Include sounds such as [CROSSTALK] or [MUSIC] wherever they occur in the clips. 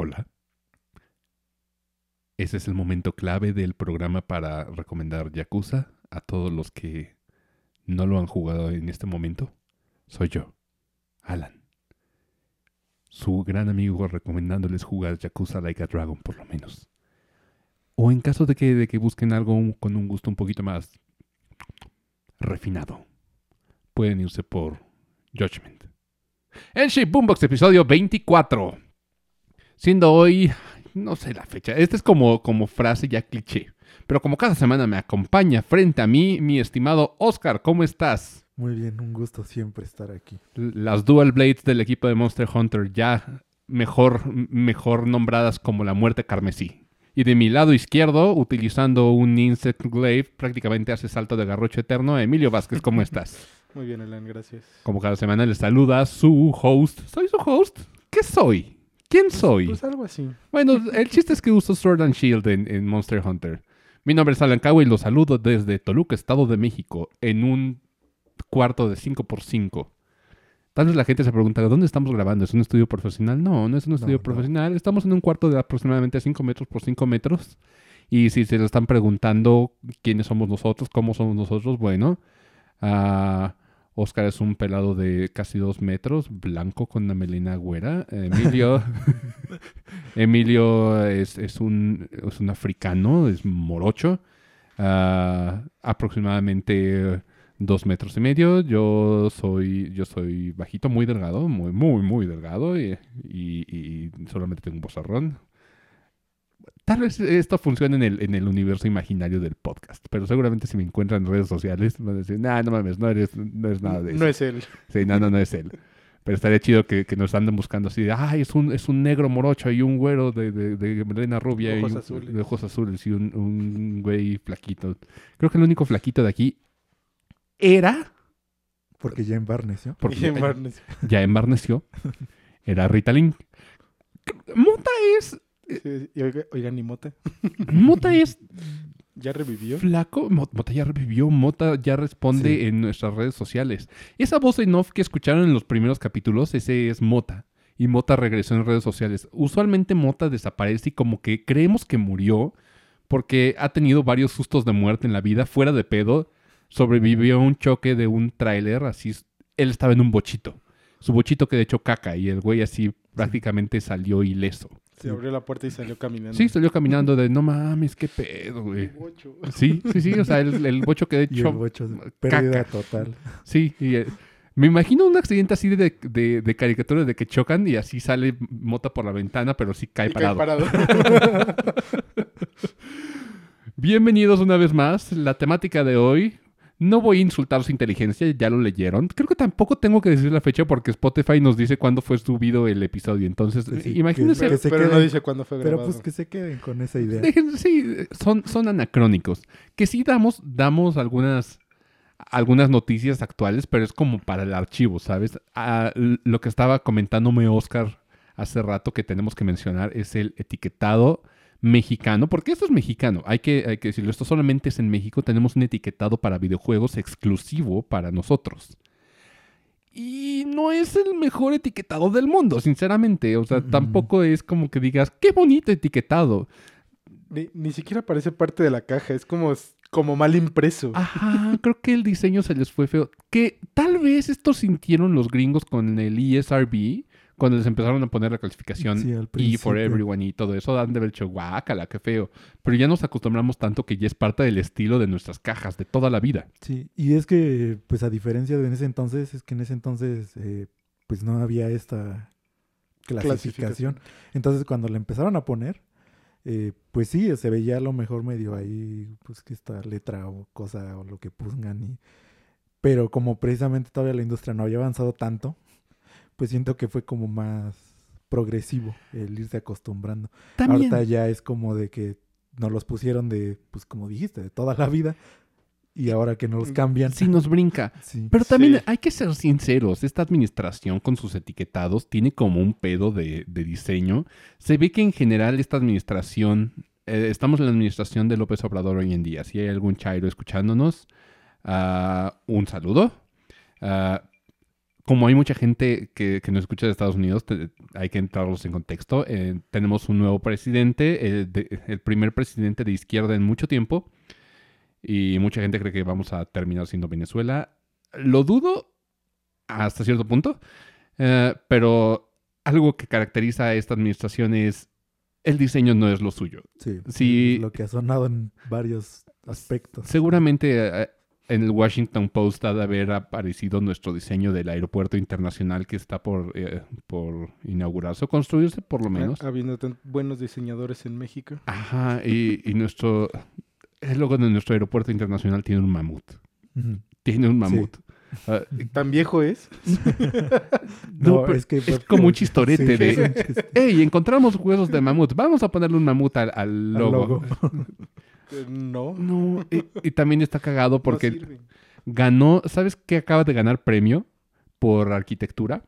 Hola. Ese es el momento clave del programa para recomendar Yakuza a todos los que no lo han jugado en este momento. Soy yo, Alan. Su gran amigo recomendándoles jugar Yakuza Like a Dragon por lo menos. O en caso de que, de que busquen algo con un gusto un poquito más refinado, pueden irse por Judgment. El Shape Boombox episodio 24. Siendo hoy, no sé la fecha, esta es como, como frase ya cliché. Pero como cada semana me acompaña frente a mí mi estimado Oscar, ¿cómo estás? Muy bien, un gusto siempre estar aquí. Las Dual Blades del equipo de Monster Hunter ya mejor, mejor nombradas como la muerte carmesí. Y de mi lado izquierdo, utilizando un Insect Glaive, prácticamente hace salto de garrocho eterno. Emilio Vázquez, ¿cómo estás? [LAUGHS] Muy bien, Alan, gracias. Como cada semana le saluda su host. ¿Soy su host? ¿Qué soy? ¿Quién soy? Pues algo así. Bueno, [LAUGHS] el chiste es que uso Sword and Shield en, en Monster Hunter. Mi nombre es Alan Cagua y los saludo desde Toluca, Estado de México, en un cuarto de 5x5. Tal vez la gente se pregunta, ¿dónde estamos grabando? ¿Es un estudio profesional? No, no es un estudio no. profesional. Estamos en un cuarto de aproximadamente 5 metros por 5 metros. Y si se lo están preguntando quiénes somos nosotros, cómo somos nosotros, bueno, ah, Oscar es un pelado de casi 2 metros, blanco con una melena güera. Emilio, [LAUGHS] Emilio es, es un, es un africano, es morocho, ah, aproximadamente dos metros y medio. Yo soy, yo soy bajito, muy delgado, muy, muy, muy delgado y, y- y solamente tengo un bozarrón. Tal vez esto funcione en el, en el universo imaginario del podcast, pero seguramente si me encuentran en redes sociales van a decir, nah, no mames, no eres, no es nada de eso. No es él. Sí, no, no, no es él. Pero estaría chido que, que nos anden buscando así de, ay, es un, es un negro morocho y un güero de, de, de melena rubia Ojos y un- azules. de ojos azules y un, un güey flaquito. Creo que el único flaquito de aquí era, Porque ya embarneció. porque Y en Barnes. ya embarneció, era Rita Link. Mota es, Sí, y oiga, oigan, ni Mota. [LAUGHS] Mota es [LAUGHS] ¿Ya revivió? flaco. Mo- Mota ya revivió, Mota ya responde Sí. en nuestras redes sociales. Esa voz en off que escucharon en los primeros capítulos, ese es Mota. Y Mota regresó en redes sociales. Usualmente Mota desaparece y como que creemos que murió porque ha tenido varios sustos de muerte en la vida, fuera de pedo. Sobrevivió a un choque de un tráiler, así. Él estaba en un bochito. Su bochito que de hecho caca y el güey así prácticamente salió ileso. Se abrió la puerta y salió caminando. Sí, salió caminando de no mames, qué pedo, güey. Ocho. Sí, sí, sí, o sea, el, el bocho que de [LAUGHS] Y hecho... el bocho, pérdida total. Sí, y, eh, me imagino un accidente así de, de, de caricatura de que chocan y así sale mota por la ventana, pero sí cae Y cae parado. parado. [LAUGHS] Bienvenidos una vez más. La temática de hoy. No voy a insultar su inteligencia, ya lo leyeron. Creo que tampoco tengo que decir la fecha porque Spotify nos dice cuándo fue subido el episodio. Entonces, Sí, imagínense. que pero se pero no queden- dice cuándo fue Pero grabado. pues que se queden con esa idea. Dejen- sí, son, son anacrónicos. Que sí damos, damos algunas, algunas noticias actuales, pero es como para el archivo, ¿sabes? Lo que estaba comentándome Oscar hace rato que tenemos que mencionar es el etiquetado mexicano, porque esto es mexicano, hay que, hay que decirlo, esto solamente es en México, tenemos un etiquetado para videojuegos exclusivo para nosotros. Y no es el mejor etiquetado del mundo, sinceramente. O sea, Mm. tampoco es como que digas, qué bonito etiquetado. Ni, ni siquiera parece parte de la caja. Es como, como mal impreso. Ajá, [LAUGHS] creo que el diseño se les fue feo. Que tal vez esto sintieron los gringos con el ESRB, cuando les empezaron a poner la clasificación Sí, E for. Everyone y todo eso, dan de haber dicho, guácala, qué feo. Pero ya nos acostumbramos tanto que ya es parte del estilo de nuestras cajas de toda la vida. Sí, y es que, pues a diferencia de en ese entonces, es que en ese entonces, eh, pues no había esta clasificación. Entonces, cuando la empezaron a poner, eh, pues sí, se veía a lo mejor medio ahí, pues que esta letra o cosa o lo que pongan. Y... Pero como precisamente todavía la industria no había avanzado tanto, pues siento que fue como más progresivo el irse acostumbrando. También. Ahorita ya es como de que nos los pusieron de, pues como dijiste, de toda la vida. Y ahora que nos cambian. Sí nos brinca. [LAUGHS] Sí. Pero también Sí. hay que ser sinceros, esta administración con sus etiquetados tiene como un pedo de, de diseño. Se ve que en general esta administración, eh, estamos en la administración de López Obrador hoy en día. Si hay algún chairo escuchándonos, ah, un saludo. Ah, como hay mucha gente que, que nos escucha de Estados Unidos, te- hay que entrarlos en contexto. Eh, tenemos un nuevo presidente, el, de- el primer presidente de izquierda en mucho tiempo. Y mucha gente cree que vamos a terminar siendo Venezuela. Lo dudo hasta cierto punto. eh, pero algo que caracteriza a esta administración es el diseño no es lo suyo. Sí. Sí. Lo que ha sonado en varios aspectos. Seguramente eh, en el Washington Post ha de haber aparecido nuestro diseño del aeropuerto internacional que está por, eh, por inaugurarse o construirse, por lo menos. Ah, Habiendo tan buenos diseñadores en México. Ajá, y, y nuestro. El logo de nuestro aeropuerto internacional tiene un mamut. Tiene un mamut. Ah, ¿Tan viejo es? [LAUGHS] no, No, pero es que es como un [LAUGHS] chistorete Sí, de. [LAUGHS] un chiste. ¡Ey! Encontramos huesos de mamut. Vamos a ponerle un mamut al, al Al logo. Eh, No. No, y, y también está cagado porque No ganó. ¿Sabes qué acaba de ganar premio por arquitectura?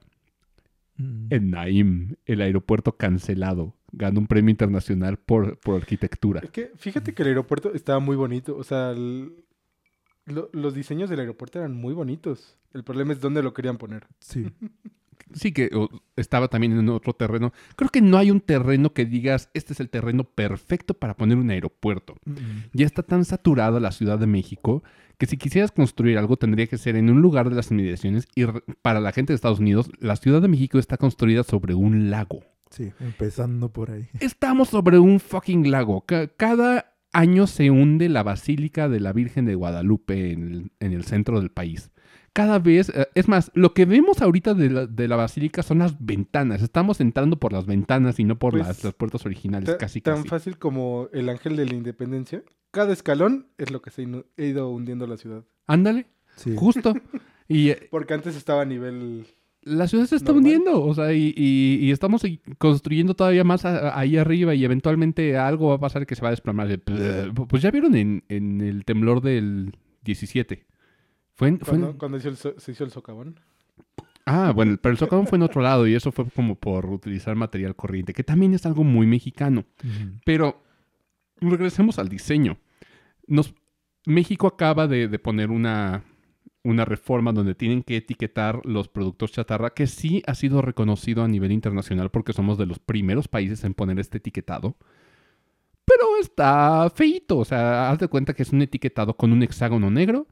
Mm. En Naim, el aeropuerto cancelado. Ganó un premio internacional por, por arquitectura. Es que fíjate que el aeropuerto estaba muy bonito. O sea, el- lo- los diseños del aeropuerto eran muy bonitos. El problema es dónde lo querían poner. Sí. [LAUGHS] Sí, que estaba también en otro terreno. Creo que no hay un terreno que digas, este es el terreno perfecto para poner un aeropuerto. Mm. Ya está tan saturada la Ciudad de México que si quisieras construir algo tendría que ser en un lugar de las inmediaciones. Y para la gente de Estados Unidos, la Ciudad de México está construida sobre un lago. Sí, empezando por ahí. [LAUGHS] Estamos sobre un fucking lago. Ca- cada año se hunde la Basílica de la Virgen de Guadalupe en el, en el centro del país. Cada vez, eh, es más, lo que vemos ahorita de la, de la basílica son las ventanas. Estamos entrando por las ventanas y no por Pues, las, las puertas originales, Ta- casi tan casi. fácil como el ángel de la independencia. Cada escalón es lo que se ha ido hundiendo la ciudad. Ándale, Sí. justo. [LAUGHS] y eh, Porque antes estaba a nivel... la ciudad se está Normal. hundiendo, o sea, y, y- y estamos construyendo todavía más a- ahí arriba y eventualmente algo va a pasar que se va a desplomar. de- Pues ya vieron en, en el temblor del 17. Fue en- fue en- Cuando, hizo el se hizo el socavón. Ah, bueno, pero el socavón fue en otro lado y eso fue como por utilizar material corriente, que también es algo muy mexicano. Pero regresemos al diseño. Nos, México acaba de, de poner una, una reforma donde tienen que etiquetar los productos chatarra, que sí ha sido reconocido a nivel internacional porque somos de los primeros países en poner este etiquetado. Pero está feito, o sea, haz de cuenta que es un etiquetado con un hexágono negro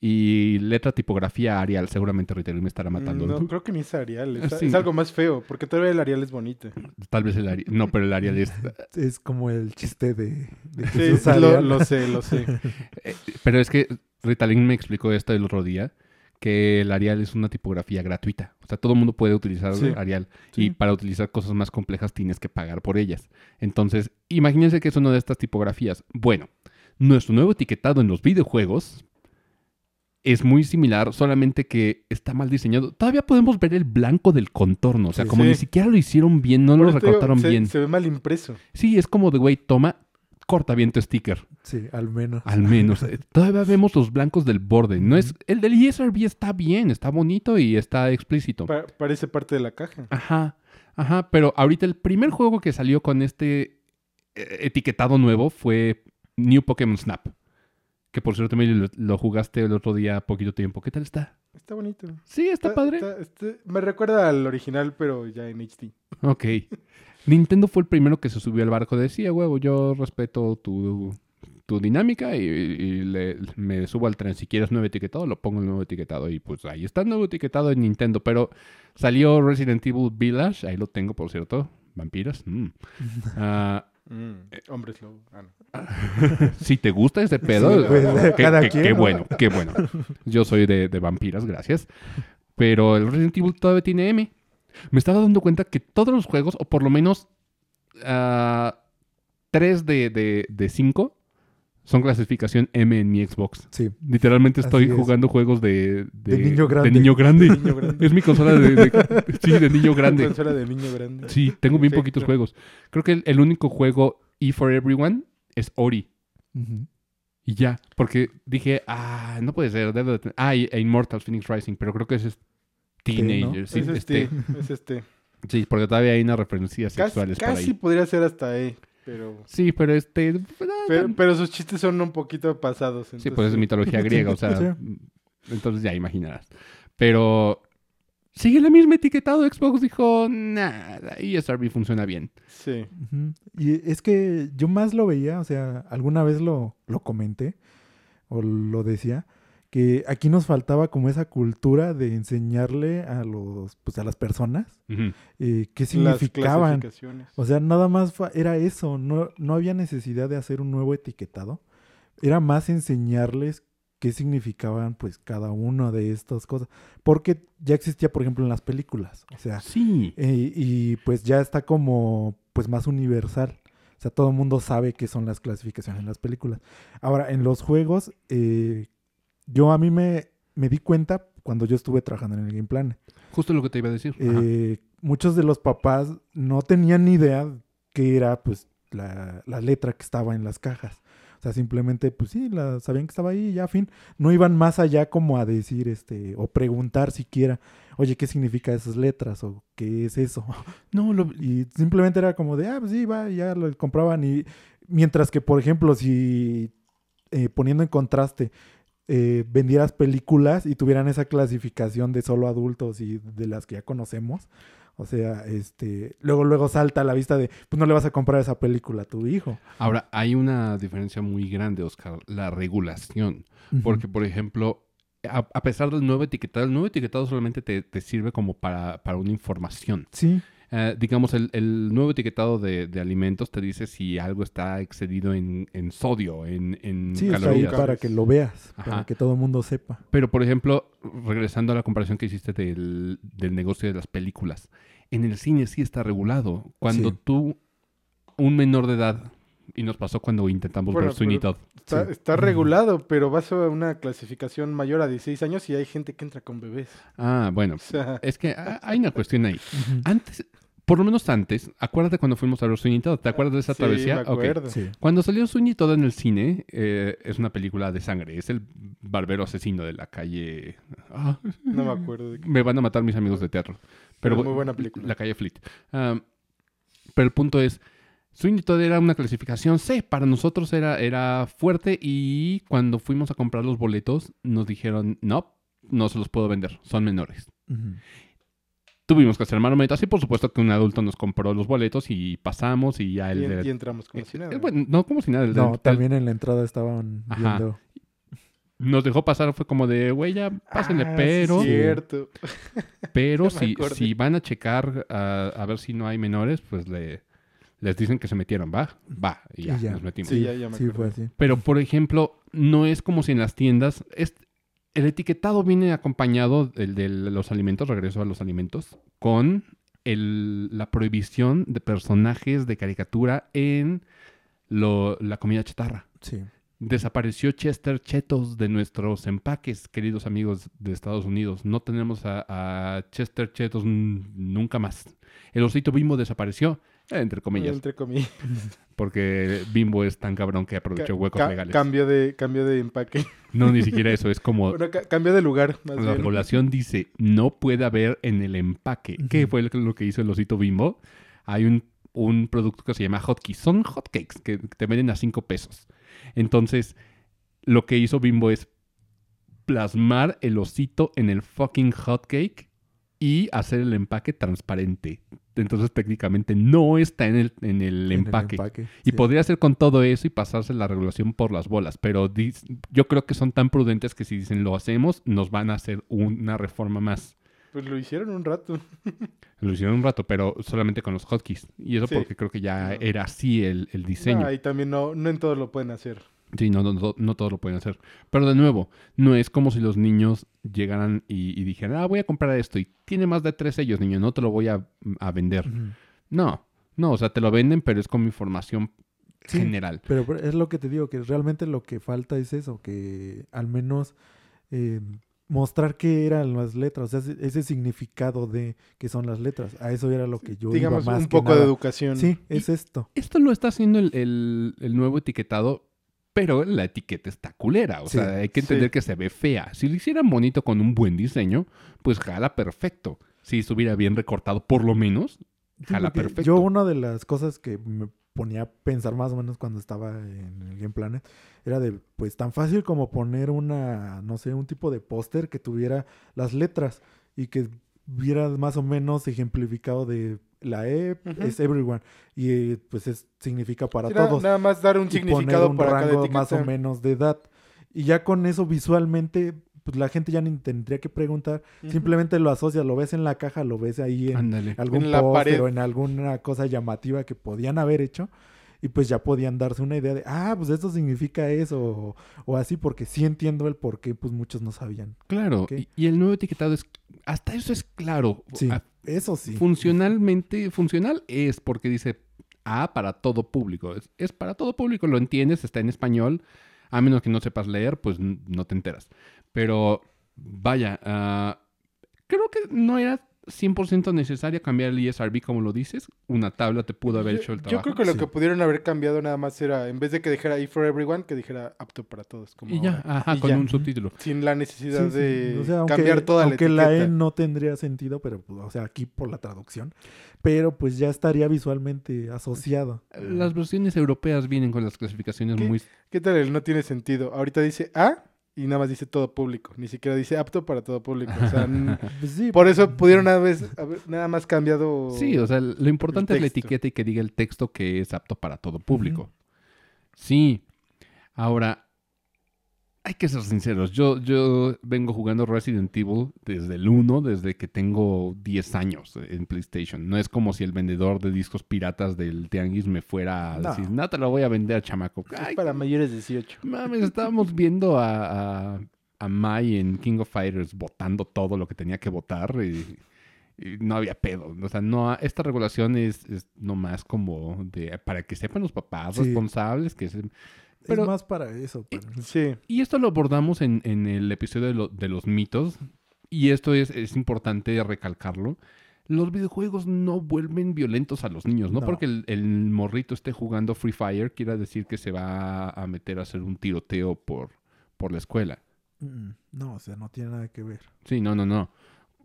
y letra tipografía Arial. Seguramente Retail me estará matando. Mm, No, creo que ni es Arial. Es, Sí. es algo más feo. Porque todavía el Arial es bonito. Tal vez el Arial. No, pero el Arial es. [LAUGHS] Es como el chiste de, de Sí, lo, sé, lo sé. [LAUGHS] Eh, Pero es que Ritalin me explicó esto el otro día, que el Arial es una tipografía gratuita. O sea, todo el mundo puede utilizar Sí. Arial. Sí. Y para utilizar cosas más complejas tienes que pagar por ellas. Entonces, imagínense que es una de estas tipografías. Bueno, nuestro nuevo etiquetado en los videojuegos es muy similar, solamente que está mal diseñado. Todavía podemos ver el blanco del contorno. O sea, Sí. como Sí. ni siquiera lo hicieron bien, no Por lo digo, recortaron se, bien. Se ve mal impreso. Sí, es como de, güey, toma, corta bien tu sticker. Sí, al menos. Al menos. [LAUGHS] Todavía vemos los blancos del borde. No es, el del ESRB está bien, está bonito y está explícito. Pa- parece parte de la caja. Ajá, ajá. Pero ahorita el primer juego que salió con este eh, etiquetado nuevo fue New Pokémon Snap. Que por cierto, Emilio, lo, lo jugaste el otro día, poquito tiempo. ¿Qué tal está? Está bonito. Sí, está padre. está- está- me recuerda al original, pero ya en HD. Ok. Nintendo fue el primero que se subió al barco. Decía, huevo, yo respeto tu, tu dinámica y, y le- me subo al tren. Si quieres nuevo etiquetado, lo pongo el nuevo etiquetado. Y pues ahí está el nuevo etiquetado en Nintendo. Pero salió Resident Evil Village. Ahí lo tengo, por cierto. Vampiras. mm. [LAUGHS] Ah, Hombres lobo. Ah, no. [LAUGHS] si te gusta ese pedo, Sí, pues, qué, cada qué- quien, qué ¿no? bueno, qué bueno. Yo soy de, de vampiras, gracias. Pero el Resident Evil todavía tiene M. Me estaba dando cuenta que todos los juegos, o por lo menos ah, tres de, de, de cinco, son clasificación M en mi Xbox. Sí. Literalmente estoy es. jugando juegos de, De niño grande. de niño grande. Niño grande. es mi consola de, de- [LAUGHS] sí, de niño grande. Consola de niño grande. Sí, tengo bien Perfecto. poquitos juegos. Creo que el, el único juego E for Everyone es Ori. Y ya, porque dije, ah, no puede ser, de Ah, y- e Immortal Phoenix Rising, pero creo que ese es Teenager, ¿no? sí, es este. este. Es este. Sí, porque todavía hay unas referencias Casi, sexuales casi ahí. podría ser hasta E. Pero, Sí, pero este... ah, pero, pero sus chistes son un poquito pasados. sí, pues es mitología griega, o sea... [LAUGHS] Sí. Entonces ya imaginarás. Pero sigue la misma etiquetado. Xbox dijo, nada, ESRB funciona bien. Sí. Y es que yo más lo veía, o sea, alguna vez lo, lo comenté o lo decía, que aquí nos faltaba como esa cultura de enseñarle a los, pues a las personas eh, qué significaban. O sea, nada más era eso, no, no había necesidad de hacer un nuevo etiquetado. Era más enseñarles qué significaban pues cada una de estas cosas. Porque ya existía, por ejemplo, en las películas. O sea, Sí. eh, y pues ya está como pues más universal. O sea, todo el mundo sabe qué son las clasificaciones en las películas. Ahora, en los juegos, eh, yo a mí me, me di cuenta cuando yo estuve trabajando en el Game Plan. Justo lo que te iba a decir. Eh, muchos de los papás no tenían ni idea qué era pues la, la letra que estaba en las cajas. O sea, simplemente, pues sí, la, sabían que estaba ahí y ya, fin. No iban más allá como a decir, este, o preguntar siquiera, oye, ¿qué significa esas letras? O ¿qué es eso? [LAUGHS] No, lo, Y simplemente era como de, ah, pues sí, va, y ya lo compraban. Y mientras que, por ejemplo, si eh, poniendo en contraste, eh, vendieras películas y tuvieran esa clasificación de solo adultos y de las que ya conocemos, o sea, este, luego, luego salta a la vista de, pues no le vas a comprar esa película a tu hijo. Ahora, hay una diferencia muy grande, Oscar, la regulación. Porque, por ejemplo, a, a pesar del nuevo etiquetado, el nuevo etiquetado solamente te, te sirve como para, para una información. Sí, Eh, digamos, el, el nuevo etiquetado de, de alimentos te dice si algo está excedido en, en sodio, en, en sí, está ahí calorías. para que lo veas, Ajá. para que todo el mundo sepa. Pero, por ejemplo, regresando a la comparación que hiciste del, del negocio de las películas, en el cine sí está regulado. Cuando Sí. tú, un menor de edad, y nos pasó cuando intentamos Bueno, ver Sweeney Todd. Está, Sí. está regulado, pero vas a una clasificación mayor a 16 años y hay gente que entra con bebés. Ah, bueno, O sea, es que hay una cuestión ahí. Antes, por lo menos antes, acuérdate cuando fuimos a ver Sweeney Todd. ¿Te acuerdas de esa sí, travesía? me Ok. acuerdo. Sí. Cuando salió Sweeney Todd en el cine, eh, es una película de sangre. Es el barbero asesino de la calle. Ah, No me acuerdo de qué. me van a matar mis amigos de teatro. Pero, Pero muy buena película. La calle Fleet. Ah, pero el punto es, Sweeney Todd era una clasificación C. Para nosotros era, era fuerte y cuando fuimos a comprar los boletos nos dijeron, no, no se los puedo vender, son menores. Ujú. Tuvimos que hacer marometas y por supuesto que un adulto nos compró los boletos y pasamos y ya el... Y, en- de- y entramos como si nada. Eh, bueno, no como si nada. el No, también en la entrada estaban Ajá. viendo. nos dejó pasar, fue como de, güey, ya pásenle, Ah, pero, cierto. [LAUGHS] pero si, si van a checar a, a ver si no hay menores, pues le, les dicen que se metieron, va, va, y ya, Y ya. nos metimos. Sí, ya- ya me sí, fue así. Pero, por ejemplo, no es como si en las tiendas, es, el etiquetado viene acompañado, el de los alimentos, regreso a los alimentos, con el- la prohibición de personajes de caricatura en lo- la comida chatarra. Sí. Desapareció Chester Chetos de nuestros empaques, queridos amigos de Estados Unidos. No tenemos a, a Chester Chetos nunca más. El osito Bimbo desapareció, entre comillas, Entre comillas. Porque Bimbo es tan cabrón que aprovechó huecos ca- legales. Cambio de, cambio de empaque. No, ni siquiera eso, es como [LAUGHS] Bueno, ca- cambio de lugar, más la bien. regulación dice, no puede haber en el empaque. ¿Qué Ujú. fue lo que- lo que hizo el osito Bimbo? Hay un, un producto que se llama hotkeys. Son hotcakes que te venden a 5 pesos. Entonces, lo que hizo Bimbo es plasmar el osito en el fucking hotcake y hacer el empaque transparente. Entonces, técnicamente no está en el, en el en el empaque. sí. Y podría hacer con todo eso y pasarse la regulación por las bolas. Pero yo creo que son tan prudentes que si dicen lo hacemos, nos van a hacer una reforma más. Pues lo hicieron un rato. [LAUGHS] Lo hicieron un rato, pero solamente con los hotkeys. Y eso Sí. porque creo que ya No. era así el, el diseño. Ah, y también no, no en todo lo pueden hacer. Sí, no, no, no, no todos lo pueden hacer. Pero de nuevo, no es como si los niños llegaran y, y dijeran, ah, voy a comprar esto y tiene más de tres sellos, niño, no te lo voy a, a vender. No, no, o sea, te lo venden, pero es como información Sí. general. Pero es lo que te digo, que realmente lo que falta es eso, que al menos eh, mostrar qué eran las letras, o sea, ese, significado de qué son las letras. A eso era lo que yo Digamos, iba más un que poco de educación. Sí, es esto. Esto lo está haciendo el, el- el nuevo etiquetado, pero la etiqueta está culera. O Sí, sea, hay que entender sí. que se ve fea. Si lo hicieran bonito con un buen diseño, pues jala perfecto. Si estuviera bien recortado, por lo menos, jala perfecto. Yo una de las cosas que me ponía a pensar más o menos cuando estaba en el Game Planet era de, pues tan fácil como poner una, no sé, un tipo de póster que tuviera las letras y que viera más o menos ejemplificado de la E es everyone y eh, pues es, significa para Era todos. Nada más dar un y significado un para cada rango etiqueta. más o menos de edad. Y ya con eso visualmente, pues la gente ya ni tendría que preguntar, simplemente lo asocias, lo ves en la caja, lo ves ahí en Ándale. algún En la pared. o en alguna cosa llamativa que podían haber hecho. Y pues ya podían darse una idea de, ah, pues esto significa eso, o, o así, porque sí entiendo el por qué, pues muchos no sabían. Claro. Y, y el nuevo etiquetado es. Hasta eso es claro. Sí, Ah, eso sí. Funcionalmente, funcional es porque dice A para todo público. Es, es para todo público, lo entiendes, está en español. A menos que no sepas leer, pues no te enteras. Pero vaya, ah, creo que no era 100% necesaria cambiar el ESRB como lo dices. Una tabla te pudo haber Yo- hecho el Yo trabajo. creo que lo Sí. que pudieron haber cambiado nada más era, en vez de que dijera E for everyone, que dijera apto para todos. Como Y ya, ahora. ajá, Y con ya. un subtítulo. Sin la necesidad Sí, sí. de O sea, aunque, cambiar toda aunque la la. E no tendría sentido, pero, pues, o sea, aquí por la traducción. Pero pues ya estaría visualmente asociado. Las versiones europeas vienen con las clasificaciones ¿Qué? muy... ¿Qué tal el no tiene sentido? Ahorita dice A y nada más dice todo público. Ni siquiera dice apto para todo público. O sea, [LAUGHS] Pues sí, por eso pudieron una vez haber nada más cambiado. Sí, o sea, lo importante es la etiqueta y que diga el texto que es apto para todo público. Sí. Ahora, hay que ser sinceros. Yo, yo vengo jugando Resident Evil desde el 1, desde que tengo 10 años en PlayStation. No es como si el vendedor de discos piratas del Tianguis me fuera a No. decir, no te lo voy a vender, chamaco. Es Ay, para mayores de 18. Mames, estábamos viendo a, a, a Mai en King of Fighters votando todo lo que tenía que votar y, y no había pedo. O sea, no, esta regulación es, es nomás como de para que sepan los papás Sí. responsables que se- pero- es más para eso. para- Sí. Y esto lo abordamos en, en el episodio de, lo- de los mitos y esto es, es importante recalcarlo. Los videojuegos no vuelven violentos a los niños, no, No. porque el, el morrito esté jugando Free Fire quiera decir que se va a meter a hacer un tiroteo por, por la escuela. Mm, No, o sea, no tiene nada que ver. Sí, no, no, no.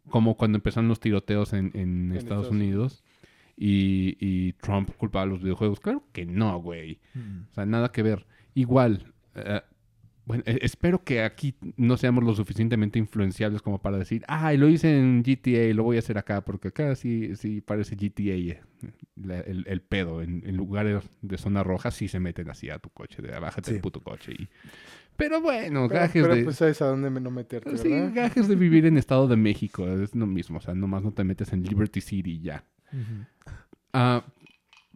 Como cuando empezaron los tiroteos en, en En Estados Estados Unidos y, y Trump culpaba a los videojuegos. Claro que no, güey. Mm. O sea, nada que ver. Igual, eh, bueno, eh, espero que aquí no seamos lo suficientemente influenciables como para decir, ah, lo hice en GTA, lo voy a hacer acá, porque acá sí, sí parece GTA eh, la- el, el pedo. En, en lugares de zona roja sí se meten así a tu coche, de bájate Sí. el puto coche. Y... Pero bueno, Pero, gajes pero de... pues sabes a dónde me- no meterte, Sí, ¿verdad? gajes de vivir en [LAUGHS] Estado de México, es lo mismo, o sea, nomás no te metes en Liberty City y ya. Ah,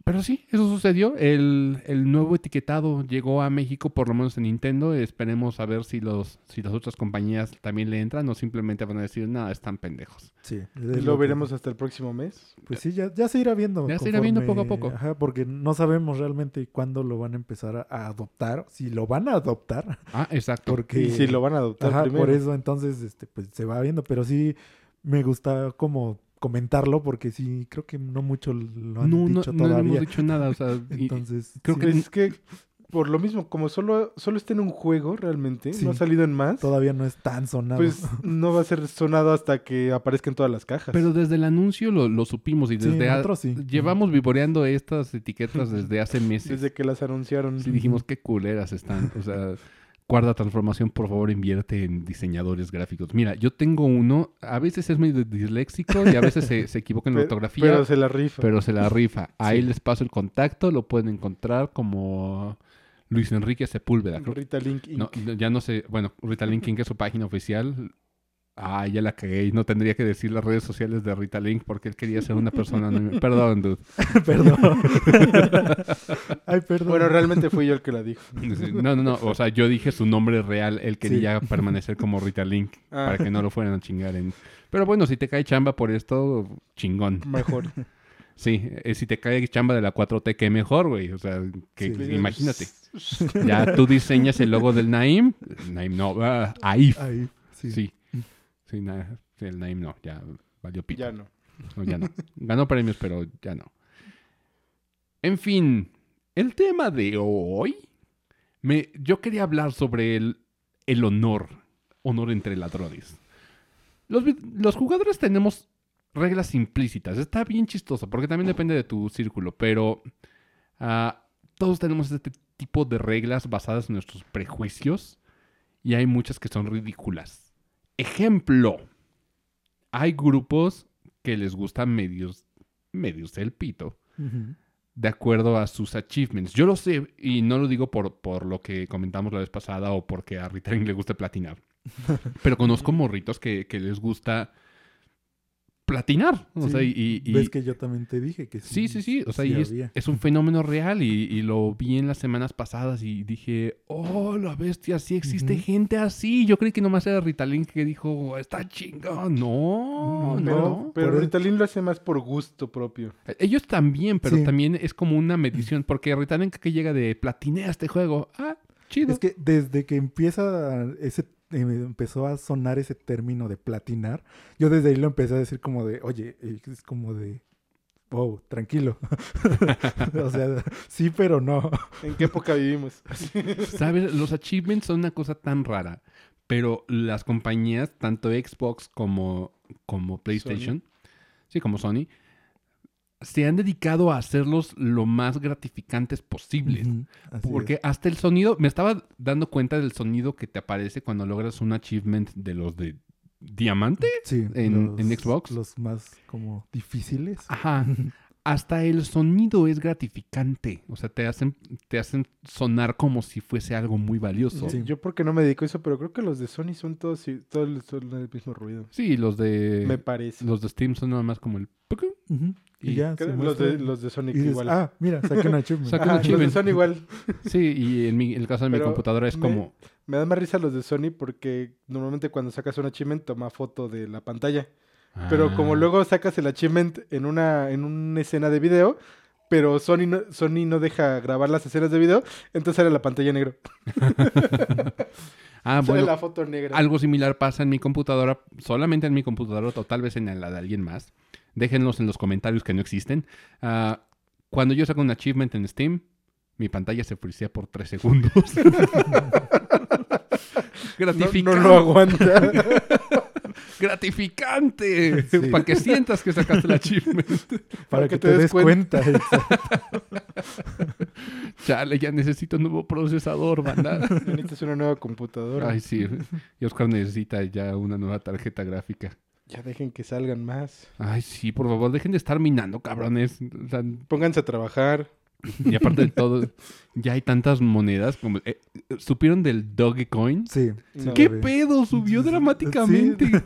pero sí, eso sucedió. El, el nuevo etiquetado llegó a México, por lo menos en Nintendo. Esperemos a ver si, los, si las otras compañías también le entran o simplemente van a decir, nada, están pendejos. Sí. Y lo veremos hasta el próximo mes. Pues sí, ya, ya se irá viendo. Ya se irá viendo poco a poco. Ajá, porque no sabemos realmente cuándo lo van a empezar a, a adoptar, si lo van a adoptar, Ah, exacto. porque... Y si lo van a adoptar Ajá, primero. por eso entonces este, pues se va viendo, pero sí me gusta como comentarlo porque sí creo que no mucho lo han no, no, dicho no todavía. hemos dicho nada, o sea, [LAUGHS] y- entonces, creo sí, que- Es que por lo mismo, como solo, solo está en un juego realmente, Sí. no ha salido en más, todavía no es tan sonado. pues [LAUGHS] no va a ser sonado hasta que aparezca en todas las cajas. pero desde el anuncio lo, lo supimos y Sí, desde... a- nosotros sí. Llevamos vivoreando estas etiquetas [LAUGHS] desde hace meses. Desde que las anunciaron. Sí, dijimos qué culeras están. O sea, Cuarta Transformación, por favor, invierte en diseñadores gráficos. Mira, yo tengo uno, a veces es medio disléxico y a veces se, se equivoca en la [LAUGHS] ortografía, Pero pero se la rifa. se, la rifa. Ahí les paso el contacto, lo pueden encontrar como Luis Enrique Sepúlveda. Creo- Rita Link Inc. no, ya no sé, bueno, Rita Link Inc. es su página oficial. Ah, ya la cagué y no tendría que decir las redes sociales de Rita Link porque él quería ser una persona anónima. [LAUGHS] Perdón, dude. [LAUGHS] perdón. [LAUGHS] Ay, perdón. Bueno, realmente fui yo el que la dijo. No, no, no. O sea, yo dije su nombre real. Él quería permanecer como Rita Link Ah. para que no lo fueran a chingar. En... Pero bueno, si te cae chamba por esto, chingón. Mejor. Sí, eh, si te cae chamba de la 4T, qué mejor, güey. O sea, que, Sí. imagínate. Ya tú diseñas el logo del Naim. Naim no, ah, AIF. Ahí, sí. Sí. Sí, na- el Naim no, ya valió pito. ya no. No, ya no. Ganó premios, pero ya no. En fin, el tema de hoy. Me, yo quería hablar sobre el, el honor. Honor entre ladrones. Los, los jugadores tenemos reglas implícitas. Está bien chistoso, porque también depende de tu círculo, pero ah, todos tenemos este tipo de reglas basadas en nuestros prejuicios y hay muchas que son ridículas. Ejemplo. hay grupos que les gustan medios, medios el pito, de acuerdo a sus achievements. Yo lo sé, y no lo digo por, por lo que comentamos la vez pasada o porque a Return le gusta platinar. [LAUGHS] Pero conozco morritos que, que les gusta platinar. O Sí, sea, y, y- Ves que yo también te dije que Sí, sí, sí. O sea, sí y es, un fenómeno real y, y lo vi en las semanas pasadas y dije, oh, la bestia, sí existe gente así. Yo creí que nomás era Ritalin que dijo, está chingón. No, No, Pero, no. pero Por- Ritalin lo hace más por gusto propio. Ellos también, pero Sí. también es como una medición, porque Ritalin que llega de platinea este juego. Ah, chido. Es que desde que empieza ese empezó a sonar ese término de platinar, yo desde ahí lo empecé a decir como de, oye, eh, es como de, wow, tranquilo. [LAUGHS] o sea, sí, pero no. ¿En qué época vivimos? [LAUGHS] ¿Sabes? Los achievements son una cosa tan rara, pero las compañías, tanto Xbox como, como PlayStation, sí, como Sony, se han dedicado a hacerlos lo más gratificantes posibles. Porque es. hasta el sonido, me estaba dando cuenta del sonido que te aparece cuando logras un achievement de los de diamante. Sí, en- en Xbox. Los más como difíciles. Ajá. [LAUGHS] Hasta el sonido es gratificante. O sea, te hacen, te hacen sonar como si fuese algo muy valioso. Sí. Yo porque no me dedico a eso, pero creo que los de Sony son todos, todos son el mismo ruido. Sí, los de me parece. los de Steam son nada más como el. Ujú, Y, Y ya se los, de, los de Sonic dices, igual. ah, mira, saqué un achievement. Saca- Ajá, un los de. Sony igual. Sí, y en mi- el caso de mi computadora es me- como Me dan más risa los de Sony porque normalmente cuando sacas un achievement toma foto de la pantalla. Pero como Ah. luego sacas el achievement en una, en una escena de video, pero Sony no, Sony no deja grabar las escenas de video, entonces sale la pantalla negra. [LAUGHS] Ah, sale bueno, la foto negra. algo similar pasa en mi computadora, solamente en mi computadora o tal vez en la de alguien más. Déjenlos en los comentarios que no existen. Ah, cuando yo saco un achievement en Steam, mi pantalla se frisea por 3 segundos. [LAUGHS] no, Gratificante. no lo aguanta. [LAUGHS] Gratificante. Sí. Para que sientas que sacaste el achievement. [LAUGHS] para que, te, des cuenta. Chale, ya necesito un nuevo procesador, banda. Necesitas una nueva computadora. Ay, sí. Y Oscar necesita ya una nueva tarjeta gráfica. Ya dejen que salgan más. Ay, sí, por favor, dejen de estar minando, cabrones. O sea, Pónganse a trabajar. y aparte de todo, ya hay tantas monedas. Como, eh, ¿Supieron del Dogecoin? Sí. No. ¿Qué vi. pedo? Subió Sí. dramáticamente. [LAUGHS]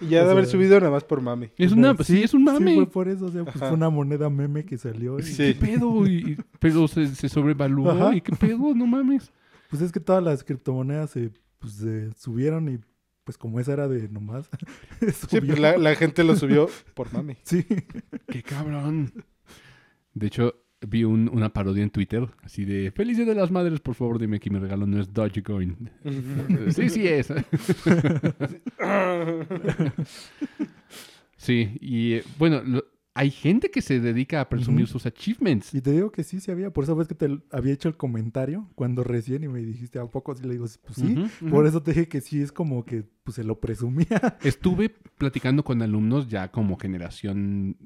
Y ya O de haber subido nada más por mame. Es una, sí, es un mame. Sí, fue por eso. O sea, pues fue una moneda meme que salió. y- Sí. ¿Qué pedo? Y- y- pero se, se sobrevaluó. Ajá. ¿Y qué pedo? No mames. Pues es que todas las criptomonedas se, pues, se subieron y pues como esa era de nomás. [LAUGHS] Sí, pues la, la gente lo subió por mame. [LAUGHS] Sí. ¡Qué cabrón! De hecho, vi un- una parodia en Twitter así de Feliz Día de las Madres, por favor, dime que mi regalo no es Dogecoin. [LAUGHS] sí, sí es. sí, y eh, bueno, lo- hay gente que se dedica a presumir sus achievements. Y te digo que sí, sí había. Por eso ves que te había hecho el comentario cuando recién y me dijiste, ¿a poco? Y le digo, pues sí. Por eso te dije que sí es como que pues se lo presumía. [LAUGHS] Estuve platicando con alumnos ya como generación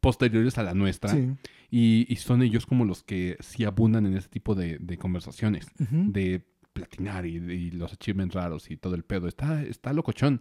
posteriores a la nuestra Sí. y, y son ellos como los que sí abundan en ese tipo de, de conversaciones. De platinar y, y los achievements raros y todo el pedo. Está, está locochón.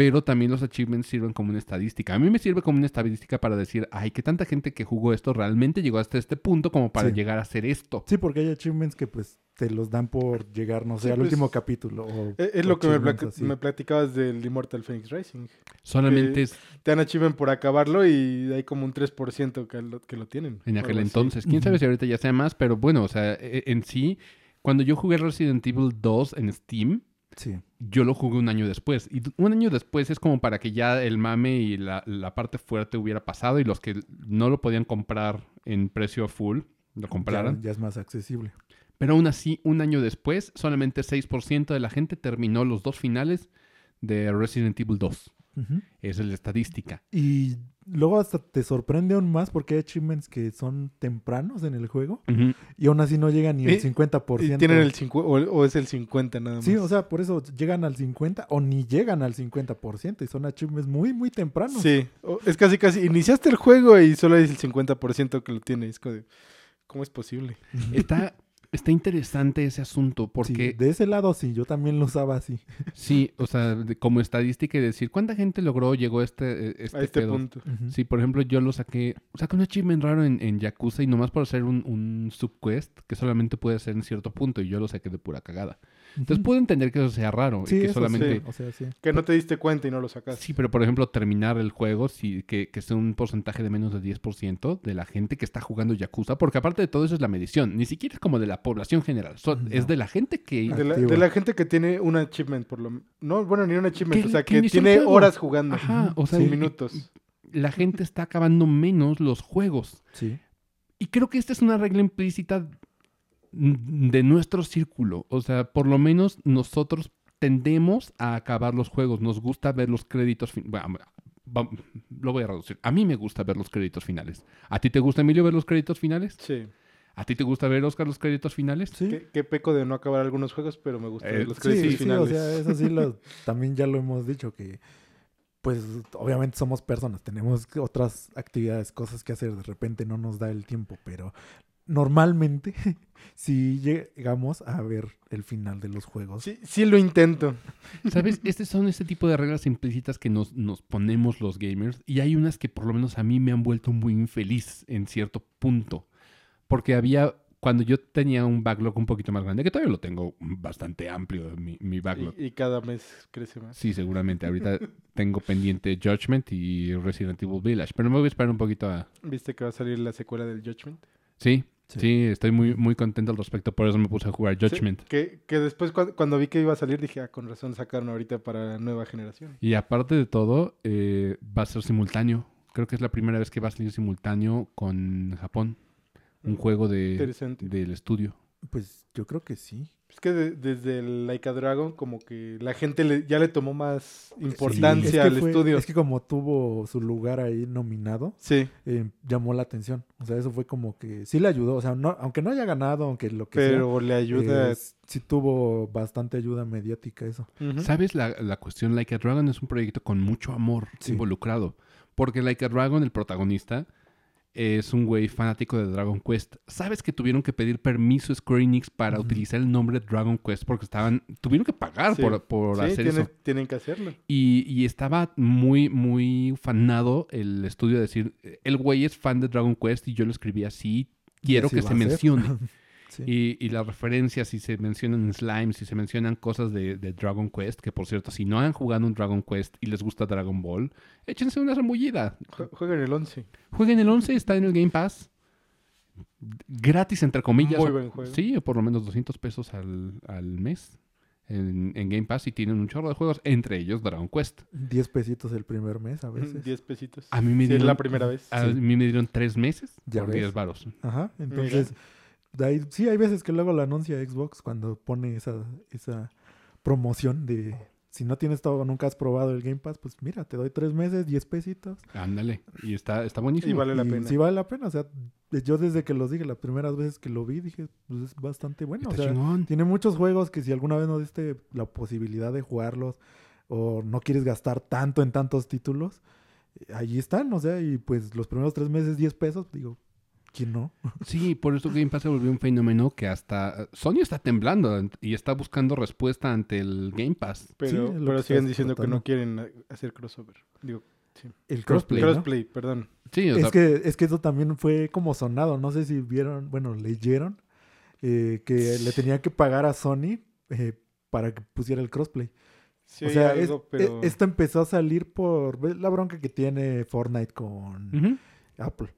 Pero también los achievements sirven como una estadística. A mí me sirve como una estadística para decir, ay, que tanta gente que jugó esto realmente llegó hasta este punto como para Sí. llegar a hacer esto. Sí, porque hay achievements que pues te los dan por llegar, no sé, Sí, al pues, último capítulo. o Es, es lo que me, platicabas del Immortal Phoenix Racing. Solamente es Te dan achievement por acabarlo y hay como un 3% que lo, que lo tienen. en aquel así. entonces. Quién sabe si ahorita ya sea más, pero bueno, o sea, e- en sí, cuando yo jugué Resident Evil 2 en Steam, Sí. yo lo jugué un año después. Y un año después es como para que ya el mame y la, la parte fuerte hubiera pasado y los que no lo podían comprar en precio full lo compraran. Ya, ya es más accesible. Pero aún así, un año después, solamente 6% de la gente terminó los dos finales de Resident Evil 2. Esa es la estadística. Y luego hasta te sorprende aún más porque hay achievements que son tempranos en el juego y aún así no llegan ni al Y- 50%. Y tienen el 50, o, o es el 50 nada más. Sí, o sea, por eso llegan al 50 o ni llegan al 50% y son achievements muy, muy tempranos. Sí, o- es casi casi. Iniciaste el juego y solo es el 50% que lo tiene. Es como de, ¿cómo es posible? Está Está interesante ese asunto Sí, porque de ese lado sí, yo también lo usaba así. [LAUGHS] sí, o sea, de- como estadística y decir cuánta gente logró, llegó a este, eh, este, a este pedo? punto. Sí, por ejemplo, yo lo saqué, saqué un achievement raro en, en Yakuza y nomás por hacer un, un subquest que solamente puede hacer en cierto punto y yo lo saqué de pura cagada. Entonces puedo entender que eso sea raro Sí, y que eso solamente... sí, o sea, sí. Que no te diste cuenta y no lo sacaste. Sí, pero por ejemplo, terminar el juego, sí, que, que sea un porcentaje de menos de 10% de la gente que está jugando Yakuza, porque aparte de todo eso es la medición, ni siquiera es como de la población general, so- No. es de la gente que... De la, Activo. de la gente que tiene un achievement, por lo No, bueno, ni un achievement. O sea, que tiene horas jugando. Ajá, o sea, Sí, minutos. la gente está acabando menos los juegos. Sí. Y creo que esta es una regla implícita de nuestro círculo. O sea, por lo menos nosotros tendemos a acabar los juegos. Nos gusta ver los créditos. fin- Bueno, lo voy a reducir. A mí me gusta ver los créditos finales. ¿A ti te gusta, Emilio, ver los créditos finales? Sí. ¿A ti te gusta ver, Oscar, los créditos finales? Sí. Que peco de no acabar algunos juegos, pero me gustan Eh, los Sí, créditos sí, finales. o sea, eso sí lo, [LAUGHS] también ya lo hemos dicho que pues obviamente somos personas, tenemos otras actividades, cosas que hacer, de repente no nos da el tiempo, pero normalmente [LAUGHS] sí llegamos a ver el final de los juegos. Sí, sí lo intento. ¿Sabes? [LAUGHS] Este son este tipo de reglas implícitas que nos, nos ponemos los gamers. Y hay unas que por lo menos a mí me han vuelto muy infeliz en cierto punto. Porque había, cuando yo tenía un backlog un poquito más grande, que todavía lo tengo bastante amplio, mi, mi backlog. Y, y cada mes crece más. Sí, seguramente. Ahorita [LAUGHS] tengo pendiente Judgment y Resident Evil Village. Pero me voy a esperar un poquito a... ¿Viste que va a salir la secuela del Judgment? Sí, Sí. sí, estoy muy, muy contento al respecto. Por eso me puse a jugar Judgment. Sí, que, que después cuando, cuando vi que iba a salir dije, ah, con razón sacaron ahorita para la nueva generación. Y aparte de todo, eh, va a ser simultáneo. Creo que es la primera vez que va a salir simultáneo con Japón. Un juego de, del estudio. Pues yo creo que sí. Es que de- desde el Like a Dragon como que la gente le- ya le tomó más Es importancia que al fue- estudio. Es que como tuvo su lugar ahí nominado, Sí, eh, llamó la atención. O sea, eso fue como que sí le ayudó. O sea, no, aunque no haya ganado, aunque lo que sea, pero le ayuda. eh, sí tuvo bastante ayuda mediática eso. ¿Sabes? La, la cuestión Like a Dragon es un proyecto con mucho amor Sí. involucrado. Porque Like a Dragon, el protagonista, es un güey fanático de Dragon Quest. ¿Sabes que tuvieron que pedir permiso a Square Enix para utilizar el nombre Dragon Quest? Porque estaban... Tuvieron que pagar Sí. por, por Sí, hacer tienen, eso. tienen que hacerlo. Y, y estaba muy, muy fanado el estudio de decir, el güey es fan de Dragon Quest y yo lo escribí así, quiero que se mencione. [LAUGHS] Sí. Y, y las referencias, si se mencionan slimes, si se mencionan cosas de, de Dragon Quest, que por cierto, si no han jugado un Dragon Quest y les gusta Dragon Ball, échense una remullida. Jue- Jueguen el 11. Jueguen el 11, está en el Game Pass. Gratis, entre comillas. Muy buen juego. Sí, o por lo menos 200 pesos al, al mes en, en Game Pass y tienen un chorro de juegos, entre ellos Dragon Quest. 10 pesitos el primer mes a veces. 10 pesitos. A mí me es dieron, la primera vez. a mí me dieron tres meses Ya por ves. 10 varos. Ajá, entonces, ahí- sí, hay veces que luego lo anuncia Xbox cuando pone esa, esa promoción de si no tienes todo, nunca has probado el Game Pass, pues mira, te doy tres meses, 10 pesitos. Ándale. Y está, está buenísimo. Y vale la y pena. Sí vale la pena, o sea, yo desde que los dije, las primeras veces que lo vi, dije, pues es bastante bueno. Está o sea, chingón. tiene muchos juegos que si alguna vez no diste la posibilidad de jugarlos o no quieres gastar tanto en tantos títulos, allí están, o sea, y pues los primeros tres meses 10 pesos, digo, ¿quién no? [LAUGHS] Sí, por eso Game Pass se volvió un fenómeno que hasta Sony está temblando y está buscando respuesta ante el Game Pass. Pero, Sí, siguen diciendo que no quieren hacer crossover. Digo, El Crossplay, crossplay, perdón. Sí, o Es sea, que, es que eso también fue como sonado. No sé si vieron, bueno, leyeron eh, que le tenía que pagar a Sony eh, para que pusiera el crossplay. Sí, o sea, algo, es- pero... e- esto empezó a salir por ¿ves la bronca que tiene Fortnite con. Apple.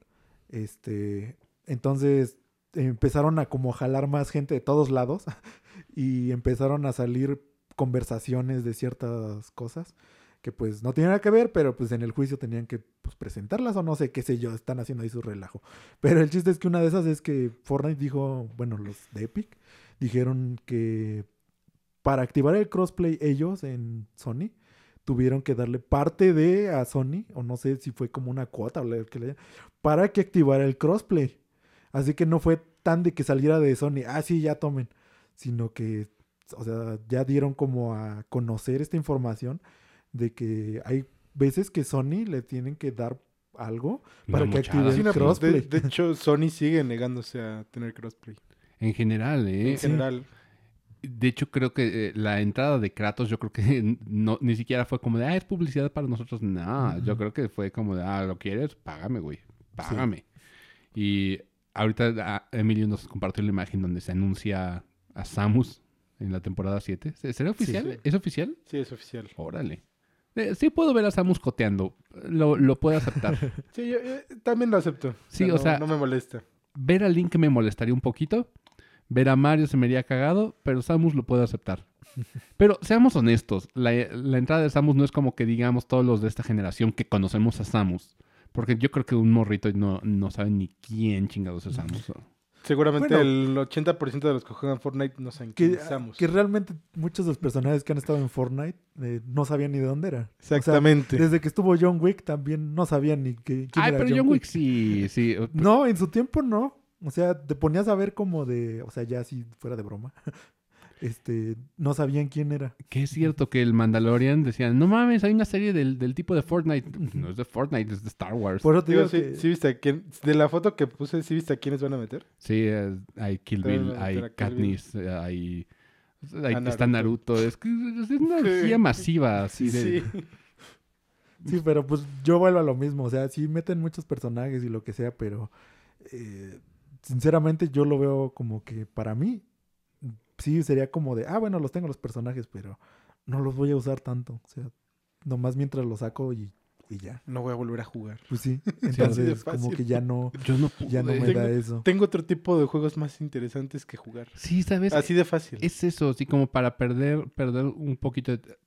Este, entonces empezaron a como jalar más gente de todos lados [LAUGHS] y empezaron a salir conversaciones de ciertas cosas que pues no tienen nada que ver, pero pues en el juicio tenían que pues, presentarlas o no sé, qué sé yo, están haciendo ahí su relajo. Pero el chiste es que una de esas es que Fortnite dijo, bueno, los de Epic dijeron que para activar el crossplay ellos en Sony tuvieron que darle parte de a Sony, o no sé si fue como una cuota o lo que le para que activara el crossplay. Así que no fue tan de que saliera de Sony, ah, sí, ya tomen, sino que, o sea, ya dieron como a conocer esta información de que hay veces que Sony le tienen que dar algo para que active el pues, de, crossplay. de hecho, Sony sigue negándose a tener crossplay. En general, ¿eh? en general. De hecho, creo que eh, la entrada de Kratos, yo creo que [LAUGHS] no, ni siquiera fue como de, ah, es publicidad para nosotros. No, yo creo que fue como de, ah, ¿lo quieres? Págame, güey. Págame. Y ahorita ah, Emilio nos compartió la imagen donde se anuncia a Samus en la temporada 7. ¿Se- ¿Será oficial? sí. ¿Es oficial? Sí, es oficial. Órale. Eh, sí puedo ver a Samus coteando. Lo, lo puedo aceptar. [LAUGHS] Sí, yo, también lo acepto. Sí, o no- sea- No me molesta. ver a Link me molestaría un poquito. Ver a Mario se me haría cagado, pero Samus lo puedo aceptar. Pero seamos honestos, la, la entrada de Samus no es como que digamos todos los de esta generación que conocemos a Samus. Porque yo creo que un morrito no, no sabe ni quién chingados es Samus. Seguramente Bueno. el 80% de los que juegan Fortnite no saben Que, quién es Samus. que realmente muchos de los personajes que han estado en Fortnite eh, no sabían ni de dónde era. O sea, Exactamente. desde que estuvo John Wick también no sabían ni que, quién Ay, era pero John Wick sí, sí. No, en su tiempo no. O sea, te ponías a ver como de, o sea, ya si fuera de broma. [LAUGHS] Este, no sabían quién era. Que es cierto que el Mandalorian decían, no mames, hay una serie del, del tipo de Fortnite. No es de Fortnite, es de Star Wars. Por eso te Digo, digo sí, que- sí viste a quién, de la foto que puse, ¿sí viste a quiénes van a meter? Sí, eh, hay Kill Bill, hay Bill. Katniss, eh, hay... hay- A está Naruto. Es, que es una orgía masiva así de... Sí. [LAUGHS] Sí, pero pues yo vuelvo a lo mismo. O sea, sí meten muchos personajes y lo que sea, pero eh, sinceramente yo lo veo como que para mí sí sería como de, ah, bueno, los tengo los personajes, pero no los voy a usar tanto. O sea, nomás mientras los saco y, y ya. No voy a volver a jugar. Pues sí, [LAUGHS] entonces como que ya no, [LAUGHS] Yo no ya no me Tengo- da eso. Tengo otro tipo de juegos más interesantes que jugar. Sí, ¿sabes? Así de fácil. Es eso, así como para perder, perder un poquito de...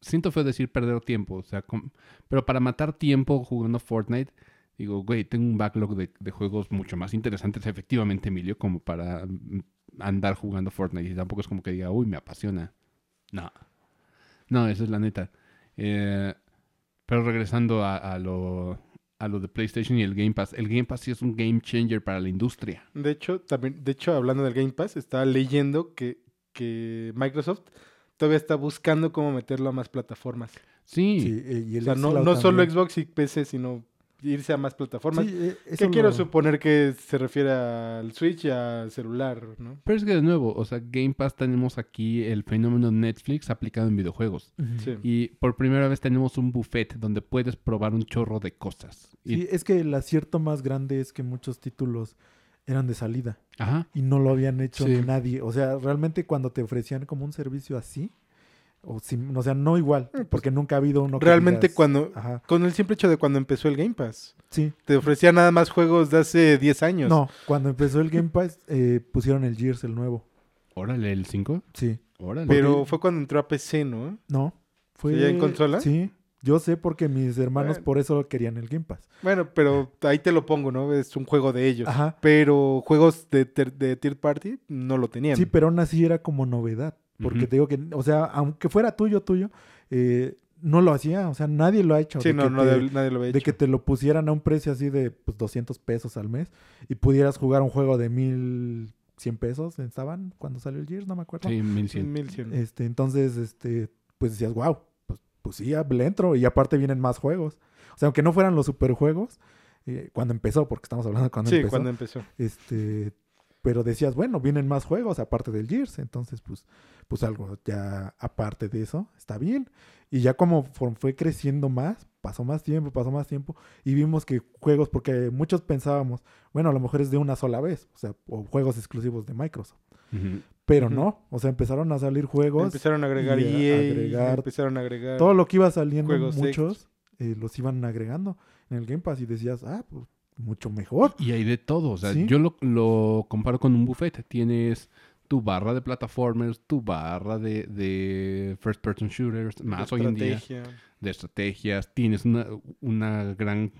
Siento feo decir perder tiempo, o sea, com- pero para matar tiempo jugando Fortnite, digo, güey, tengo un backlog de, de juegos mucho más interesantes, efectivamente, Emilio, como para andar jugando Fortnite. Y tampoco es como que diga, uy, me apasiona. No. No, esa es la neta. Eh, pero regresando a, a lo, a lo de PlayStation y el Game Pass, el Game Pass sí es un game changer para la industria. De hecho, también, de hecho, hablando del Game Pass, estaba leyendo que, que Microsoft todavía está buscando cómo meterlo a más plataformas. Sí, O sea, no, no solo. Xbox y PC, sino irse a más plataformas. Sí, eh, que quiero suponer que se refiere al Switch y al celular, ¿no? Pero es que de nuevo, o sea, Game Pass tenemos aquí el fenómeno Netflix aplicado en videojuegos. Sí. Y por primera vez tenemos un buffet donde puedes probar un chorro de cosas. Y- Sí, es que el acierto más grande es que muchos títulos eran de salida Ajá. y no lo habían hecho Sí. nadie. O sea, realmente cuando te ofrecían como un servicio así, o, sim- o sea, no igual, porque nunca ha habido uno que Realmente digas, cuando... Ajá, Con el simple hecho de cuando empezó el Game Pass. sí. Te ofrecía nada más juegos de hace 10 años. No, cuando empezó el Game Pass eh, pusieron el Gears, el nuevo. Órale, el 5. Sí. Órale. Pero Porque- fue cuando entró a PC, ¿no? No. Fue... ¿Sí, ya en consola? Sí. Yo sé porque mis hermanos Bueno. por eso querían el Game Pass. Bueno, pero ahí te lo pongo, ¿no? Es un juego de ellos. Ajá. Pero juegos de, de Third Party no lo tenían. Sí, pero aún así era como novedad. Porque te digo que, o sea, aunque fuera tuyo, tuyo, eh, no lo hacía. O sea, nadie lo ha hecho. Sí, de no, que no, te- de- nadie lo había de hecho. que te lo pusieran a un precio así de pues, 200 pesos al mes y pudieras jugar un juego de 1100 pesos. ¿Estaban cuando salió el Gears? No me acuerdo. Sí, Sí, 1100. 1100. Este, entonces, este, pues decías, wow, pues, pues sí, ya le entro. Y aparte vienen más juegos. O sea, aunque no fueran los superjuegos, eh, cuando empezó, porque estamos hablando de cuando sí, empezó. cuando empezó. Este, pero decías, bueno, vienen más juegos aparte del Gears, entonces pues, pues algo ya aparte de eso, está bien. Y ya como fue creciendo más, pasó más tiempo, pasó más tiempo, y vimos que juegos, porque muchos pensábamos, bueno, a lo mejor es de una sola vez, o sea, o juegos exclusivos de Microsoft. Pero no, o sea, empezaron a salir juegos, Empezaron a agregar y a EA, agregar empezaron a agregar... todo lo que iba saliendo, muchos eh, los iban agregando en el Game Pass y decías, ah, pues mucho mejor. Y hay de todo. O sea, Sí. yo lo, lo comparo con un buffet. Tienes tu barra de plataformers, tu barra de, de first person shooters, de más hoy en día estrategia. de estrategias. Tienes una, una gran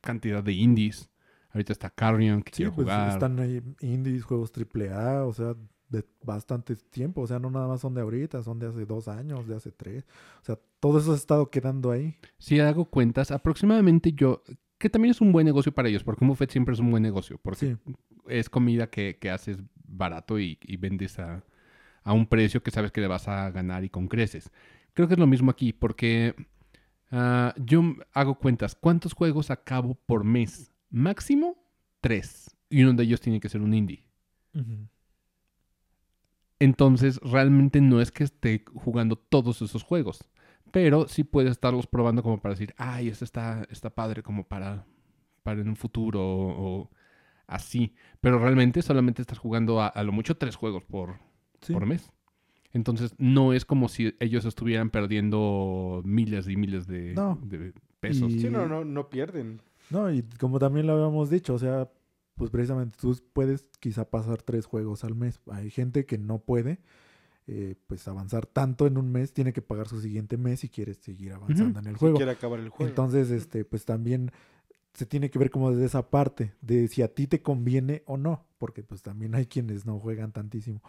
cantidad de indies. Ahorita está Carrion, que Sí, quiero pues jugar. están ahí indies, juegos AAA, o sea, de bastante tiempo. O sea, no nada más son de ahorita, son de hace dos años, de hace tres. O sea, todo eso ha estado quedando ahí. Si hago cuentas, aproximadamente yo, que también es un buen negocio para ellos, porque un buffet siempre es un buen negocio, porque Sí, es comida que, que haces barato y, y vendes a, a un precio que sabes que le vas a ganar y con creces. Creo que es lo mismo aquí, porque ah, yo hago cuentas, ¿cuántos juegos acabo por mes? Máximo tres. Y uno de ellos tiene que ser un indie. Entonces, realmente no es que esté jugando todos esos juegos. Pero sí puedes estarlos probando como para decir, ay, este está, está padre como para, para en un futuro o, así. Pero realmente solamente estás jugando a, a lo mucho tres juegos por, Sí. por mes. Entonces, no es como si ellos estuvieran perdiendo miles y miles de, No. de pesos. Y- Sí, no, no, no pierden. No, y como también lo habíamos dicho, o sea, pues precisamente tú puedes quizá pasar tres juegos al mes. Hay gente que no puede, eh, pues avanzar tanto en un mes, tiene que pagar su siguiente mes si quiere seguir avanzando en el Si juego. quiere acabar el juego. Entonces, este, pues también se tiene que ver como desde esa parte, de si a ti te conviene o no, porque pues también hay quienes no juegan tantísimo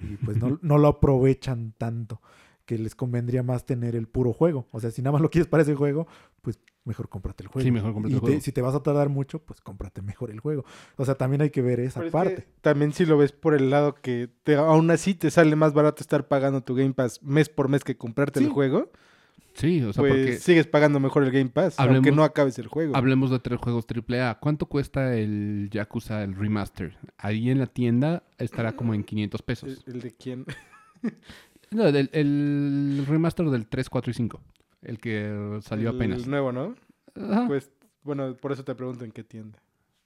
y pues no, [LAUGHS] no lo aprovechan tanto, que les convendría más tener el puro juego. O sea, si nada más lo quieres para ese juego, pues mejor cómprate el juego. Sí, mejor cómprate y el te- juego. si te vas a tardar mucho, pues cómprate mejor el juego. O sea, también hay que ver esa Pero es parte. que también si lo ves por el lado que te- aún así te sale más barato estar pagando tu Game Pass mes por mes que comprarte Sí. el juego, Sí, o sea, pues porque sigues pagando mejor el Game Pass, aunque no acabes el juego. hablemos de tres juegos AAA. ¿Cuánto cuesta el Yakuza, el remaster? Ahí en la tienda estará como en 500 ¿El, pesos. el de quién? [LAUGHS] No, del- el remaster del 3, 4 y 5. El que salió El apenas. nuevo, ¿no? Ajá. Pues, bueno, por eso te pregunto en qué tienda.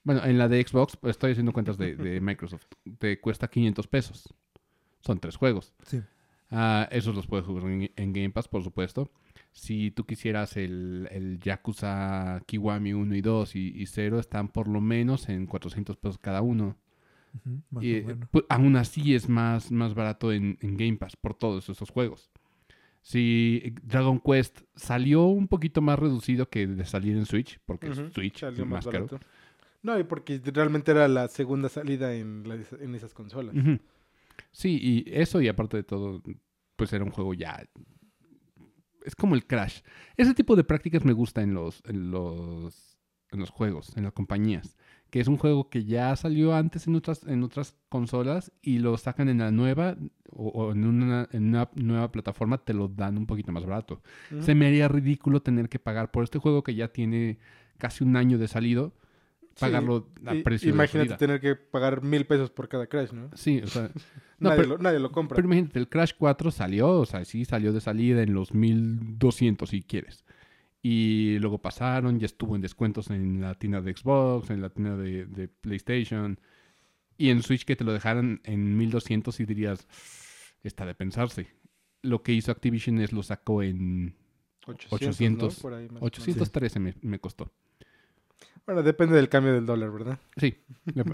Bueno, en la de Xbox, pues, estoy haciendo cuentas de, de Microsoft. Te cuesta 500 pesos. Son tres juegos. Sí. Ah, esos los puedes jugar en, en Game Pass, por supuesto. Si tú quisieras el, el Yakuza Kiwami 1 y 2 y, y 0, están por lo menos en 400 pesos cada uno. Más Y, o menos. pues, aún así es más, más barato en, en Game Pass por todos esos juegos. Si Dragon Quest salió un poquito más reducido que de salir en Switch, porque Switch salió es más, caro. No, y porque realmente era la segunda salida en, la- en esas consolas. Sí, y eso y aparte de todo, pues era un juego ya... Es como el Crash. Ese tipo de prácticas me gusta en los, en los, en los juegos, en las compañías. Que es un juego que ya salió antes en otras, en otras consolas y lo sacan en la nueva o, o en, una, en una nueva plataforma, te lo dan un poquito más barato. Se me haría ridículo tener que pagar por este juego que ya tiene casi un año de salido, Sí, pagarlo a i- precio de Imagínate salida. tener que pagar mil pesos por cada Crash, ¿no? Sí, o sea... [LAUGHS] No, nadie, pero- lo, nadie lo compra. Pero imagínate, el Crash 4 salió, o sea, sí salió de salida en los 1200 si quieres. Y luego pasaron, ya estuvo en descuentos en la tienda de Xbox, en la tienda de, de PlayStation. Y en Switch que te lo dejaran en 1200 y dirías, está de pensarse. Lo que hizo Activision es lo sacó en 800, 800, ¿no? Por ahí más o menos. 813 me, me costó. Bueno, depende del cambio del dólar, ¿verdad? Sí,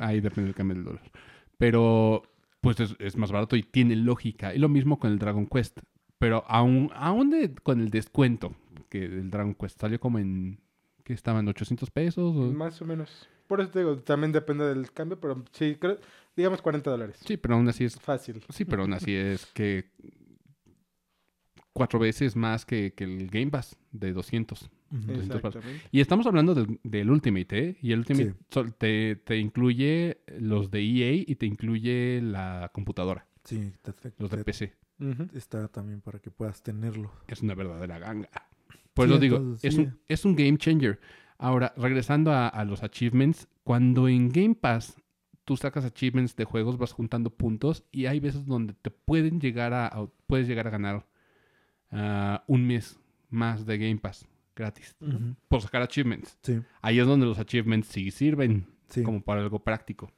ahí depende del cambio del dólar. Pero, pues es, es más barato y tiene lógica. Y lo mismo con el Dragon Quest. Pero aún, aún de- con el descuento que el Dragon Quest salió como en... que estaban 800 pesos. o- Más o menos. Por eso te digo, también depende del cambio, pero sí, creo, digamos 40 dólares. Sí, pero aún así es... Fácil. Sí, pero aún así es que... Cuatro veces más que, que el Game Pass de 200. Ujú. 200 pesos. Exactamente. Y estamos hablando del, del Ultimate, ¿eh? Y el Ultimate Sí. sol- te, te incluye los de EA y te incluye la computadora, Sí, te- los de te- Está también para que puedas tenerlo. Es una verdadera ganga. Pues Sí, lo digo, entonces, es, sí. un, es un game changer. Ahora, regresando a, a los achievements, cuando en Game Pass tú sacas achievements de juegos, vas juntando puntos y hay veces donde te pueden llegar a, a- puedes llegar a ganar ah, un mes más de Game Pass gratis por sacar achievements. Sí, Ahí es donde los achievements sí sirven sí. como para algo práctico.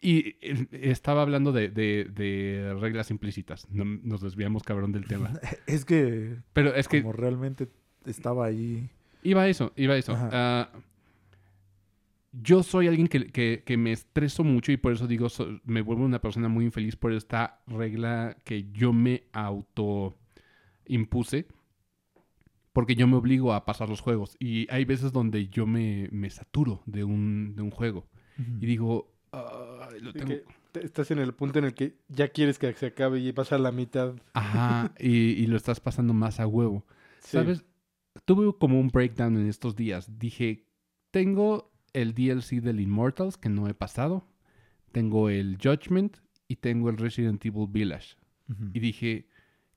Y eh, estaba hablando de, de- de reglas implícitas. No- nos desviamos cabrón del tema. [LAUGHS] Es que Pero es que como realmente estaba ahí. iba a eso, iba a eso. Ah, yo soy alguien que, que- que me estreso mucho y por eso digo, so- me vuelvo una persona muy infeliz por esta regla que yo me auto impuse. Porque yo me obligo a pasar los juegos. Y hay veces donde yo me, me saturo de un, de un juego. Y digo, "Ay, lo Sí, tengo que te- estás en el punto en el que ya quieres que se acabe y pasa la mitad. Ajá, [LAUGHS] y, y lo estás pasando más a huevo. Sí. ¿Sabes? Tuve como un breakdown en estos días. Dije, tengo el DLC del Immortals que no he pasado. Tengo el Judgment y tengo el Resident Evil Village. Y dije,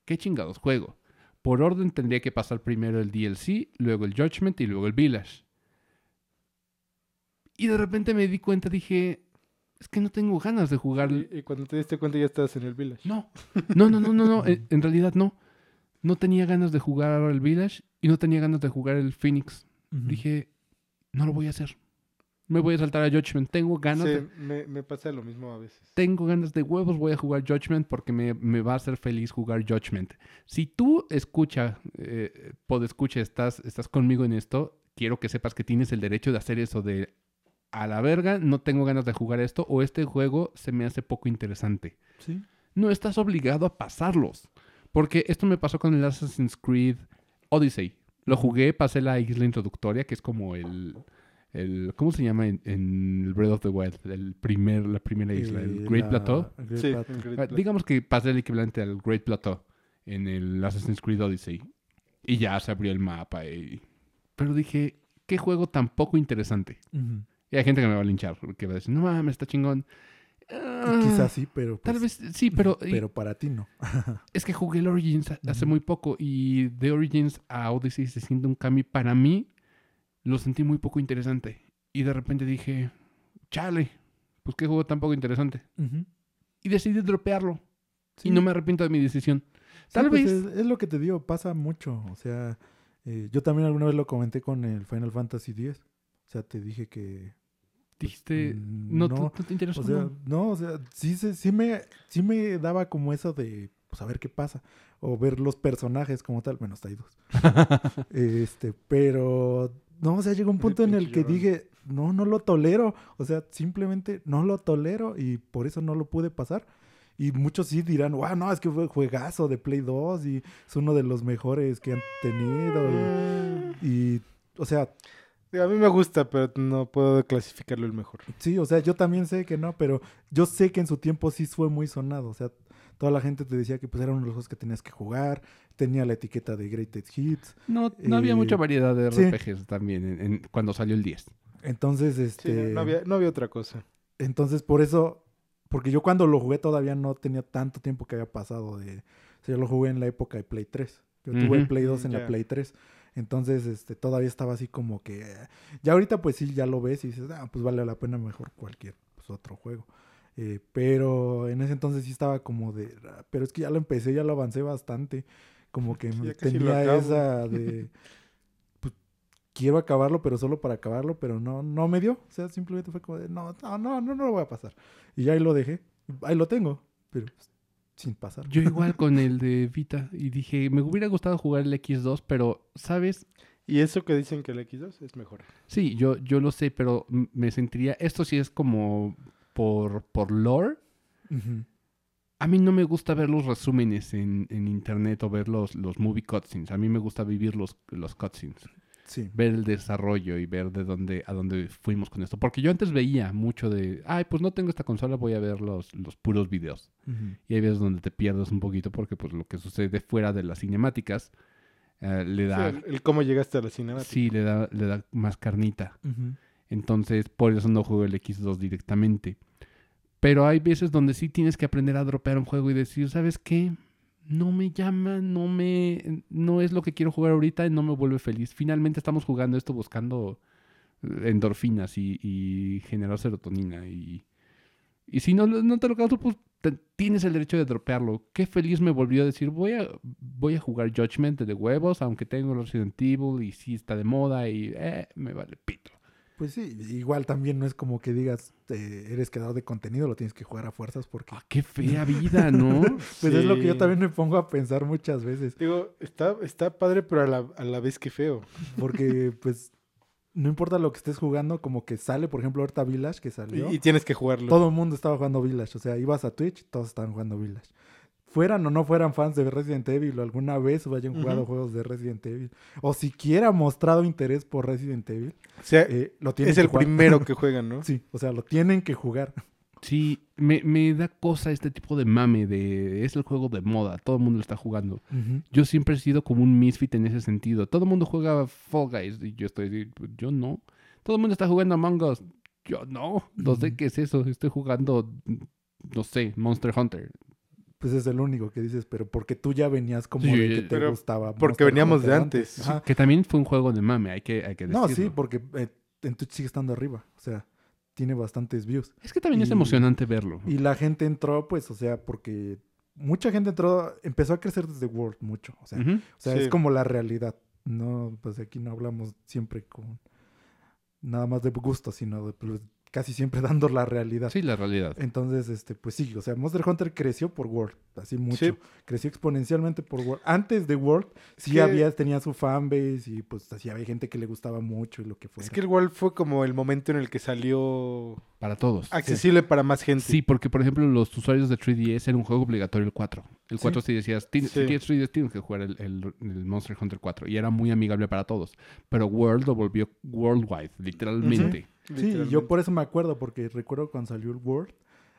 ¿qué chingados juego? Por orden tendría que pasar primero el DLC, luego el Judgment y luego el Village. Y de repente me di cuenta, dije, es que no tengo ganas de jugar. Y, y cuando te diste cuenta ya estabas en el village. No, no, no, no, no, no. [LAUGHS] En, en realidad no. No tenía ganas de jugar el Village y no tenía ganas de jugar el Phoenix. Dije, no lo voy a hacer. Me voy a saltar a Judgment. Tengo ganas Sí, de, me, me pasa lo mismo a veces. tengo ganas de huevos, voy a jugar Judgment porque me, me va a hacer feliz jugar Judgment. Si tú escucha, eh, escucha, estás, estás conmigo en esto, quiero que sepas que tienes el derecho de hacer eso de a la verga, no tengo ganas de jugar esto o este juego se me hace poco interesante. Sí. No estás obligado a pasarlos. Porque esto me pasó con el Assassin's Creed Odyssey. Lo jugué, pasé la isla introductoria, que es como el... el ¿Cómo se llama en, en el Breath of the Wild? El primer, la primera isla, el Eh, Great la- Plateau. el Great Sí, Plateau. en Great Ah, Plateau. digamos que pasé el equivalente al Great Plateau en el Assassin's Creed Odyssey. Y ya se abrió el mapa. y- Pero dije, qué juego tan poco interesante. Ujú. Y hay gente que me va a linchar, que va a decir, no mames, está chingón. Y Ah, quizás sí, pero. Tal pues, vez sí, pero, y- [LAUGHS] Pero para ti no. [LAUGHS] es que jugué el Origins hace muy poco y de Origins a Odyssey se siente un cambio. Para mí, lo sentí muy poco interesante. Y de repente dije, chale, pues qué juego tan poco interesante. Y decidí dropearlo. Sí. Y no me arrepiento de mi decisión. Sí, Tal pues vez. Es, es lo que te digo, pasa mucho. O sea, eh, yo también alguna vez lo comenté con el Final Fantasy X. O sea, te dije que. Dijiste, mm, no, no, no, te interesó. O sea, no? no, o sea, sí, se- sí, me, sí me daba como eso de, pues a ver qué pasa. O ver los personajes como tal. Bueno, hasta ahí dos. [LAUGHS] este, pero, no, o sea, llegó un punto en el que dije, no, no lo tolero. O sea, simplemente no lo tolero y por eso no lo pude pasar. Y muchos sí dirán, wow, no, es que fue juegazo de Play 2 y es uno de los mejores que han tenido. Y, y, o sea, A mí me gusta, pero no puedo clasificarlo el mejor. Sí, o sea, yo también sé que no, pero yo sé que en su tiempo sí fue muy sonado. O sea, toda la gente te decía que pues era uno de los juegos que tenías que jugar. Tenía la etiqueta de Greatest Hits. No, no había Eh, mucha variedad de sí. RPGs también en- en- cuando salió el 10. Entonces, Sí, este. no, había, no había otra cosa. Entonces, por eso. Porque yo cuando lo jugué todavía no tenía tanto tiempo que había pasado de. O sea, yo lo jugué en la época de Play 3. Yo tuve el Ujú. Play 2 en Ya. la Play 3. Entonces, este, todavía estaba así como que. Ya ahorita, pues sí, ya lo ves y dices, ah, pues vale la pena mejor cualquier pues, otro juego. Eh, pero en ese entonces sí estaba como de. "Ah, Pero es que ya lo empecé, ya lo avancé bastante. Como que [LAUGHS] ya tenía esa de. [LAUGHS] Pues quiero acabarlo, pero solo para acabarlo, pero no, no me dio. O sea, simplemente fue como de, no, no, no, no, no lo voy a pasar. Y ya ahí lo dejé. Ahí lo tengo, pero pues, sin pasar. Yo igual [LAUGHS] con el de Vita y dije, me hubiera gustado jugar el X2, pero, ¿sabes? Y eso que dicen que el X2 es mejor. Sí, yo, yo lo sé, pero me sentiría, esto sí es como por, por lore. A mí no me gusta ver los resúmenes en, en internet o ver los, los movie cutscenes. A mí me gusta vivir los, los cutscenes. Sí. ver el desarrollo y ver de dónde a dónde fuimos con esto. Porque yo antes veía mucho de, ay, pues no tengo esta consola, voy a ver los, los puros videos. Y hay veces donde te pierdes un poquito porque pues lo que sucede fuera de las cinemáticas eh, le Sí, da, el, el cómo llegaste a la cinemática. sí, le da, le da más carnita. Entonces, por eso no juego el X2 directamente. Pero hay veces donde sí tienes que aprender a dropear un juego y decir, ¿sabes qué? No me llama, no me... No es lo que quiero jugar ahorita y no me vuelve feliz. Finalmente estamos jugando esto buscando eh, endorfinas y, y generar serotonina. Y, y si no, no te lo causo, pues tienes el derecho de dropearlo. Qué feliz me volvió a decir, voy a, voy a jugar Judgment de huevos, aunque tengo Resident Evil y sí está de moda y eh, me vale pito. Pues sí, igual también no es como que digas, eh, eres creador de contenido, lo tienes que jugar a fuerzas porque... Ah, qué fea vida, ¿no? [LAUGHS] Pues es lo que yo también me pongo a pensar muchas veces. Digo, está, está padre, pero a la, a la vez que feo. Porque, pues, no importa lo que estés jugando, como que sale, por ejemplo, ahorita Village, que salió. Y, y tienes que jugarlo. Todo el mundo estaba jugando Village. O sea, ibas a Twitch, todos estaban jugando Village. Fueran o no fueran fans de Resident Evil o alguna vez o hayan jugado Ujú. juegos de Resident Evil o siquiera mostrado interés por Resident Evil, O sea, eh, lo tienen es que el jugar. primero que [LAUGHS] juegan, ¿no? Sí, o sea, lo tienen que jugar. Sí, me, me da cosa este tipo de mame de... Es el juego de moda, todo el mundo lo está jugando. Yo siempre he sido como un misfit en ese sentido. Todo el mundo juega Fall Guys y yo estoy... Yo no. Todo el mundo está jugando Among Us. Yo no. No sé Ujú. qué es eso. Estoy jugando... No sé, Monster Hunter. Pues es el único que dices, pero porque tú ya venías como Sí, de que te gustaba. porque Monster veníamos de antes. Que también fue un juego de mame, hay que, hay que decirlo. No, sí, porque eh, en Twitch sigue estando arriba. O sea, tiene bastantes views. Es que también es emocionante verlo. Y la gente entró, pues, o sea, porque mucha gente entró, empezó a crecer desde World mucho. O sea, o sea Sí. es como la realidad. No, pues aquí no hablamos siempre con nada más de gusto, sino de, pues, casi siempre [LAUGHS] dando la realidad. Sí, la realidad. Entonces, este, pues sí, o sea, Monster Hunter creció por World, así mucho. Sí. Creció exponencialmente por World. Antes de World, sí que- había, tenía su fanbase y pues así había gente que le gustaba mucho y lo que fuera. Es que el World fue como el momento en el que salió Para todos. accesible para más gente. Sí, porque por ejemplo los usuarios de 3DS era un juego obligatorio el 4. El 4 sí, decías, "Tien- Sí. si tienes 3DS tienes que jugar el, el- el Monster Hunter 4. Y era muy amigable para todos. Pero World lo volvió worldwide, literalmente. Literalmente. yo por eso me acuerdo, porque recuerdo cuando salió el World,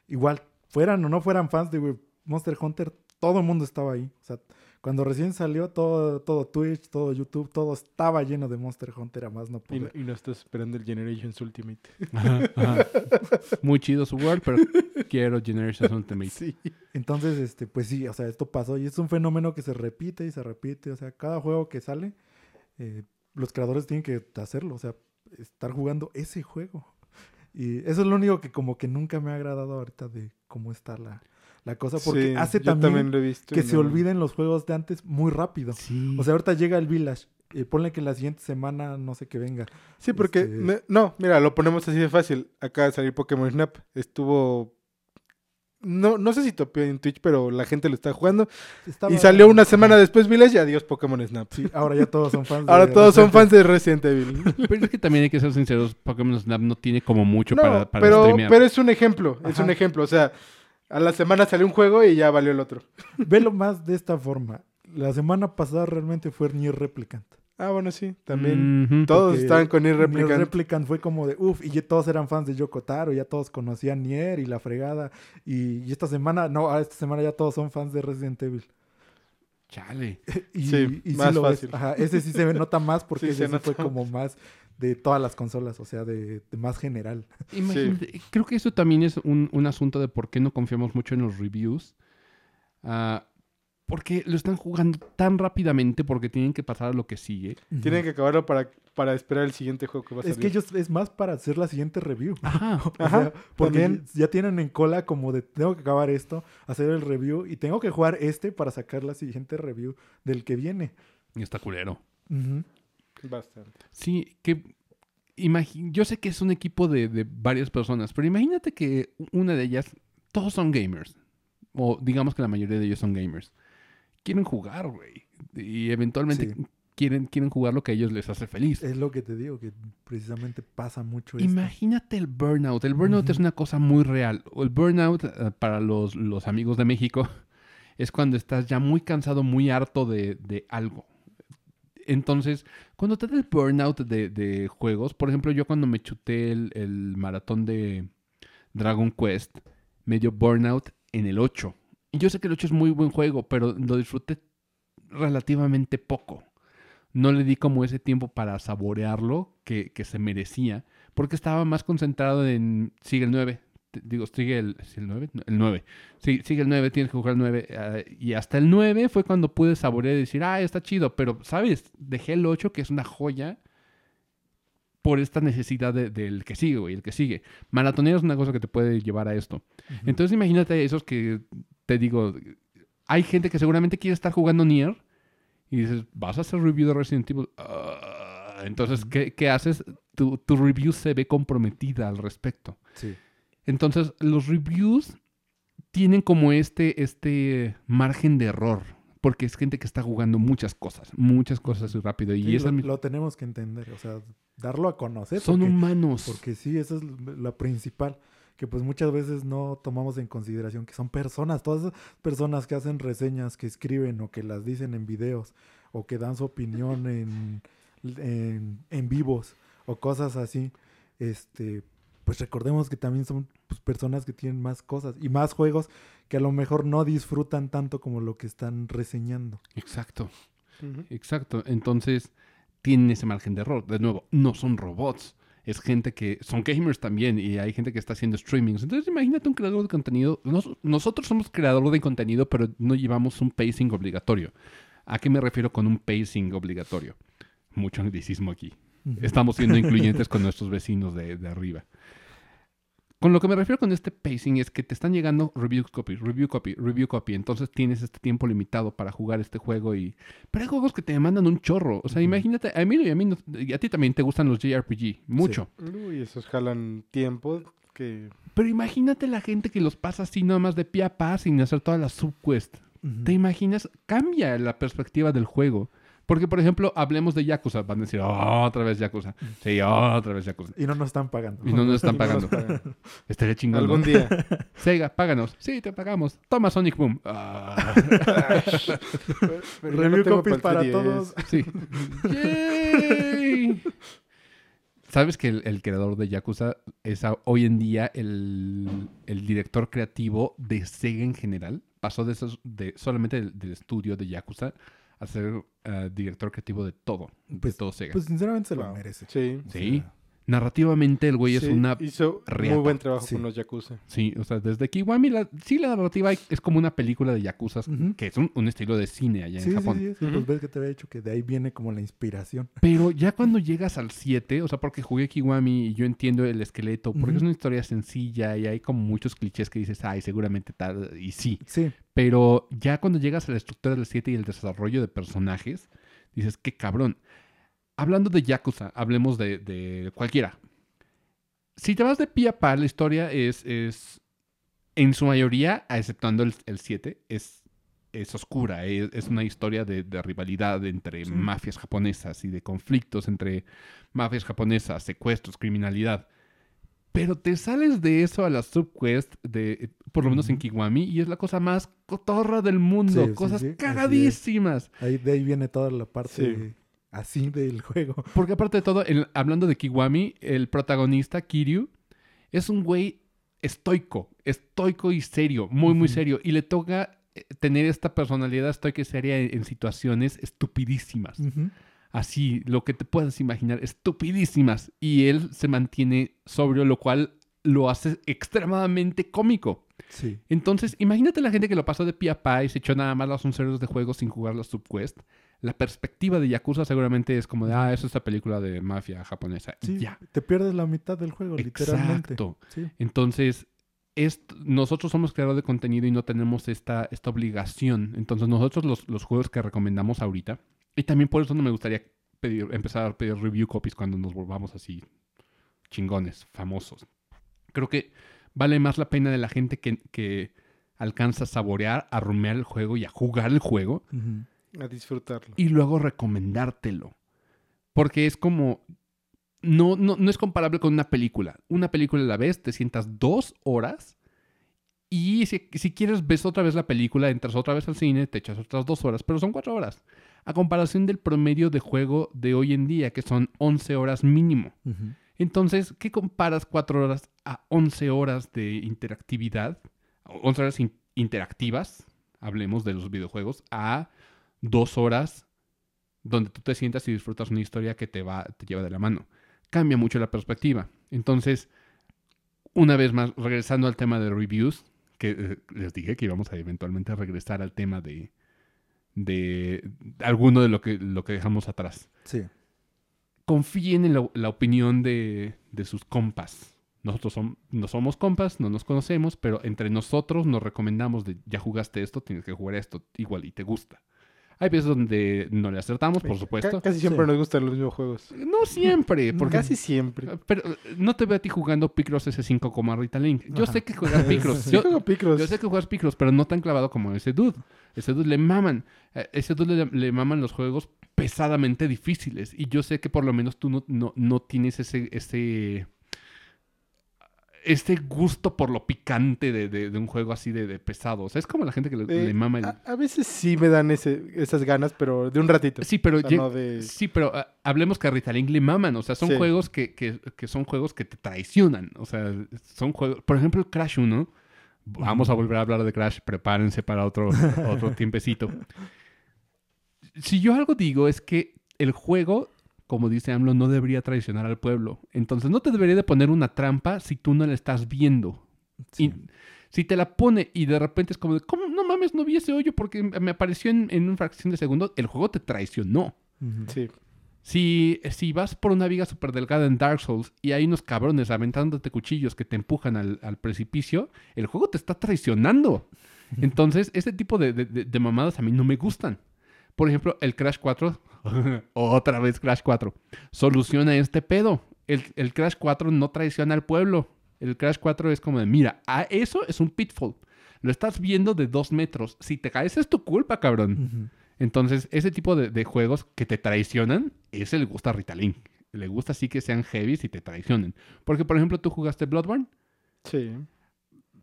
igual, fueran o no fueran fans de Monster Hunter, todo el mundo estaba ahí. O sea, cuando recién salió, todo, todo Twitch, todo YouTube, todo estaba lleno de Monster Hunter, a más no Y, poder. no- y no estás esperando el Generations Ultimate. [LAUGHS] Ajá, ajá. Muy chido su World, pero quiero Generations Ultimate. Sí. Entonces, este, pues sí, o sea, esto pasó y es un fenómeno que se repite y se repite. O sea, cada juego que sale, eh, los creadores tienen que hacerlo, o sea, estar jugando ese juego. Y eso es lo único que como que nunca me ha agradado ahorita de cómo está la, la cosa, porque Sí, hace también, visto. que se olviden los juegos de antes muy rápido. Sí. O sea, ahorita llega el Village. eh, ponle que la siguiente semana no sé qué venga. Sí, porque... este- me- no, mira, lo ponemos así de fácil. Acaba de salir Pokémon Snap. Estuvo... No, no sé si topió en Twitch, pero la gente lo está jugando. Estaba- Y salió una semana después Village y adiós Pokémon Snap. Sí, ahora ya todos son fans. de Ahora todos son Resident fans de Resident Evil. [LAUGHS] Pero es que también hay que ser sinceros, Pokémon Snap no tiene como mucho No, para, para pero, streamear. pero es un ejemplo. Es Ajá. un ejemplo. O sea, a la semana salió un juego y ya valió el otro. Velo más de esta forma. La semana pasada realmente fue Nier Replicant. Ah, bueno, sí. También. Todos estaban con Nier Nier Replicant. Replicant fue como de uff, y ya todos eran fans de Yoko Taro, ya todos conocían Nier y la fregada. Y, y esta semana, no, ah, esta semana ya todos son fans de Resident Evil. Chale. [LAUGHS] Y, Sí, y más lo fácil. Ajá, ese sí se nota más porque [LAUGHS] Sí, ese sí fue como más de todas las consolas, o sea, de, de más general. [LAUGHS] Imagínate, creo que eso también es un, un asunto de por qué no confiamos mucho en los reviews. Ah, porque lo están jugando tan rápidamente porque tienen que pasar a lo que sigue. Tienen que acabarlo para, para esperar el siguiente juego que va a salir. Es que ellos es más para hacer la siguiente review. Ajá. [LAUGHS] O Ajá, sea, porque también. ya tienen en cola como de tengo que acabar esto, hacer el review y tengo que jugar este para sacar la siguiente review del que viene. Y está culero. Ujú. Bastante. Sí, que yo sé que es un equipo de, de varias personas, pero imagínate que una de ellas, todos son gamers. O digamos que la mayoría de ellos son gamers. Quieren jugar, güey. Y eventualmente Sí. quieren, quieren jugar lo que a ellos les hace feliz. Es lo que te digo, que precisamente pasa mucho esto. Imagínate el burnout. El burnout es una cosa muy real. El burnout, eh, para los, los amigos de México, [LAUGHS] es cuando estás ya muy cansado, muy harto de, de algo. Entonces, cuando te da el burnout de, de juegos, por ejemplo, yo cuando me chuté el, el maratón de Dragon Quest, me dio burnout en el 8. Yo sé que el 8 es muy buen juego, pero lo disfruté relativamente poco. No le di como ese tiempo para saborearlo que, que se merecía, porque estaba más concentrado en sigue el 9. Te- Digo, sigue el, ¿sí el 9? No, El 9. Sí, sigue el 9, tienes que jugar el 9. ah, y hasta el 9 fue cuando pude saborear y decir, ah, está chido. Pero, ¿sabes? Dejé el 8, que es una joya, por esta necesidad de- del que sigue, güey, el que sigue. Maratonear es una cosa que te puede llevar a esto. Entonces imagínate esos que te digo, hay gente que seguramente quiere estar jugando Nier y dices, vas a hacer review de Resident Evil. Ah, entonces, ¿qué, qué haces? Tu, tu review se ve comprometida al respecto. Sí. Entonces, los reviews tienen como este, este margen de error. Porque es gente que está jugando muchas cosas, muchas cosas muy rápido. Y Sí, esa lo, mi- lo tenemos que entender, o sea, darlo a conocer. son porque, humanos. porque sí, esa es la principal. Que pues muchas veces no tomamos en consideración que son personas, todas esas personas que hacen reseñas, que escriben o que las dicen en videos o que dan su opinión [LAUGHS] en, en, en vivos o cosas así. Este, pues recordemos que también son pues, personas que tienen más cosas y más juegos que a lo mejor no disfrutan tanto como lo que están reseñando. Exacto. Exacto. Entonces, tienen ese margen de error. De nuevo, no son robots. Es gente que son gamers también y hay gente que está haciendo streamings. Entonces, imagínate un creador de contenido. Nos- nosotros somos creador de contenido, pero no llevamos un pacing obligatorio. ¿A qué me refiero con un pacing obligatorio? Mucho anglicismo aquí. Estamos siendo [LAUGHS] incluyentes con nuestros vecinos de, de arriba. Con lo que me refiero con este pacing es que te están llegando review copy, review copy, review copy. Entonces tienes este tiempo limitado para jugar este juego y... Pero hay juegos que te demandan un chorro. O sea, imagínate, a mí y a mí, no- y a ti también te gustan los JRPG, mucho. Uy, esos jalan tiempo que... Pero imagínate la gente que los pasa así nada más de pie a pa sin hacer todas las subquests. ¿Te imaginas? Cambia la perspectiva del juego. Porque, por ejemplo, hablemos de Yakuza. Van a decir, "Oh, otra vez Yakuza. Sí, otra vez Yakuza. Y no nos están pagando. Y no nos están [LAUGHS] pagando. pagan. Estaría chingón. ¿no? Algún día. [LAUGHS] Sega, páganos. Sí, te pagamos. Toma Sonic Boom. Ah, [LAUGHS] Pero Review no copies para todos. 3DS. sí. Yay. ¿Sabes que el, el creador de Yakuza es a- hoy en día el, el director creativo de Sega en general? Pasó de, esos, de solamente del, del estudio de Yakuza a ser eh, director creativo de todo, de Pues- todo Sega. Pues sinceramente se lo Wow. merece. Sí. O Sí. sea, Narrativamente el güey es una Hizo riata. muy buen trabajo Sí. con los Yakuza. Sí, o sea, desde Kiwami, la, sí, la narrativa es como una película de Yakuza, Ujú. que es un, un estilo de cine allá sí, en sí, Japón. sí, sí, Ujú. Pues ves que te había dicho que de ahí viene como la inspiración. Pero ya cuando llegas al 7, o sea, porque jugué Kiwami y yo entiendo el esqueleto, porque es una historia sencilla y hay como muchos clichés que dices, ay, seguramente tal, y sí. Sí. Pero ya cuando llegas a la estructura del 7 y el desarrollo de personajes, dices, qué cabrón. Hablando de Yakuza, hablemos de, de cualquiera. Si te vas de pie a pa, la historia es, es en su mayoría, exceptuando el, el 7, es, es oscura. Es, es una historia de, de rivalidad entre Sí. mafias japonesas y de conflictos entre mafias japonesas, secuestros, criminalidad. Pero te sales de eso a la subquest, de, por lo menos en. Kiwami, y es la cosa más cotorra del mundo. Sí, sí, Cosas sí, es. cagadísimas. Ahí, de ahí viene toda la parte Sí. Así del juego. [LAUGHS] Porque aparte de todo, el- hablando de Kiwami, el protagonista, Kiryu, es un güey estoico, estoico y serio, muy, muy serio. Y le toca eh, tener esta personalidad estoica y seria en, en situaciones estupidísimas. Así, lo que te puedas imaginar, estupidísimas. Y él se mantiene sobrio, lo cual lo hace extremadamente cómico. Sí. Entonces, imagínate la gente que lo pasó de pie a pa y se echó nada más 11 horas de juego sin jugar la subquest. La perspectiva de Yakuza seguramente es como de, ah, eso es esta película de mafia japonesa. Y Sí, ya. te pierdes la mitad del juego, literalmente. Exacto. Sí. Entonces, est- nosotros somos creadores de contenido y no tenemos esta, esta obligación. Entonces, nosotros los, los juegos que recomendamos ahorita, y también por eso no me gustaría pedir, empezar a pedir review copies cuando nos volvamos así chingones, famosos. Creo que vale más la pena de la gente que, que alcanza a saborear, a rumear el juego y a jugar el juego Ujú. A disfrutarlo. y luego recomendártelo. Porque es como. No, no, no es comparable con una película. Una película a la vez, te sientas dos horas. Y si, si quieres, ves otra vez la película, entras otra vez al cine, te echas otras dos horas, pero son cuatro horas. A comparación del promedio de juego de hoy en día, que son 11 horas mínimo. Entonces, ¿qué comparas cuatro horas a 11 horas de interactividad? 11 horas in- interactivas, hablemos de los videojuegos, a dos horas donde tú te sientas y disfrutas una historia que te, va, te lleva de la mano. Cambia mucho la perspectiva. Entonces, una vez más, regresando al tema de reviews, que eh, les dije que íbamos a eventualmente regresar al tema de, de alguno de lo que, lo que dejamos atrás Sí. confíen en la, la opinión de, de sus compas. Nosotros som- no somos compas, no nos conocemos, pero entre nosotros nos recomendamos de ya jugaste esto, tienes que jugar esto, igual y te gusta. Hay veces donde no le acertamos, por supuesto. casi siempre Sí. nos gustan los mismos juegos. No siempre, [LAUGHS] porque Casi siempre. pero eh, no te veo a ti jugando Picross S5 como a Rita Link. Yo Ajá. sé que juegas [LAUGHS] Picross. Sí, yo, juego Picross. yo sé que juegas Picross, pero no tan clavado como ese dude. Ese dude le maman. Eh, Ese dude le, le maman los juegos pesadamente difíciles. Y yo sé que por lo menos tú no, no, no tienes ese, ese, ese gusto por lo picante de, de- de un juego así de, de pesado. O sea, es como la gente que le, Eh, le mama el... a, a veces sí me dan ese, esas ganas, pero de un ratito. Sí, pero O sea, lle- no de- Sí, pero ah, hablemos que a Rita Link le maman. O sea, son Sí. juegos que, que- que son juegos que te traicionan. O sea, son juegos. Por ejemplo, Crash 1. Vamos a volver a hablar de Crash. Prepárense para otro, otro [LAUGHS] tiempecito. Si yo algo digo es que el juego, como dice AMLO, no debería traicionar al pueblo. Entonces no te debería de poner una trampa si tú no la estás viendo. Sí. Y si te la pone y de repente es como de, ¿cómo? No mames, no vi ese hoyo porque me apareció en, en una fracción de segundo. El juego te traicionó. Sí. Si, si vas por una viga súper delgada en Dark Souls y hay unos cabrones aventándote cuchillos que te empujan al, al precipicio, el juego te está traicionando. [LAUGHS] Entonces, este tipo de, de- de- de mamadas a mí no me gustan. Por ejemplo, el Crash 4, [LAUGHS] otra vez Crash 4, soluciona este pedo. El, el Crash 4 no traiciona al pueblo. El Crash 4 es como de, mira, a eso es un pitfall. Lo estás viendo de dos metros. Si te caes es tu culpa, cabrón. Entonces, ese tipo de, de juegos que te traicionan, ese le gusta a Ritalin. Le gusta así que sean heavy y te traicionen. Porque, por ejemplo, tú jugaste Bloodborne. Sí.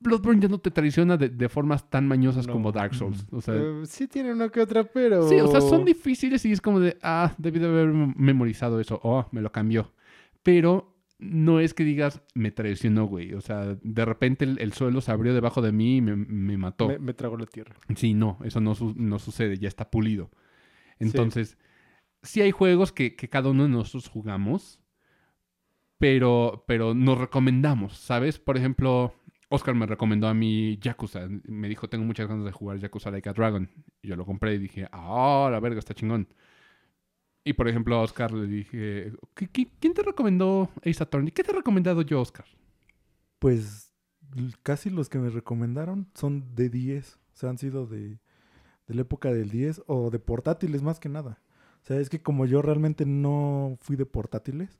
Bloodborne ya no te traiciona de, de formas tan mañosas No. como Dark Souls. O sea, Eh, sí tiene una que otra, pero... sí, o sea, son difíciles y es como de, ah, debí de haber mem- memorizado eso. Oh, me lo cambió. Pero no es que digas, me traicionó, güey. O sea, de repente el, el suelo se abrió debajo de mí y me, me mató. Me, me tragó la tierra. Sí, no, eso no, su- no sucede, ya está pulido. Entonces, sí, hay juegos que, que cada uno de nosotros jugamos, pero, pero nos recomendamos, ¿sabes? Por ejemplo, Oscar me recomendó a mí Yakuza. Me dijo, tengo muchas ganas de jugar Yakuza Like a Dragon. Y yo lo compré y dije, ah, la verga, está chingón. Y por ejemplo, a Oscar le dije, ¿qui- qui- ¿quién te recomendó Ace Attorney? ¿Qué te he recomendado yo, Oscar? Pues casi los que me recomendaron son de 10. O sea, han sido de, de la época del 10 o de portátiles más que nada. O sea, es que como yo realmente no fui de portátiles,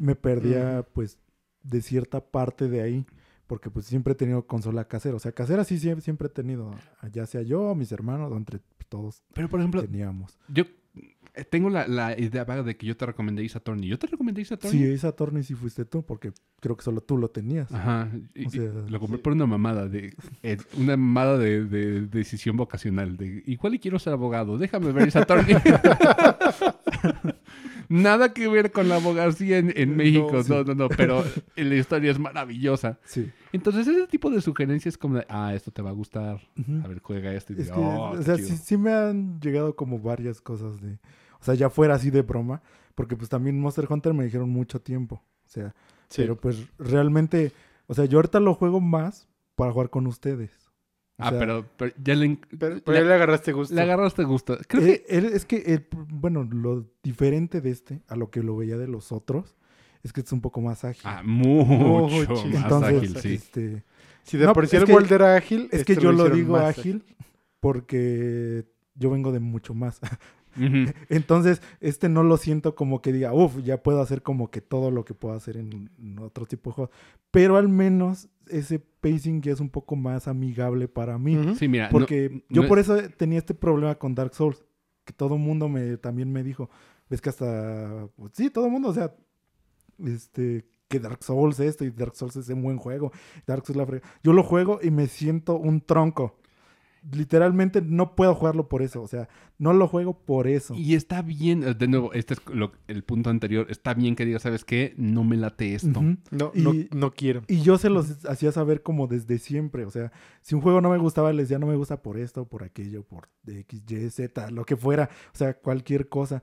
me perdía pues de cierta parte de ahí. Porque pues siempre he tenido consola casera. O sea, casera sí siempre, siempre he tenido. Ya sea yo mis hermanos entre todos Pero por ejemplo, teníamos. Yo tengo la, la idea vaga de que yo te recomendé Attorney. ¿Yo te recomendé Attorney? Sí, esa Attorney sí fuiste tú, porque creo que solo tú lo tenías. Ajá. y- O sea, y lo compré sí. por una mamada de eh, una mamada de, de decisión vocacional. De igual y quiero ser abogado. Déjame ver Attorney. [LAUGHS] Nada que ver con la abogacía en, en No, México. sí. No, no, no. Pero la historia es maravillosa. Sí. Entonces, ese tipo de sugerencias como de, ah, esto te va a gustar. A ver, juega esto. Y Es que, "Oh, o sea, chido". sí, sí me han llegado como varias cosas de... O sea, ya fuera así de broma, porque pues también Monster Hunter me dijeron mucho tiempo. O sea, Sí. pero pues realmente... O sea, yo ahorita lo juego más para jugar con ustedes. O Ah, sea, pero, pero ya le, Pero, le- pero ya le agarraste gusto. le agarraste gusto. Creo que eh, él- es que, el- bueno, lo diferente de este a lo que lo veía de los otros es que es un poco más ágil. Ah, mucho Mucho. más Entonces, ágil, sí. este, Si de No, por sí es el que- World era ágil, es este que yo lo digo ágil porque yo vengo de mucho más. [LAUGHS] Entonces, este no lo siento como que diga, uff, ya puedo hacer como que todo lo que puedo hacer en, en otro tipo de juegos. Pero al menos ese pacing ya es un poco más amigable para mí. Sí, mira. no- Porque yo no- por eso tenía este problema con Dark Souls. Que todo el mundo me, también me dijo. Ves que hasta. pues, sí, todo el mundo, o sea. Este. Que Dark Souls esto y Dark Souls es un buen juego. Dark Souls la frega. Yo lo juego y me siento un tronco. Literalmente no puedo jugarlo por eso. O sea, no lo juego por eso. Y está bien, eh, de nuevo, este es lo- el punto anterior. Está bien que digas, ¿sabes qué? No me late esto. No, Y- no, no quiero. Y yo se los hacía saber como desde siempre. O sea, si un juego no me gustaba, les decía no me gusta por esto, por aquello, por X, Y, Z, lo que fuera. O sea, cualquier cosa.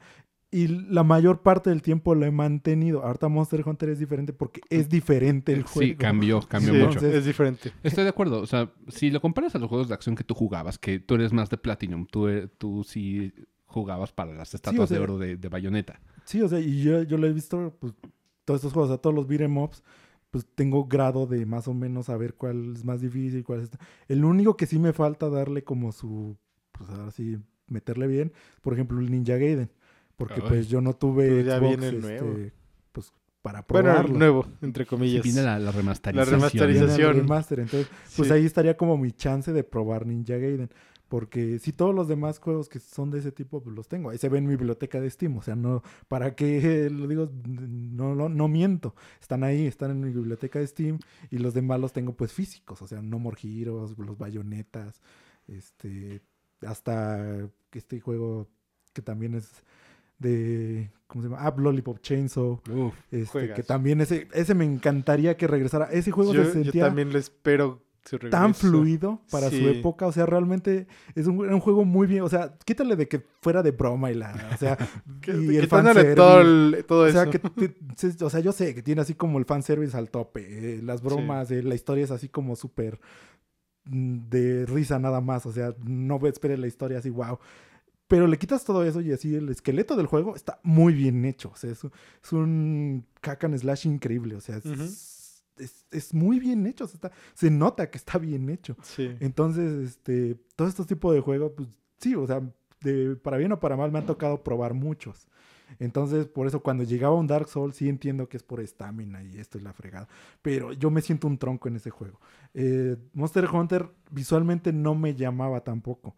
Y la mayor parte del tiempo lo he mantenido. Ahorita Monster Hunter es diferente porque es diferente el juego. Sí, cambió, cambió Sí, mucho. Entonces- es diferente. Estoy de acuerdo. O sea, si lo comparas a los juegos de acción que tú jugabas, que tú eres más de Platinum, tú, eh, tú sí jugabas para las estatuas sea- de oro de, de Bayonetta. Sí, o sea, y yo, yo lo he visto, pues, todos estos juegos, o sea, todos los beat'em ups, pues tengo grado de más o menos saber cuál es más difícil, cuál es... El único que sí me falta darle como su, pues ahora sí, meterle bien, por ejemplo, el Ninja Gaiden, porque Ay. pues yo no tuve Pero ya Xbox, viene el este, nuevo. pues, para Bueno, probarlo. nuevo, entre Sí, comillas. viene la, la remasterización. La el remasterización. remaster, entonces, pues Sí. ahí estaría como mi chance de probar Ninja Gaiden. Porque si todos los demás juegos que son de ese tipo, pues los tengo. Ahí se ve en mi biblioteca de Steam. O sea, no, ¿para qué [LAUGHS] lo digo? No, no, no miento. Están ahí, están en mi biblioteca de Steam. Y los demás los tengo pues físicos. O sea, No More Heroes, los bayonetas. Este. Hasta este juego que también es de. ¿Cómo se llama? Ah, Lollipop Chainsaw. Uf, Este, que también ese, ese me encantaría que regresara. Ese juego yo, se yo sentía también lo espero su tan fluido para su época. O sea, realmente es un, juego muy bien. O sea, quítale de que fuera de broma y la. O sea, [LAUGHS] Que- y el fanservice. todo, el- todo O sea, eso. que te- se- o sea, yo sé que tiene así como el fanservice al tope. eh, las bromas, eh, la historia es así como súper mm, de risa nada más. O sea, no esperes la historia así, wow. Pero le quitas todo eso y así el esqueleto del juego está muy bien hecho. O sea, es, un- es un hack and slash increíble. O sea, es, Ujú. es- es muy bien hecho. o sea, está- se nota que está bien hecho. Sí. Entonces, este, todos estos tipos de juegos, pues sí, o sea, de, para bien o para mal me han tocado probar muchos. Entonces, por eso cuando llegaba un Dark Souls, sí entiendo que es por estamina y esto es la fregada. Pero yo me siento un tronco en ese juego. Eh, Monster Hunter visualmente no me llamaba tampoco.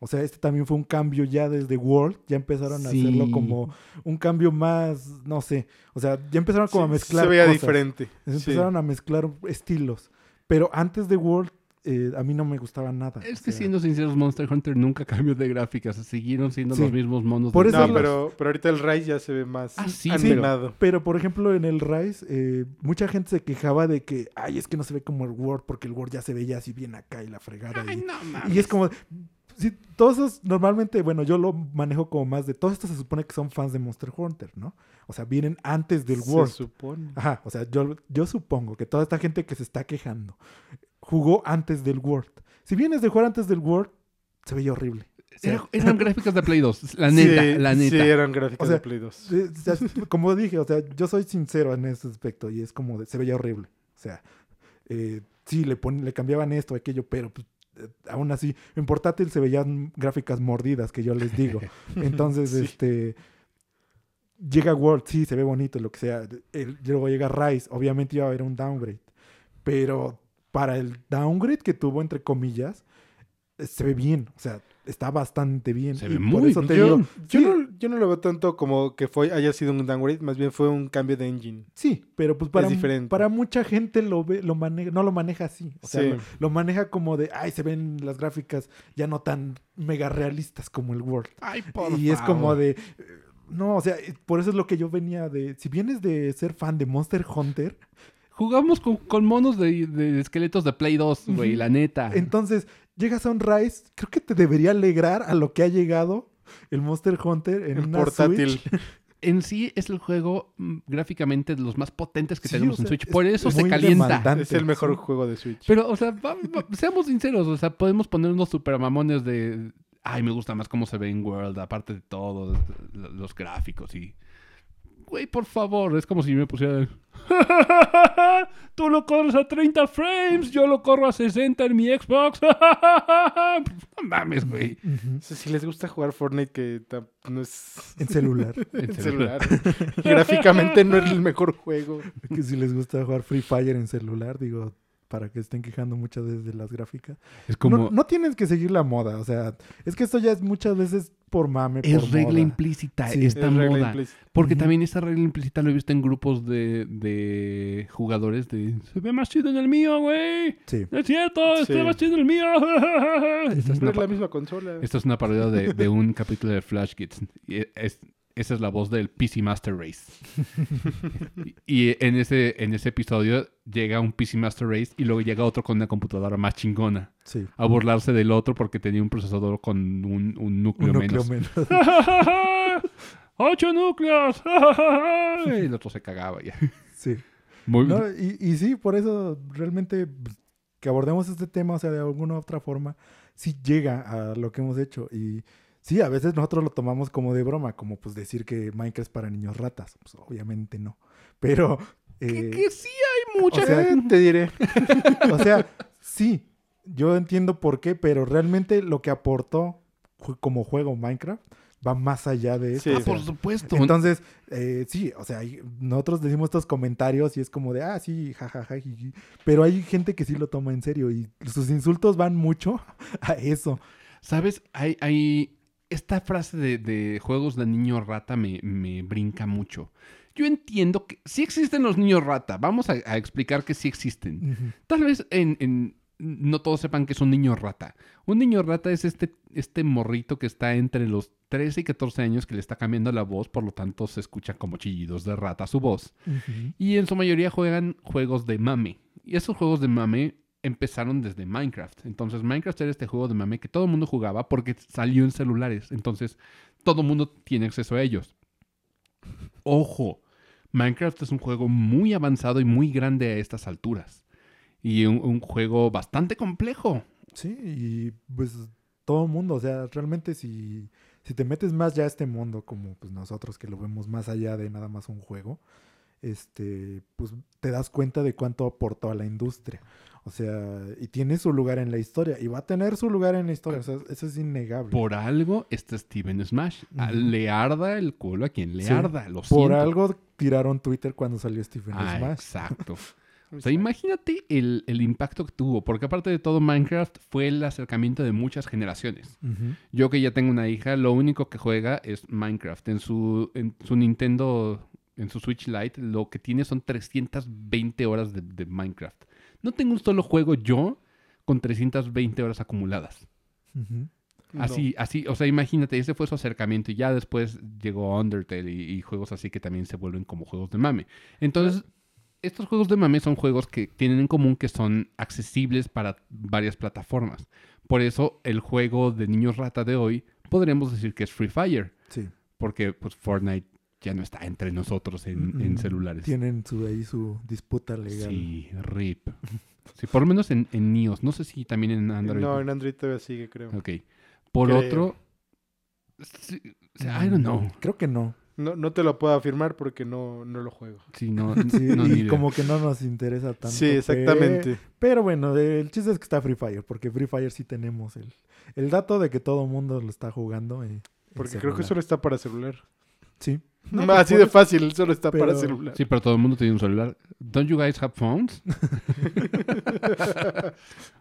O sea, este también fue un cambio ya desde World. Ya empezaron a Sí. hacerlo como un cambio más, no sé. O sea, ya empezaron como a Sí, mezclar. Se veía cosas. diferente. Sí. Empezaron a mezclar estilos. Pero antes de World, eh, a mí no me gustaba nada. Es o que sea, siendo sinceros, Monster Hunter nunca [LAUGHS] cambió de gráficas. Siguieron siendo Sí. los mismos monos. Por de eso No, los- pero, pero ahorita el Rise ya se ve más Ah, sí, animado. Pero, por ejemplo, en el Rise, eh, mucha gente se quejaba de que, ay, es que no se ve como el Word, porque el Word ya se veía así bien acá y la fregada. Ay, y, no mames. y es como, sí, todos esos, normalmente, bueno, yo lo manejo como más de, todos estos se supone que son fans de Monster Hunter, ¿no? O sea, vienen antes del Se Word. supone. Ajá, o sea, yo, yo supongo que toda esta gente que se está quejando jugó antes del Word. Si vienes de jugar antes del Word, se veía horrible. Era- [LAUGHS] eran gráficas de Play 2. La neta, Sí, la neta. Sí, eran O sea, de Play 2. Eh, o sea, [LAUGHS] como dije, o sea, yo soy sincero en ese aspecto y es como, de- se veía horrible. O sea, eh, sí, le, pon- le cambiaban esto, aquello, pero pues, aún así, en portátil se veían gráficas mordidas, que yo les digo. [LAUGHS] Entonces, Sí. este, llega World, sí, se ve bonito, lo que sea. El- luego llega Rise, obviamente iba a haber un downgrade, pero para el downgrade que tuvo, entre comillas, eh, se ve bien, o sea, está bastante bien. Se Y ve por muy eso te bien. digo, Yo, sí, no, yo no lo veo tanto como que fue, haya sido un downgrade, más bien fue un cambio de engine. Sí, pero pues para, diferente. para mucha gente lo ve, lo maneja, no lo maneja así. O sea, Sí. lo, lo maneja como de, ay, se ven las gráficas ya no tan mega realistas como el World. Ay, por y es como de, eh, no, o sea, eh, por eso es lo que yo venía de, si vienes de ser fan de Monster Hunter, Jugamos con, con monos de, de esqueletos de Play 2, güey, la neta. entonces llegas a un Rise, creo que te debería alegrar a lo que ha llegado el Monster Hunter en En una portátil. Switch. [LAUGHS] En sí es el juego mm, gráficamente de los más potentes que Sí, tenemos o en Switch. Por eso es se calienta. demandante. Es el mejor sí. juego de Switch. Pero, o sea, va- va- seamos sinceros, o sea, podemos poner unos super mamones de. Ay, me gusta más cómo se ve en World, aparte de todo, lo- los gráficos y. Güey, por favor, es como si me pusiera. [LAUGHS] Tú lo corres a 30 frames, yo lo corro a 60 en mi Xbox. [LAUGHS] no mames, güey. O sea, si les gusta jugar Fortnite, que no es En celular. [LAUGHS] en celular. Gráficamente no es el mejor juego. que si les gusta jugar Free Fire en celular, digo, para que estén quejando muchas veces de las gráficas. Es como. No, no tienen que seguir la moda, o sea, es que esto ya es muchas veces por mame, es por regla moda. implícita Sí. esta Es regla moda. implícita. Porque Ujú. también esa regla implícita lo he visto en grupos de, de jugadores de se ve más chido en el mío, güey. Sí. Es cierto, Sí. está más chido en el mío. [LAUGHS] Esta es una, es la misma consola. esta es una parodia de, de un capítulo de Flash Kids. Y es- esa es la voz del PC Master Race. y, en ese, en ese episodio llega un PC Master Race y luego llega otro con una computadora más chingona. Sí. A burlarse del otro porque tenía un procesador con un, un núcleo, Un núcleo menos. menos. [LAUGHS] ¡Ocho núcleos! [LAUGHS] y el otro se cagaba ya. sí. Muy No, y, y sí, por eso realmente que abordemos este tema, o sea, de alguna u otra forma, sí llega a lo que hemos hecho. Y sí, a veces nosotros lo tomamos como de broma, como pues decir que Minecraft es para niños ratas. Pues obviamente no. Pero... Que, eh, que sí hay mucha o sea, te diré. [LAUGHS] O sea, sí, yo entiendo por qué, pero realmente lo que aportó como juego Minecraft va más allá de eso. Sí, o Ah, sea, por supuesto. entonces, eh, sí, o sea, nosotros decimos estos comentarios y es como de, ah, sí, jajaja, jiji", pero hay gente que sí lo toma en serio y sus insultos van mucho [LAUGHS] a eso. ¿Sabes? Hay, hay... Esta frase de, de juegos de niño rata me, me brinca mucho. Yo entiendo que sí existen los niños rata. Vamos a, a explicar que sí existen. Tal vez en, en- no todos sepan que es un niño rata. Un niño rata es este, este morrito que está entre los 13 y 14 años que le está cambiando la voz, por lo tanto se escucha como chillidos de rata su voz. Y en su mayoría juegan juegos de mame. Y esos juegos de mame empezaron desde Minecraft. Entonces Minecraft era este juego de mame que todo el mundo jugaba porque salió en celulares. Entonces todo el mundo tiene acceso a ellos. Ojo, Minecraft es un juego muy avanzado y muy grande a estas alturas. Y un, juego bastante complejo. Sí, y pues todo el mundo, o sea, realmente si, si te metes más ya a este mundo, como pues nosotros que lo vemos más allá de nada más un juego, este, pues te das cuenta de cuánto aportó a la industria. O sea, y tiene su lugar en la historia. Y va a tener su lugar en la historia. O sea, eso es innegable. Por algo está Steven Smash. A- Ujú. Le arda el culo a quien le Sí. arda. Lo Por siento. algo tiraron Twitter cuando salió Stephen Ah, Smash. exacto. [LAUGHS] O sea, imagínate el, el impacto que tuvo. Porque aparte de todo, Minecraft fue el acercamiento de muchas generaciones. Yo que ya tengo una hija, lo único que juega es Minecraft. En su, en su Nintendo, en su Switch Lite, lo que tiene son 320 horas de, de Minecraft. No tengo un solo juego yo con 320 horas acumuladas. Así, así, o sea, imagínate, ese fue su acercamiento y ya después llegó Undertale y, y juegos así que también se vuelven como juegos de mame. Entonces, estos juegos de mame son juegos que tienen en común que son accesibles para varias plataformas. Por eso, el juego de niños rata de hoy podríamos decir que es Free Fire, Sí. porque pues Fortnite ya no está entre nosotros en, en Mm, celulares. Tienen su, ahí su disputa legal. Sí, RIP. Sí, por lo menos en, en iOS. No sé si también en Android. No, en Android todavía sigue, creo. Ok. Por Creo. otro, sí, o sea, I don't know. Mm, Creo que no. No, no te lo puedo afirmar porque no, no lo juego. Sí, no, [LAUGHS] Sí, no, y como que no nos interesa tanto. sí, exactamente. pe- Pero bueno, el chiste es que está Free Fire, porque Free Fire sí tenemos el, el dato de que todo el mundo lo está jugando. eh, Porque creo que solo está para celular. Sí. No, Así pues, de por- fácil, solo está pero- para celular. Sí, pero todo el mundo tiene un celular. Don't you guys have phones? [LAUGHS]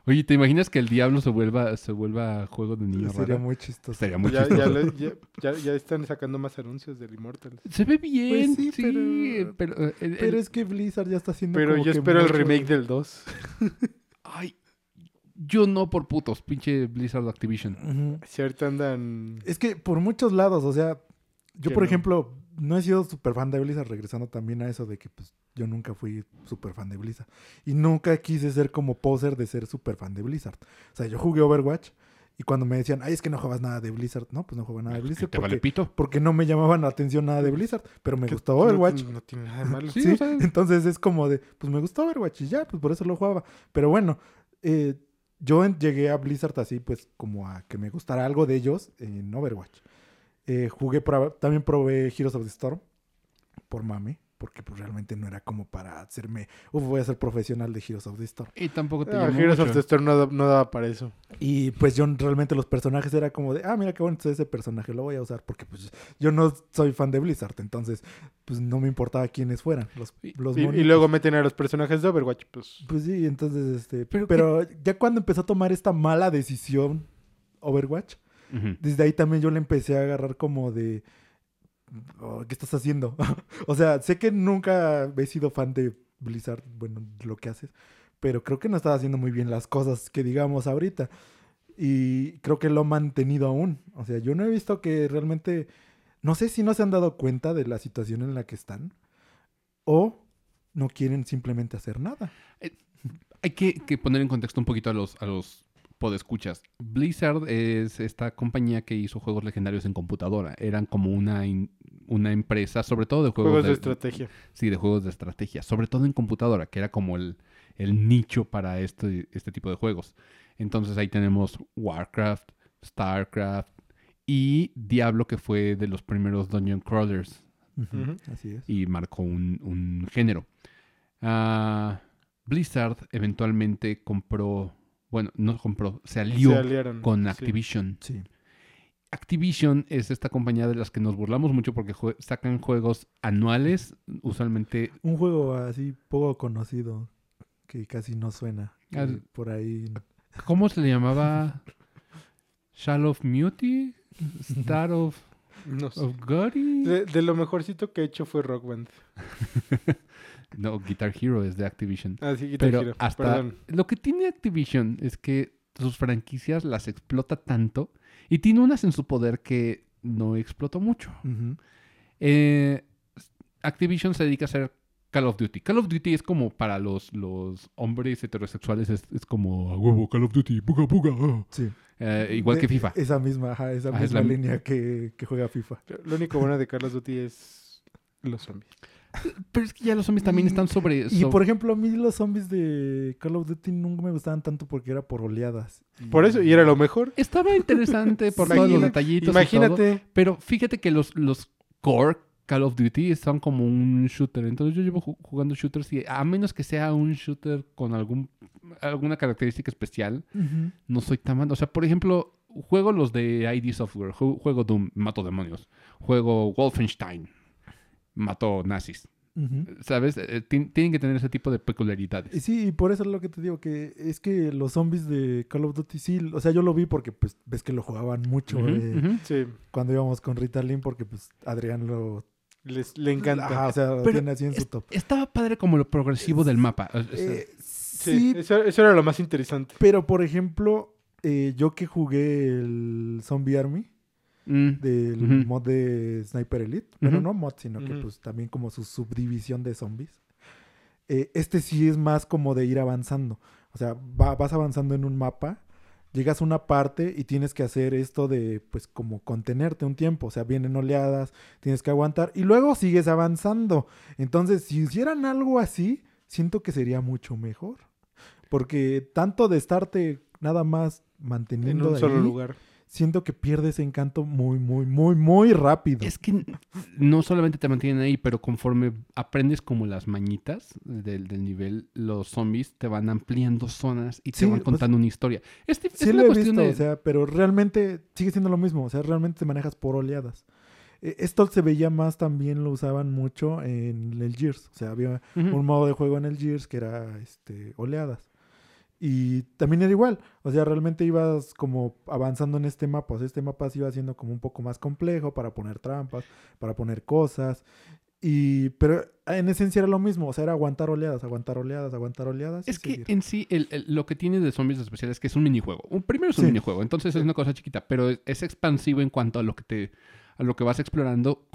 Oye, ¿te imaginas que el diablo se vuelva, se vuelva juego de niño Sería muy chistoso. Estaría muy ya, ya, chistoso. le- ya, ya- ya están sacando más anuncios del Immortal. Se ve bien, Pues sí, sí, pero- pero... eh, el- Pero el- es que Blizzard ya está haciendo Pero como yo que espero el remake del 2. [LAUGHS] Ay, yo no por putos, pinche Blizzard Activision. Ujú. Si ahorita andan... Es que por muchos lados, o sea, yo por no. ejemplo, no he sido súper fan de Blizzard, regresando también a eso de que pues yo nunca fui súper fan de Blizzard. Y nunca quise ser como poser de ser súper fan de Blizzard. O sea, yo jugué Overwatch y cuando me decían, ay, es que no juegas nada de Blizzard, no, pues no juego nada de Blizzard ¿Te vale porque, pito? porque no me llamaban la atención nada de Blizzard, pero me gustó Overwatch. No, tiene nada de malo. [LAUGHS] Sí, Sí, o sea- entonces es como de, pues me gustó Overwatch y ya, pues por eso lo jugaba. Pero bueno, eh, yo llegué a Blizzard así, pues como a que me gustara algo de ellos en Overwatch. Eh, jugué, también probé Heroes of the Storm por mame, porque pues realmente no era como para hacerme, uf, voy a ser profesional de Heroes of the Storm. Y tampoco te Ah, Heroes of the Storm no, da- no daba para eso. Y pues yo realmente los personajes era como de, ah, mira qué bonito es ese personaje, lo voy a usar, porque pues yo no soy fan de Blizzard, entonces pues no me importaba quiénes fueran los, Y- los Y, luego meten a los personajes de Overwatch, pues... Pues sí, entonces, este, Pero pero, ya cuando empezó a tomar esta mala decisión Overwatch, Desde ahí también yo le empecé a agarrar como de, "Oh, ¿qué estás haciendo? [LAUGHS] o sea, sé que nunca he sido fan de Blizzard, bueno, lo que haces, pero creo que no estás haciendo muy bien las cosas que digamos ahorita. Y creo que lo han mantenido aún. O sea, yo no he visto que realmente, no sé si no se han dado cuenta de la situación en la que están o no quieren simplemente hacer nada. Hay que, que poner en contexto un poquito a los, a los podescuchas. Blizzard es esta compañía que hizo juegos legendarios en computadora. Eran como una, in- una empresa, sobre todo de juegos, Juegos de de, estrategia. Sí, de juegos de estrategia. Sobre todo en computadora, que era como el, el nicho para este, este tipo de juegos. Entonces ahí tenemos Warcraft, Starcraft y Diablo, que fue de los primeros Dungeon Crawlers. Así es. y marcó un, un género. Ah, Blizzard eventualmente compró, bueno, no compró, se alió Se aliaron. con. Activision. Sí. Activision es esta compañía de las que nos burlamos mucho porque jue- sacan juegos anuales, usualmente Un juego así poco conocido que casi no suena. por ahí. ¿Cómo se le llamaba? Shall of Muty? Star of, No sé. of Gory? De, de lo mejorcito que he hecho fue Rock Band. [LAUGHS] No, Guitar Hero es de Activision. Ah, sí, Guitar Pero Hero, hasta Perdón. lo que tiene Activision es que sus franquicias las explota tanto y tiene unas en su poder que no explotó mucho. Eh, Activision se dedica a hacer Call of Duty. Call of Duty es como para los, los hombres heterosexuales, es, es como a huevo, Call of Duty, buga, buga. ah". Sí. Eh, igual De- que FIFA. Esa misma, ajá, esa Ah, es misma la- línea que, que juega FIFA. Lo único bueno de Call of Duty es los zombies. Pero es que ya los zombies también Y- están sobre... Y por ejemplo, a mí los zombies de Call of Duty nunca me gustaban tanto porque era por oleadas. Por eso, y era lo mejor. Estaba interesante [LAUGHS] por Sí, todos los detallitos y todo. Imagínate. Pero fíjate que los, los core Call of Duty son como un shooter. Entonces yo llevo ju- jugando shooters y a menos que sea un shooter con algún, alguna característica especial, no soy tan malo. O sea, por ejemplo, juego los de ID Software, ju- juego Doom, mato demonios. Juego Wolfenstein, mato nazis. ¿Sabes? Eh, ti- tienen que tener ese tipo de peculiaridades. Y Sí, y por eso es lo que te digo, que es que los zombies de Call of Duty sí, o sea, yo lo vi porque pues ves que lo jugaban mucho eh. Sí, cuando íbamos con Rita Lynn porque pues Adrián lo... les, le encanta. Ajá, o sea, lo Pero tiene así en su top. Estaba padre como lo progresivo del mapa. O sea, Eh, sí, sí, Eso, eso era lo más interesante. pero por ejemplo, eh, yo que jugué el Zombie Army mm, del Ujú. mod de Sniper Elite, bueno, Ujú. no mod, sino que pues también como su subdivisión de zombies. Eh, este sí es más como de ir avanzando. O sea, va- vas avanzando en un mapa, llegas a una parte y tienes que hacer esto de, pues, como contenerte un tiempo. O sea, vienen oleadas, tienes que aguantar y luego sigues avanzando. Entonces, si hicieran algo así, siento que sería mucho mejor. Porque tanto de estarte nada más En manteniendo un solo ahí, lugar. Siento que pierde ese encanto muy, muy, muy, muy rápido. Es que no solamente te mantienen ahí, pero conforme aprendes como las mañitas del, del nivel, los zombies te van ampliando zonas y te Sí, van pues, contando una historia. Es, es Sí una lo he visto, de... o sea, pero realmente sigue siendo lo mismo, o sea, realmente te manejas por oleadas. Eh, Esto se veía más también, lo usaban mucho en el Gears, o sea, había un modo de juego en el Gears que era este, oleadas. Y también era igual, o sea, realmente ibas como avanzando en este mapa, o sea, este mapa se iba haciendo como un poco más complejo para poner trampas, para poner cosas. Y, pero en esencia era lo mismo, o sea, era aguantar oleadas, aguantar oleadas, aguantar oleadas. Es que seguir. en sí, el- el- lo que tiene de zombies especial es que es un minijuego. Un, primero es un Sí. minijuego, entonces es una cosa chiquita, pero es, es expansivo en cuanto a lo que te a lo que vas explorando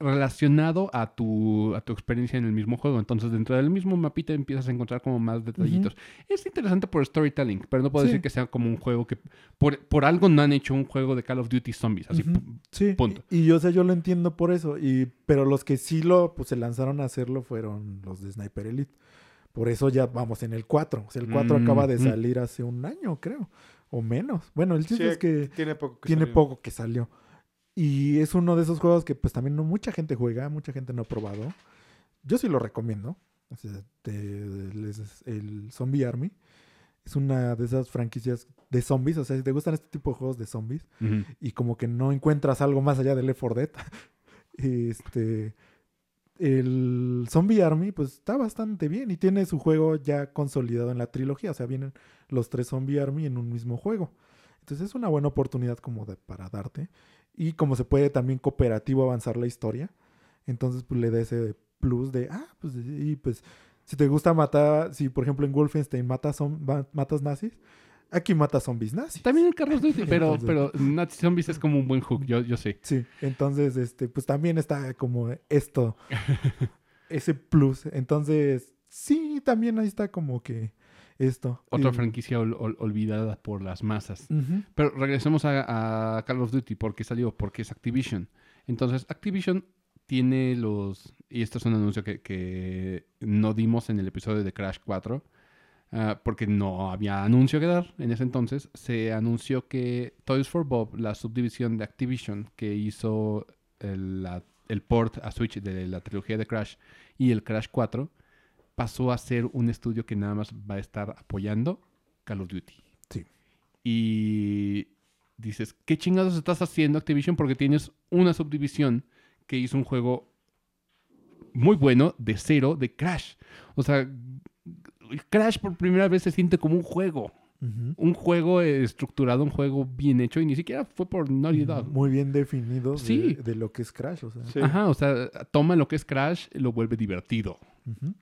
relacionado a tu, a tu experiencia en el mismo juego. Entonces, dentro del mismo mapita empiezas a encontrar como más detallitos. Es interesante por storytelling, pero no puedo Sí. decir que sea como un juego que... Por, por algo no han hecho un juego de Call of Duty Zombies. Así, Sí, Punto. Y, y yo, o sea, yo lo entiendo por eso. Y, pero los que sí lo, pues se lanzaron a hacerlo fueron los de Sniper Elite. Por eso ya vamos en el 4. O sea, el 4 Mm, acaba de mm. salir hace un año, creo. O menos. Bueno, el chiste Sí, es que tiene poco que tiene salió. poco que salió. Y es uno de esos juegos que pues también no mucha gente juega, mucha gente no ha probado. Yo sí lo recomiendo. El Zombie Army es una de esas franquicias de zombies. O sea, si te gustan este tipo de juegos de zombies, y como que no encuentras algo más allá del Left 4 Dead. [LAUGHS] este el Zombie Army pues está bastante bien y tiene su juego ya consolidado en la trilogía, o sea, vienen los tres Zombie Army en un mismo juego. Entonces es una buena oportunidad como de, para darte y como se puede también cooperativo avanzar la historia, entonces pues le da ese plus de ah, pues y pues si te gusta matar, si por ejemplo en Wolfenstein matas ma- matas nazis, aquí matas zombies nazis. También en Call of Duty, pero, pero Nazi Zombies es como un buen hook, yo, yo sé. Sí, entonces, este, pues también está como esto, [LAUGHS] ese plus. Entonces, sí, también ahí está como que esto. Otra Y- franquicia ol- ol- olvidada por las masas. Pero regresemos a, a Call of Duty, porque salió, porque es Activision. Entonces, Activision tiene los... Y esto es un anuncio que, que no dimos en el episodio de Crash 4, ah, porque no había anuncio que dar en ese entonces. Se anunció que Toys for Bob, la subdivisión de Activision que hizo el, la- el port a Switch de la trilogía de Crash y el Crash 4, pasó a ser un estudio que nada más va a estar apoyando Call of Duty. Sí. Y dices, ¿qué chingados estás haciendo Activision? Porque tienes una subdivisión que hizo un juego muy bueno de cero de Crash. O sea, Crash por primera vez se siente como un juego. Un juego estructurado, un juego bien hecho y ni siquiera fue por Naughty Dog. Muy bien definido de- Sí. de, lo que es Crash. O sea. Sí. Ajá, o sea, toma lo que es Crash y lo vuelve divertido.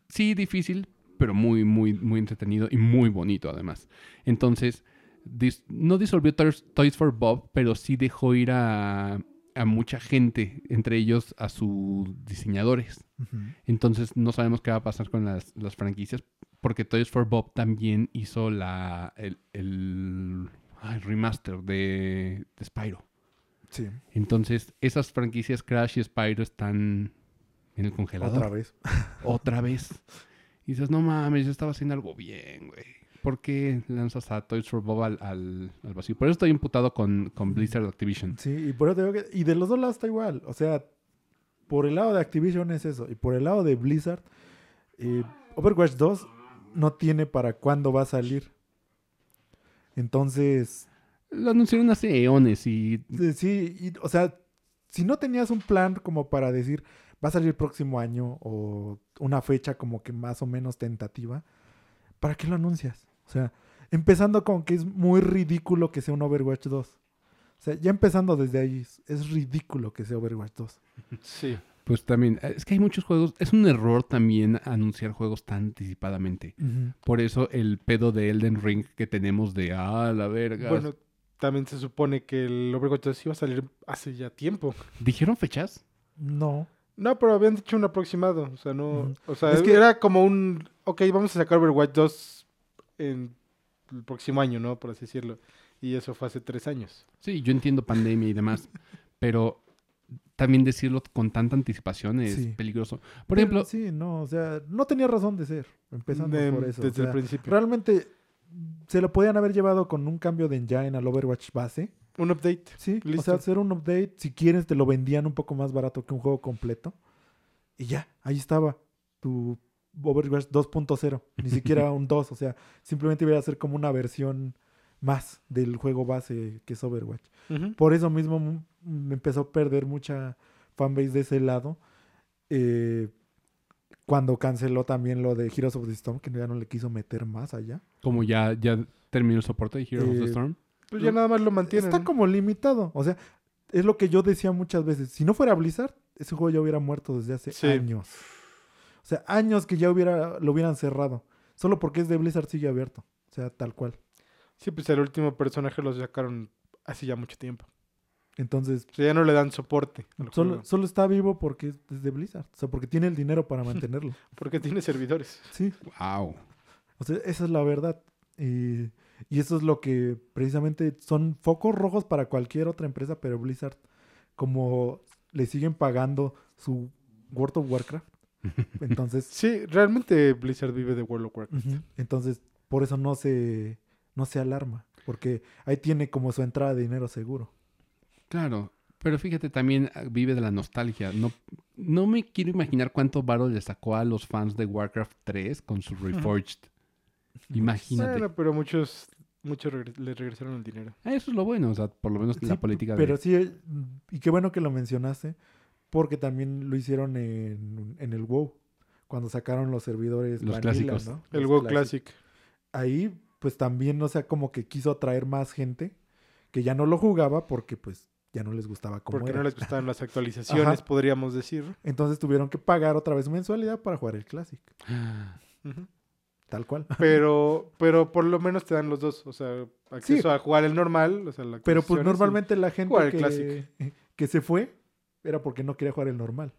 Sí, difícil, pero muy, muy, muy entretenido y muy bonito además. Entonces, dis- no disolvió Toys, for Bob, pero sí dejó ir a, a mucha gente, entre ellos a sus diseñadores. Entonces, no sabemos qué va a pasar con las, las franquicias, porque Toys for Bob también hizo la, el, el- remaster de, de Spyro. Sí. Entonces, esas franquicias Crash y Spyro están en el congelador. Otra vez. [LAUGHS] Otra vez. Y dices, no mames, yo estaba haciendo algo bien, güey. ¿Por qué lanzas a Toys for Bob al, al, al vacío? Por eso estoy imputado con, con Blizzard Activision. Sí, y por eso te digo que. Y de los dos lados está igual. O sea, por el lado de Activision es eso. Y por el lado de Blizzard, eh, Overwatch 2 no tiene para cuándo va a salir. Entonces, Lo anunciaron hace eones y sí, y, o sea, si no tenías un plan como para decir va a salir el próximo año o una fecha como que más o menos tentativa, ¿para qué lo anuncias? O sea, empezando con que es muy ridículo que sea un Overwatch 2. O sea, ya empezando desde ahí, es- ridículo que sea Overwatch 2. Sí. pues también, es que hay muchos juegos, es un error también anunciar juegos tan anticipadamente. Por eso el pedo de Elden Ring que tenemos de, ah, la verga. Bueno, también se supone que el Overwatch 2 iba a salir hace ya tiempo. ¿Dijeron fechas? No. No, pero habían dicho un aproximado. O sea, no. O sea, Es que- era como un. Ok, vamos a sacar Overwatch 2 en el próximo año, ¿no? Por así decirlo. Y eso fue hace tres años. Sí, yo entiendo pandemia y demás, [LAUGHS] pero también decirlo con tanta anticipación es Sí. peligroso. Por Pero ejemplo, Sí, no, o sea, no tenía razón de ser, empezando De- por eso. o Desde sea, el principio. realmente se lo podían haber llevado con un cambio de engine al Overwatch base. Un update. Sí, o Listo. sea, hacer un update, si quieres te lo vendían un poco más barato que un juego completo. Y ya, ahí estaba tu Overwatch 2.0, ni siquiera [LAUGHS] un 2, o sea, simplemente iba a ser como una versión más del juego base que es Overwatch. Por eso mismo me empezó a perder mucha fanbase de ese lado. eh, cuando canceló también lo de Heroes of the Storm, que ya no le quiso meter más allá. como ya, ya terminó el soporte de Heroes of the Eh, Storm, Pues ya nada más lo mantienen. Está como limitado. O sea, es lo que yo decía muchas veces. Si no fuera Blizzard, ese juego ya hubiera muerto desde hace Sí. años. O sea, años que ya hubiera, lo hubieran cerrado. Solo porque es de Blizzard sigue abierto. O sea, tal cual. Sí, pues el último personaje lo sacaron hace ya mucho tiempo. Entonces, O sea, ya no le dan soporte al solo, juego, solo está vivo porque es de Blizzard. O sea, porque tiene el dinero para [LAUGHS] mantenerlo. Porque tiene servidores. Sí. wow. O sea, esa es la verdad. Y, y eso es lo que precisamente son focos rojos para cualquier otra empresa, pero Blizzard, como le siguen pagando su World of Warcraft, [LAUGHS] entonces, Sí, realmente Blizzard vive de World of Warcraft. entonces por eso no se, no se alarma, porque ahí tiene como su entrada de dinero seguro. Claro, pero fíjate, también ah, vive de la nostalgia. No, no me quiero imaginar cuánto varo le sacó a los fans de Warcraft 3 con su Reforged. [LAUGHS] Imagínate. Bueno, pero muchos, muchos regre- le regresaron el dinero. Ah, Eso es lo bueno, o sea, por lo menos Sí, la política Pero de... sí, eh, y qué bueno que lo mencionaste, porque también lo hicieron en, en el WoW, cuando sacaron los servidores Los vanilla, clásicos. ¿no? El Los WoW. Classic. ahí pues también, o sea, como que quiso atraer más gente que ya no lo jugaba porque pues ya no les gustaba como Porque era. no les gustaban las actualizaciones, podríamos decir. Entonces tuvieron que pagar otra vez mensualidad para jugar el Classic, [GASPS] Ujú. Tal cual. [LAUGHS] Pero, pero por lo menos te dan los dos. O sea, acceso a jugar el normal. O sea, la Pero pues y- normalmente la gente jugar el que, [LAUGHS] que se fue era porque no quería jugar el normal.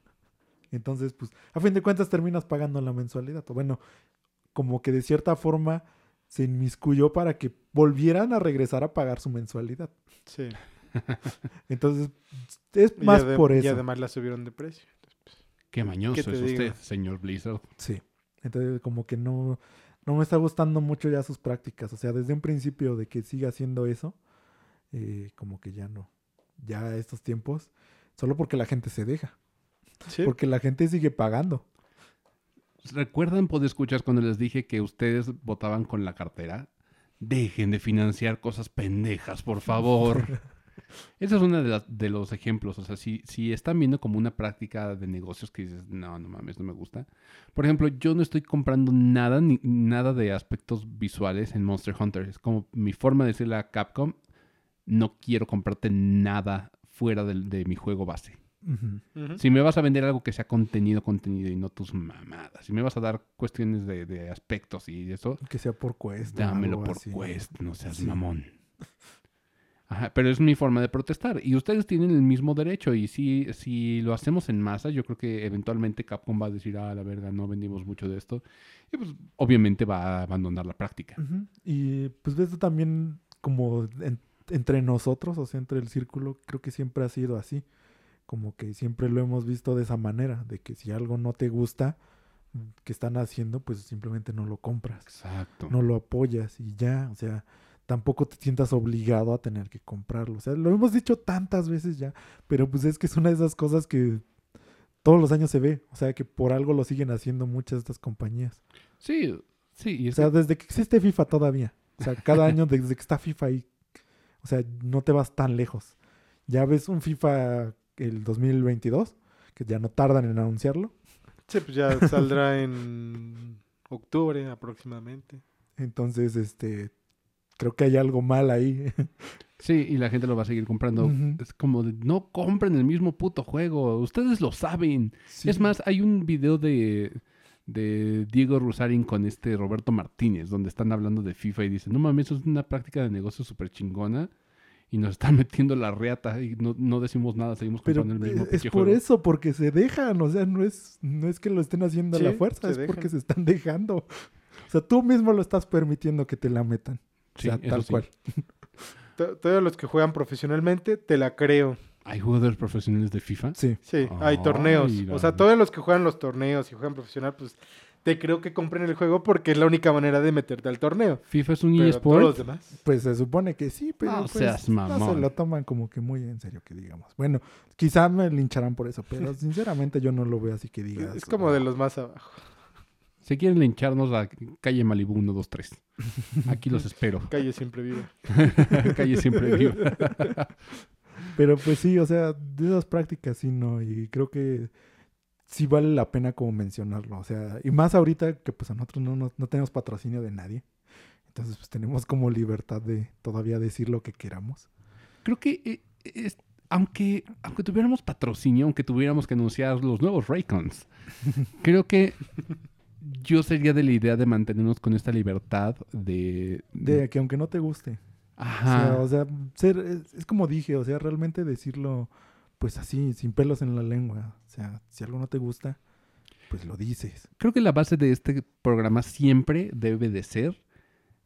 Entonces, pues, a fin de cuentas terminas pagando la mensualidad. O bueno, como que de cierta forma se inmiscuyó para que volvieran a regresar a pagar su mensualidad. Sí. [LAUGHS] Entonces, es Y más por Y eso. además la subieron de precio. Qué mañoso ¿Qué es te usted, señor Blizzard. Sí. Entonces, como que no, no me está gustando mucho ya sus prácticas. O sea, desde un principio de que siga haciendo eso, eh, como que ya no. Ya estos tiempos, solo porque la gente se deja. Sí. Porque la gente sigue pagando. ¿Recuerdan, escuchar cuando les dije que ustedes votaban con la cartera? Dejen de financiar cosas pendejas, por favor. [LAUGHS] Ese es uno de, los ejemplos. O sea, si, si están viendo como una práctica de negocios que dices, no, no mames, no me gusta. Por ejemplo, yo no estoy comprando nada, ni, nada de aspectos visuales en Monster Hunter. Es como mi forma de decirle a Capcom, no quiero comprarte nada fuera de mi juego base. Si me vas a vender algo que sea contenido, contenido y no tus mamadas. Si me vas a dar cuestiones de, de aspectos y eso, Que sea por Quest. dámelo por así. Quest, no seas Sí. mamón. [LAUGHS] Ajá, pero es mi forma de protestar. Y ustedes tienen el mismo derecho. Y si, si lo hacemos en masa, yo creo que eventualmente Capcom va a decir, ah, la verga, no vendimos mucho de esto. Y pues obviamente va a abandonar la práctica. Y pues esto también como en- entre nosotros, o sea, entre el círculo, creo que siempre ha sido así. como que siempre lo hemos visto de esa manera, de que si algo no te gusta que están haciendo, pues simplemente no lo compras. Exacto. No lo apoyas y ya, o sea, tampoco te sientas obligado a tener que comprarlo. O sea, lo hemos dicho tantas veces ya, pero pues es que es una de esas cosas que todos los años se ve, o sea, que por algo lo siguen haciendo muchas de estas compañías. Sí, sí. Y O sea, que- desde que existe FIFA todavía. O sea, cada año [LAUGHS] desde que está FIFA ahí. O sea, no te vas tan lejos. Ya ves un FIFA el 2022, que ya no tardan en anunciarlo. Sí, pues ya [LAUGHS] saldrá en octubre aproximadamente. Entonces, este, creo que hay algo mal ahí. [LAUGHS] sí, y la gente lo va a seguir comprando. Es como de, no compren el mismo puto juego. Ustedes lo saben. Sí. Es más, hay un video de, de Diego Rusarín con este Roberto Martínez, donde están hablando de FIFA y dicen, no mames, eso es una práctica de negocio súper chingona y nos están [LAUGHS] metiendo la reata y no, no decimos nada, seguimos Pero comprando el mismo es, por juego. eso, porque se dejan, o sea, no es, no es que lo estén haciendo a la fuerza, es porque se están dejando. [LAUGHS] O sea, tú mismo lo estás permitiendo que te la metan. O Sí, sea, eso tal sí. cual. [LAUGHS] To- Todos los que juegan profesionalmente, te la creo. ¿Hay jugadores profesionales de FIFA? Sí. Sí, hay Ay, torneos. O sea, todos los que juegan los torneos y juegan profesional, pues te creo que compren el juego porque es la única manera de meterte al torneo. ¿FIFA es un todos los eSport? demás. Pues se supone que sí, pero No pues, seas no se mamón. lo toman como que muy en serio, que digamos. Bueno, quizá me lincharán por eso, pero [LAUGHS] sinceramente yo no lo veo así que digas. Es como de los más abajo. Si quieren lincharnos a calle Malibu 123. Aquí los espero. [LAUGHS] Calle siempre viva. [LAUGHS] calle siempre viva. [LAUGHS] Pero pues sí, o sea, de esas prácticas sí no, y creo que sí vale la pena como mencionarlo, o sea, y más ahorita que pues a nosotros no, no, no tenemos patrocinio de nadie, entonces pues tenemos como libertad de todavía decir lo que queramos. Creo que eh, es- aunque, aunque tuviéramos patrocinio, aunque tuviéramos que anunciar los nuevos Raycons, creo que yo sería de la idea de mantenernos con esta libertad de... De que aunque no te guste, Ajá. o sea, o sea, ser, es, es como dije, o sea, realmente decirlo pues así, sin pelos en la lengua, o sea, si algo no te gusta, pues lo dices. Creo que la base de este programa siempre debe de ser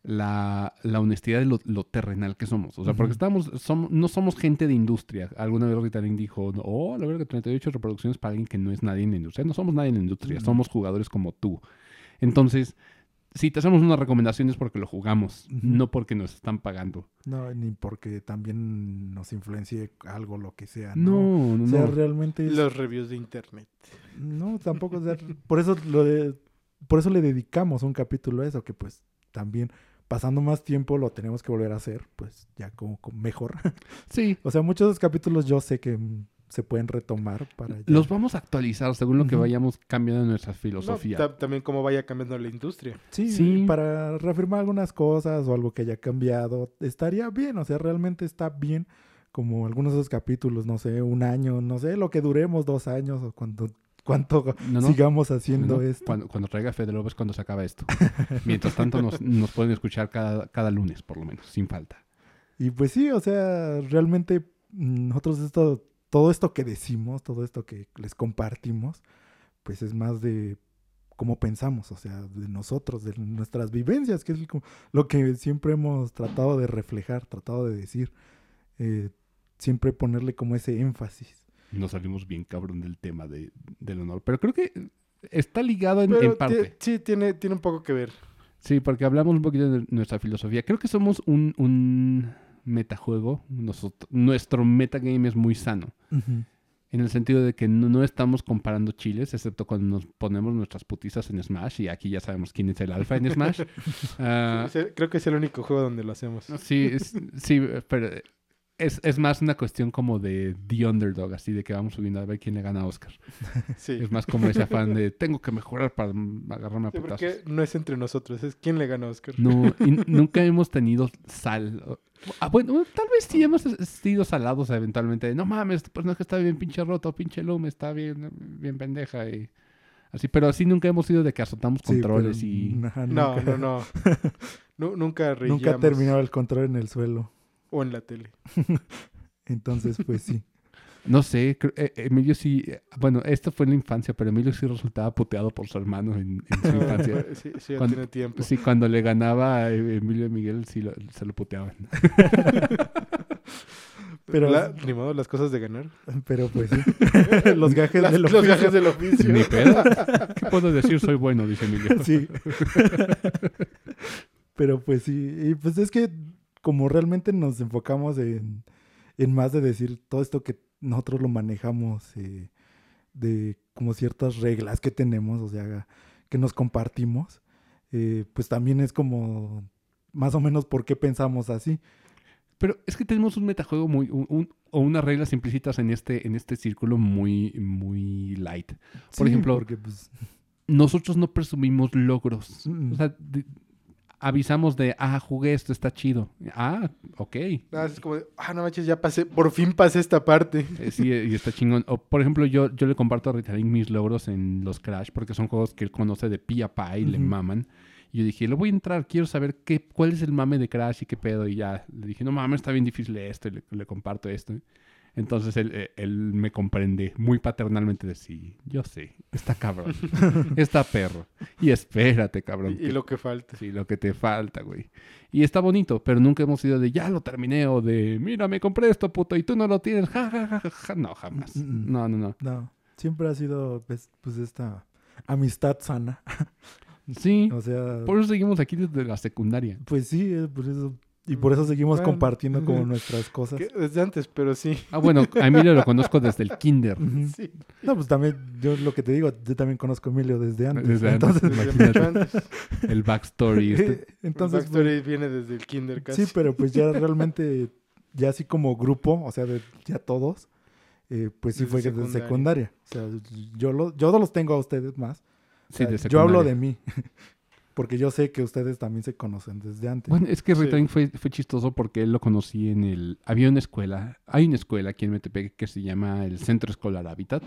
la, la honestidad de lo, lo terrenal que somos. O sea, porque estamos, somos, no somos gente de industria. Alguna vez Rita dijo, oh, la verdad que 38 reproducciones para alguien que no es nadie en la industria. No somos nadie en la industria, somos jugadores como tú. Entonces, si te hacemos una recomendación es porque lo jugamos, no porque nos están pagando. No, ni porque también nos influencie algo, lo que sea. No, No, no, o sea, no. realmente es- Los reviews de internet. No, tampoco. o sea, por eso lo de, por eso le dedicamos un capítulo a eso, que pues también pasando más tiempo lo tenemos que volver a hacer, pues ya como, como mejor. [LAUGHS] Sí, o sea, muchos de los capítulos yo sé que mm, se pueden retomar para ya- los vamos a actualizar según lo que vayamos cambiando en nuestra No, también cómo vaya cambiando la industria. Sí, Sí. para reafirmar algunas cosas o algo que haya cambiado, estaría bien, o sea, realmente está bien como algunos de esos capítulos, no sé, un año, no sé, lo que duremos, dos años o cuando, cuánto No, no. sigamos haciendo No, esto. Cuando, cuando traiga Fede Lobo es cuando se acaba esto. [LAUGHS] Mientras tanto, nos, nos pueden escuchar cada, cada lunes, por lo menos, sin falta. Y pues sí, o sea, realmente mm, nosotros esto, todo esto que decimos, todo esto que les compartimos, pues es más de cómo pensamos, o sea, de nosotros, de nuestras vivencias, que es lo que siempre hemos tratado de reflejar, tratado de decir, eh, siempre ponerle como ese énfasis. Nos salimos bien cabrón del tema de, del honor. Pero creo que está ligado en, en parte. sí, tiene, tiene un poco que ver. Sí, porque hablamos un poquito de nuestra filosofía. Creo que somos un, un metajuego. Nosotros- nuestro metagame es muy sano. En el sentido de que no, no estamos comparando chiles, excepto cuando nos ponemos nuestras putizas en Smash. Y aquí ya sabemos quién es el alfa en Smash. [LAUGHS] Ah, creo que es el único juego donde lo hacemos. Sí, es- sí, pero es, es más una cuestión como de The Underdog, así de que vamos subiendo a ver quién le gana a Oscar. [LAUGHS] Sí. Es más como ese afán de tengo que mejorar para agarrarme a Sí, putazos. porque no es entre nosotros, es quién le gana a Oscar. No, y [LAUGHS] nunca hemos tenido sal. Ah, bueno, tal vez sí hemos sido salados eventualmente. de, No mames, este personaje está bien pinche roto, pinche Lume, está bien, bien pendeja. Y así, pero así nunca hemos sido de que azotamos Sí, controles pero, y. No, no, no. [LAUGHS] Nu- nunca Nunca reíamos. terminaba el control en el suelo. O en la tele. [LAUGHS] Entonces, pues sí. [LAUGHS] No sé, creo- eh, Emilio sí. eh, Bueno, esto fue en la infancia, pero Emilio sí resultaba puteado por su hermano en, en su infancia. [LAUGHS] sí, sí, ya Cuando- tiene tiempo. Sí, cuando le ganaba a Emilio y Miguel, sí lo- se lo puteaban. Pero- La- ni modo, las cosas de ganar. Pero pues sí. los gajes Las- del los oficio. gajes del oficio. Ni pedo. ¿Qué puedo decir? Soy bueno, dice Emilio. Sí. Pero pues sí, y pues es que como realmente nos enfocamos en, en más de decir todo esto que nosotros lo manejamos eh, de como ciertas reglas que tenemos, o sea, que nos compartimos, eh, pues también es como más o menos por qué pensamos así. Pero es que tenemos un metajuego muy, un- un- o unas reglas implícitas en este, en este círculo muy, muy light. Por Sí, ejemplo, porque pues Nosotros no presumimos logros. Mm. O sea, de- avisamos de, ah, jugué esto, está chido. Ah, ok. Ah, es como de, ah, no manches, ya pasé, por fin pasé esta parte. Eh, Sí, eh, y está chingón. O, por ejemplo, yo, yo le comparto a Ritalin mis logros en los Crash porque son juegos que él conoce de pi a pa y le maman. Y yo dije, le voy a entrar, quiero saber qué, cuál es el mame de Crash y qué pedo. Y ya le dije, no mames, está bien difícil esto. Y le, le comparto esto. Entonces él, eh, él me comprende muy paternalmente de sí, yo sé, está cabrón, [LAUGHS] está perro. Y espérate, cabrón. Y, lo que falta. Sí, lo que te falta, güey. Y está bonito, pero nunca hemos ido de ya lo terminé o de mira, me compré esto, puto, y tú no lo tienes. Ja, ja, ja, ja, ja. No, jamás. Mm, mm. No, no, no. no, siempre ha sido pues, pues esta amistad sana. Sí, [LAUGHS] O sea, por eso seguimos aquí desde la secundaria. pues sí, eh, por eso, y por eso seguimos Bueno. compartiendo como nuestras cosas. Que desde antes, pero sí. Ah, bueno, a Emilio lo conozco desde el [LAUGHS] kinder. Sí. No, pues también, yo lo que te digo, yo también conozco a Emilio desde antes. Desde antes. entonces, Desde Imagínate. antes. El backstory. este- [LAUGHS] Entonces, entonces backstory viene desde el kinder pues, casi. sí, pero pues ya [LAUGHS] realmente, ya así como grupo, o sea, de, ya todos, eh, pues sí Desde fue desde secundaria. O sea, yo, lo, yo los tengo a ustedes más. O sí, sea, de yo hablo de mí. Porque yo sé que ustedes también se conocen desde antes. Bueno, es que Sí. Ritalin fue, fue chistoso porque él lo conocí en el... Había una escuela, hay una escuela aquí en Metepec que se llama el Centro Escolar Habitat.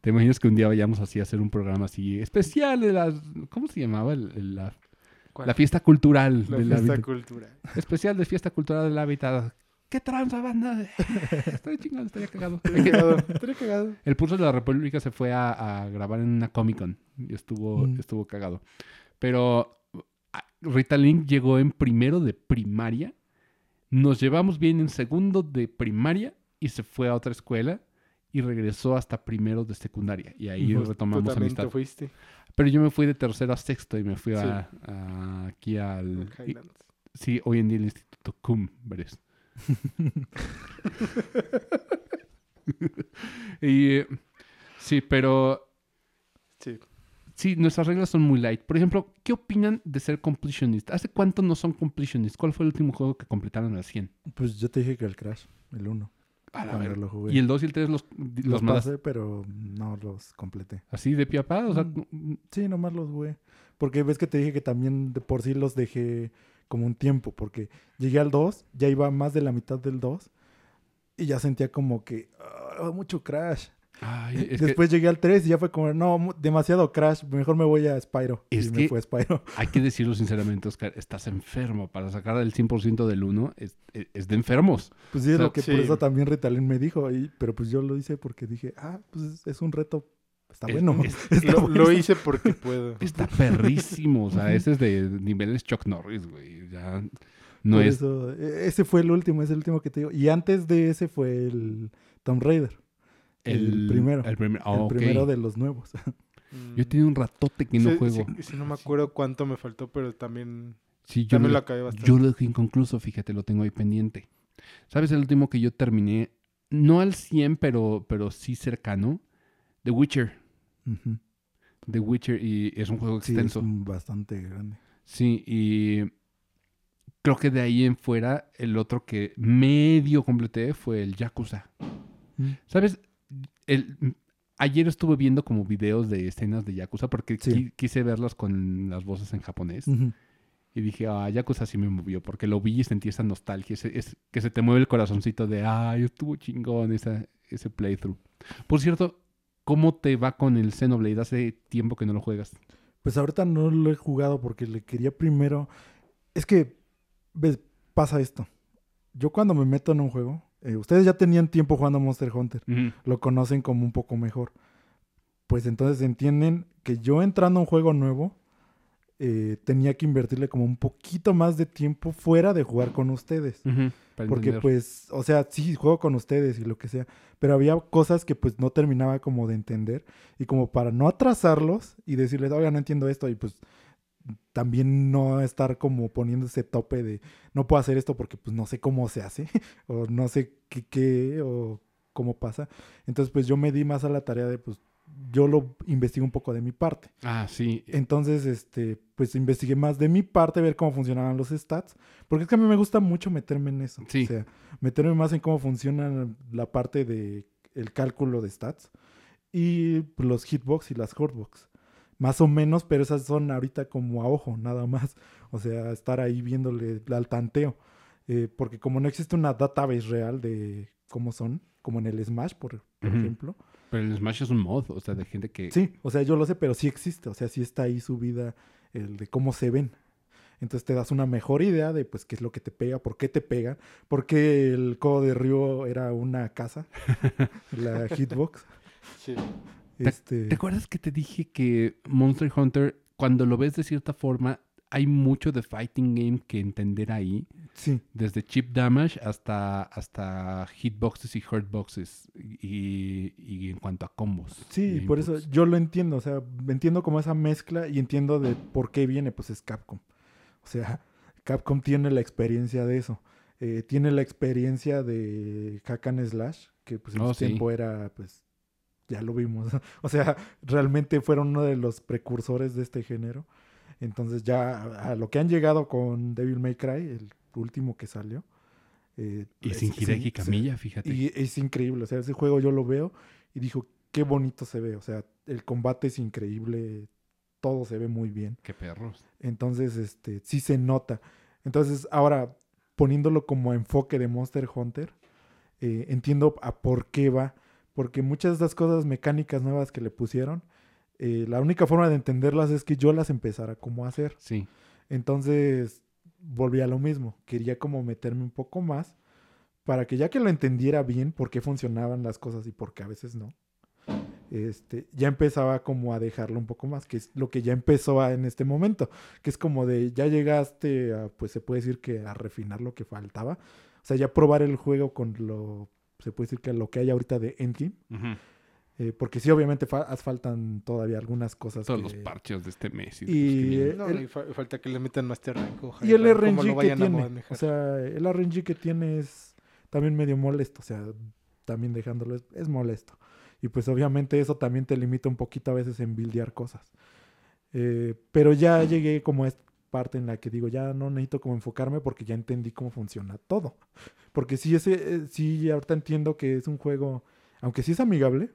¿Te imaginas que un día vayamos así a hacer un programa así especial de las... ¿Cómo se llamaba? El- el- la, fiesta cultural La del fiesta hábitat. cultural. Especial de fiesta cultural del hábitat. ¿Qué tranza, banda? [LAUGHS] Estaría chingado, estaría cagado. Estaría cagado. Estaría cagado. El Pulso de la República se fue a, a grabar en una Comic Con y estuvo, Mm. estuvo cagado. Pero Rita Link llegó en primero de primaria, nos llevamos bien en segundo de primaria y se fue a otra escuela y regresó hasta primero de secundaria. Y ahí retomamos Tú amistad. te fuiste. Pero yo me fui de tercero a sexto y me fui Sí. a, a- aquí al... Sí, hoy en día el Instituto Cumbres. [LAUGHS] [LAUGHS] y sí, pero Sí. Sí, nuestras reglas son muy light. Por ejemplo, ¿qué opinan de ser completionist? ¿Hace cuánto no son completionist? ¿Cuál fue el último juego que completaron al 100? Pues yo te dije que el Crash, el 1, A la verga. lo jugué. Y el 2 y el 3 los, los, los pasé, pero no los completé. así de pie a pa, o sea, Mm. Sí, nomás los jugué. Porque ves que te dije que también de por sí los dejé como un tiempo. Porque llegué al 2, ya iba más de la mitad del 2. Y ya sentía como que ah, mucho crash. Ay, [LAUGHS] es que Después llegué al 3 y ya fue como, no, demasiado crash. Mejor me voy a Spyro. Es y que- me fue a Spyro. [LAUGHS] hay que decirlo sinceramente, Oscar, estás enfermo. Para sacar el 100% del 1 es, es- es de enfermos. Pues sí, es O sea, lo que por eso también Ritalin me dijo. Y, pero pues yo lo hice porque dije, ah, pues es- es un reto. Está Es- bueno. es- [LAUGHS] Está Lo, bueno. lo hice porque puedo. Está perrísimo. O sea, ese es de niveles Chuck Norris, güey. Ya no Por es. eso, e- ese fue el último, es el último que te digo. Y antes de ese fue el Tomb Raider. El primero. El, primer- ah, el ok. primero de los nuevos. Yo tenía un ratote que no Sí, juego. Sí, sí, no me acuerdo cuánto me faltó, pero también, Sí, yo, también lo, lo acabé bastante. yo lo dejé inconcluso, fíjate, lo tengo ahí pendiente. ¿Sabes el último que yo terminé? No al 100, pero, pero sí cercano. The Witcher. The Witcher y es un juego Sí, es extenso. un bastante grande. Sí, y creo que de ahí en fuera el otro que medio completé fue el Yakuza. Mm. ¿Sabes? El, ayer estuve viendo como videos de escenas de Yakuza porque Sí. qui- quise verlos con las voces en japonés. Y dije, ah, Yakuza sí me movió porque lo vi y sentí esa nostalgia. ese- es, que se te mueve el corazoncito de, ay, estuvo chingón esa, ese playthrough. Por cierto, ¿cómo te va con el Xenoblade? Hace tiempo que no lo juegas. Pues ahorita no lo he jugado porque le quería primero. Es que, ves, pasa esto. Yo cuando me meto en un juego, eh, ustedes ya tenían tiempo jugando Monster Hunter, lo conocen como un poco mejor. Pues entonces entienden que yo entrando a un juego nuevo, eh, tenía que invertirle como un poquito más de tiempo fuera de jugar con ustedes. Porque entender. pues, o sea, sí, juego con ustedes y lo que sea, pero había cosas que pues no terminaba como de entender y como para no atrasarlos y decirles, oiga, no entiendo esto y pues también no estar como poniendo ese tope de no puedo hacer esto porque pues no sé cómo se hace [LAUGHS] o no sé qué, qué o cómo pasa. Entonces pues yo me di más a la tarea de pues yo lo investigo un poco de mi parte. Ah, sí. Entonces, este, pues investigué más de mi parte, ver cómo funcionaban los stats. Porque es que a mí me gusta mucho meterme en eso. Sí. O sea, meterme más en cómo funciona la parte de el cálculo de stats. Y pues, los hitbox y las hotbox. Más o menos, pero esas son ahorita como a ojo, nada más. O sea, estar ahí viéndole al tanteo. Eh, porque como no existe una database real de cómo son, como en el Smash, por, por Ujú. ejemplo. Pero el Smash es un mod, o sea, de gente que... Sí, o sea, yo lo sé, pero sí existe. O sea, sí está ahí subida el de cómo se ven. Entonces te das una mejor idea de pues qué es lo que te pega, por qué te pega, por qué el codo de Río era una casa, [LAUGHS] la hitbox. Sí. Este, ¿Te acuerdas que te dije que Monster Hunter, cuando lo ves de cierta forma, hay mucho de fighting game que entender ahí? sí, Desde chip damage hasta, hasta hitboxes y hurtboxes. Y, y en cuanto a combos. sí, por eso yo lo entiendo. O sea, entiendo como esa mezcla y entiendo de por qué viene, pues es Capcom. O sea, [LAUGHS] Capcom tiene la experiencia de eso. Eh, tiene la experiencia de Hack and Slash, que pues en Oh, su sí. tiempo era, pues, ya lo vimos. [LAUGHS] o sea, realmente fueron uno de los precursores de este género. Entonces ya a lo que han llegado con Devil May Cry, el último que salió. eh, Y es- sin Hideki. Camilla, fíjate. Y es increíble, o sea, ese juego yo lo veo y dijo, qué bonito se ve, o sea, el combate es increíble, todo se ve muy bien. Qué perros. Entonces, este, sí se nota. Entonces, ahora, poniéndolo como enfoque de Monster Hunter, eh, entiendo a por qué va. Porque muchas de esas cosas mecánicas nuevas que le pusieron, eh, la única forma de entenderlas es que yo las empezara como a hacer. Sí. Entonces, volví a lo mismo. Quería como meterme un poco más para que ya que lo entendiera bien por qué funcionaban las cosas y por qué a veces no, este, ya empezaba como a dejarlo un poco más, que es lo que ya empezó a- en este momento, que es como de ya llegaste a, pues se puede decir que a refinar lo que faltaba, o sea, ya probar el juego con lo, se puede decir que lo que hay ahorita de Endgame, eh, porque sí, obviamente fa- faltan todavía algunas cosas. Todos que- los parches de este mes. Y, los que vienen. No, el- y fa- falta que le metan Master Rank. o Y el RNG que tiene. O sea, el RNG que tiene es también medio molesto. O sea, también dejándolo es, es molesto. Y pues obviamente eso también te limita un poquito a veces en buildear cosas. Eh, pero ya llegué como a esta parte en la que digo, ya no necesito como enfocarme porque ya entendí cómo funciona todo. Porque sí, ese, eh, sí, ahorita entiendo que es un juego, aunque sí es amigable,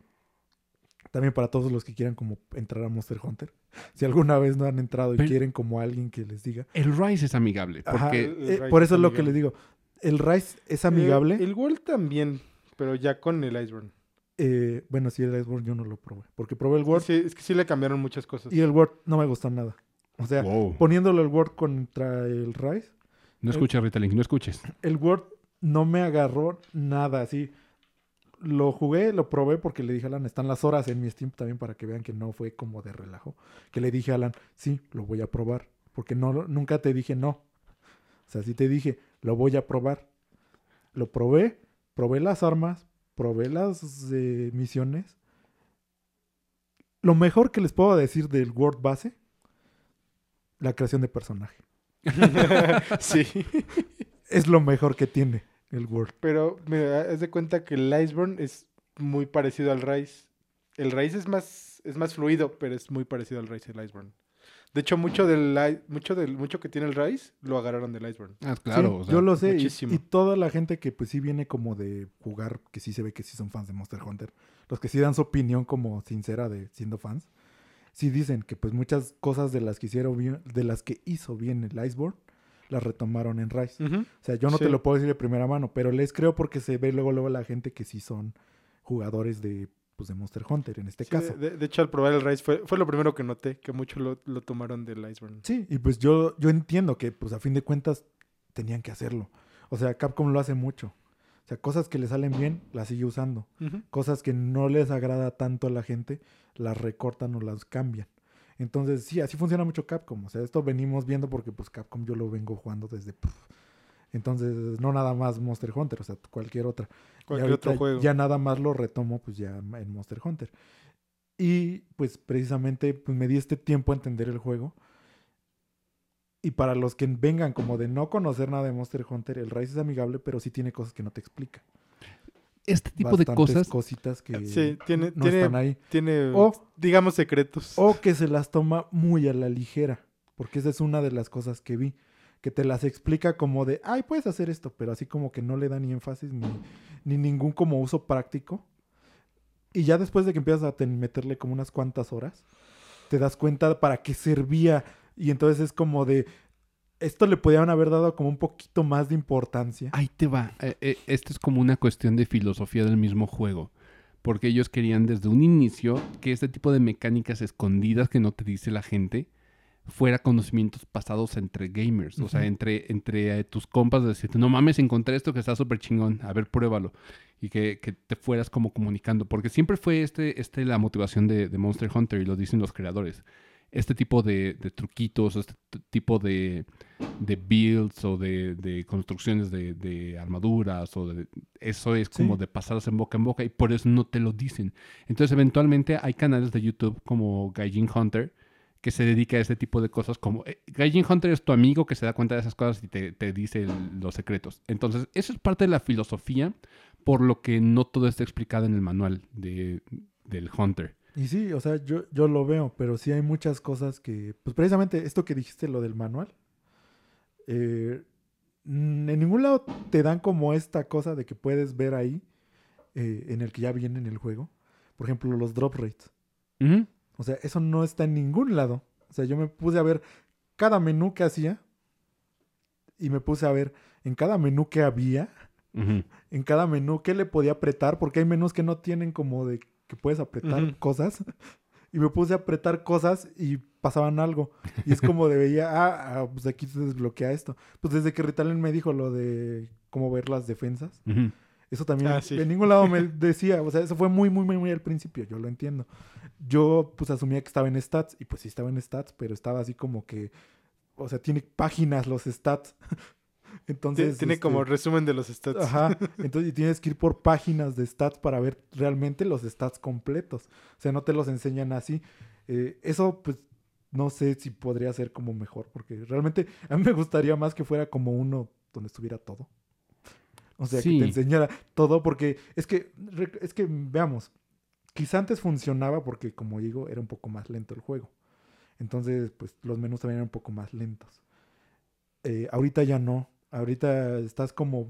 también para todos los que quieran como entrar a Monster Hunter. Si alguna vez no han entrado y Pero- quieren como alguien que les diga, El Rise es amigable. Ajá, Porque eh, por es eso es lo que amigable. les digo. El Rise es amigable. Eh, el World también, pero ya con el Iceborne. Eh, bueno, sí, el Iceborne yo no lo probé. Porque probé el Word Sí, es que sí le cambiaron muchas cosas. y el Word no me gustó nada. O sea, Wow. poniéndolo el Word contra el Rise, No escuches, Rita Link, no escuches. el Word no me agarró nada así. Lo jugué, lo probé porque le dije a Alan, están las horas en mi Steam también para que vean que no fue como de relajo. Que le dije a Alan, sí, lo voy a probar. Porque no, nunca te dije no. O sea, sí te dije, lo voy a probar. Lo probé, probé las armas, probé las eh, misiones. Lo mejor que les puedo decir del Word base, la creación de personaje. [LAUGHS] sí. [LAUGHS] Es lo mejor que tiene el Word. Pero, mira, haz de cuenta que el Iceborne es muy parecido al Rise. El Rise es más, es más fluido, pero es muy parecido al Rise el Iceborne. De hecho, mucho del, i- mucho del mucho que tiene el Rise lo agarraron del Iceborne. Ah, claro. Sí, o sea, yo lo sé. y- muchísimo. Y, toda la gente que pues sí viene como de jugar, que sí se ve que sí son fans de Monster Hunter, los que sí dan su opinión como sincera de siendo fans, sí dicen que pues muchas cosas de las que hicieron bien, de las que hizo bien el Iceborne, las retomaron en Rise. Ujú. O sea, yo no te lo puedo decir de primera mano, pero les creo porque se ve luego luego la gente que sí son jugadores de pues de Monster Hunter en este Sí, caso. de, de hecho, al probar el Rise fue, fue lo primero que noté, que mucho lo, lo tomaron del Iceborne. Sí, y pues yo, yo entiendo que pues a fin de cuentas tenían que hacerlo. O sea, Capcom lo hace mucho. O sea, cosas que le salen bien, las sigue usando. Cosas que no les agrada tanto a la gente, las recortan o las cambian. Entonces, sí, así funciona mucho Capcom. O sea, esto venimos viendo porque pues Capcom yo lo vengo jugando desde... Entonces, no nada más Monster Hunter, o sea, cualquier otra. Cualquier otro juego. Ya nada más lo retomo pues ya en Monster Hunter. Y pues precisamente pues me di este tiempo a entender el juego. Y para los que vengan como de no conocer nada de Monster Hunter, el Rise es amigable, pero sí tiene cosas que no te explica. Este tipo de cosas. cositas que sí, tiene, no tiene, están ahí. Tiene, o, digamos, secretos. O que se las toma muy a la ligera. Porque esa es una de las cosas que vi. Que te las explica como de, ay, puedes hacer esto, pero así como que no le da ni énfasis ni, ni ningún como uso práctico. Y ya después de que empiezas a meterle como unas cuantas horas, te das cuenta para qué servía. Y entonces es como de, esto le podían haber dado como un poquito más de importancia. Ahí te va. Eh, eh, esto es como una cuestión de filosofía del mismo juego. Porque ellos querían desde un inicio que este tipo de mecánicas escondidas que no te dice la gente fuera conocimientos pasados entre gamers. O sea, entre, entre eh, tus compas de decirte, no mames, encontré esto que está súper chingón. A ver, pruébalo y que, te fueras como comunicando. Porque siempre fue este, este la motivación de, Monster Hunter y lo dicen los creadores. Este tipo de, truquitos, este tipo de, builds o de, construcciones de, armaduras o de, eso es como de pasarse en boca en boca y por eso no te lo dicen. Entonces eventualmente hay canales de YouTube como Gaijin Hunter que se dedica a este tipo de cosas como eh, Gaijin Hunter es tu amigo que se da cuenta de esas cosas y te, te dice los secretos. Entonces, eso es parte de la filosofía por lo que no todo está explicado en el manual de, del Hunter. Y sí, o sea, yo, yo lo veo, pero sí hay muchas cosas que, pues precisamente esto que dijiste, lo del manual, eh, en ningún lado te dan como esta cosa de que puedes ver ahí, eh, en el que ya viene en el juego. Por ejemplo, los drop rates. O sea, eso no está en ningún lado. O sea, yo me puse a ver cada menú que hacía y me puse a ver en cada menú que había en cada menú qué le podía apretar, porque hay menús que no tienen como de que puedes apretar cosas. [LAUGHS] Y me puse a apretar cosas y pasaban algo. Y es como de veía, ah, ah, pues aquí se desbloquea esto. Pues desde que Ritalin me dijo lo de cómo ver las defensas. Eso también ah, en ningún lado me [LAUGHS] decía, o sea, eso fue muy, muy, muy, muy al principio, yo lo entiendo. Yo pues asumía que estaba en stats y pues sí estaba en stats, pero estaba así como que, o sea, tiene páginas los stats. [LAUGHS] Entonces. Tiene como este, resumen de los stats. Ajá. [LAUGHS] Entonces tienes que ir por páginas de stats para ver realmente los stats completos. O sea, no te los enseñan así. Eh, eso, pues, no sé si podría ser como mejor, porque realmente a mí me gustaría más que fuera como uno donde estuviera todo. O sea, que te enseñara todo, porque es que, es que, veamos, quizá antes funcionaba porque, como digo, era un poco más lento el juego. Entonces, pues los menús también eran un poco más lentos. Eh, ahorita ya no. Ahorita estás como,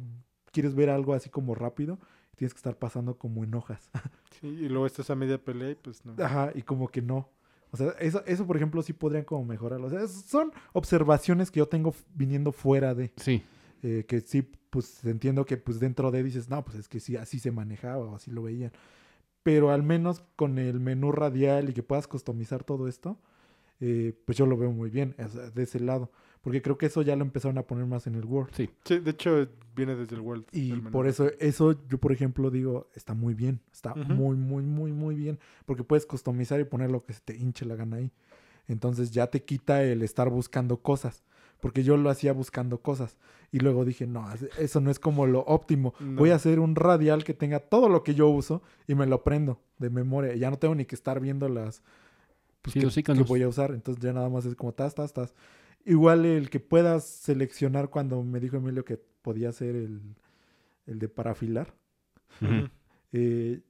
quieres ver algo así como rápido, tienes que estar pasando como en hojas. [LAUGHS] Sí, y luego estás a media pelea y pues no. Ajá, y como que no. O sea, eso, eso por ejemplo, sí podrían como mejorarlo. O sea, son observaciones que yo tengo viniendo fuera de. Sí. Eh, que sí, pues entiendo que pues dentro de dices, no, pues es que sí, así se manejaba o así lo veían. Pero al menos con el menú radial y que puedas customizar todo esto, eh, pues yo lo veo muy bien de ese lado. Porque creo que eso ya lo empezaron a poner más en el World. Sí. Sí, de hecho viene desde el World. Y por eso, eso yo por ejemplo digo, está muy bien. Está muy, muy, muy, muy bien. Porque puedes customizar y poner lo que se te hinche la gana ahí. Entonces ya te quita el estar buscando cosas. Porque yo lo hacía buscando cosas. Y luego dije, no, eso no es como lo óptimo. Voy a hacer un radial que tenga todo lo que yo uso y me lo prendo de memoria. Ya no tengo ni que estar viendo las... Pues, que, que voy a usar. Entonces ya nada más es como, tas, tas, tas. Igual el que puedas seleccionar cuando me dijo Emilio que podía ser el, de parafilar. [LAUGHS] Eh,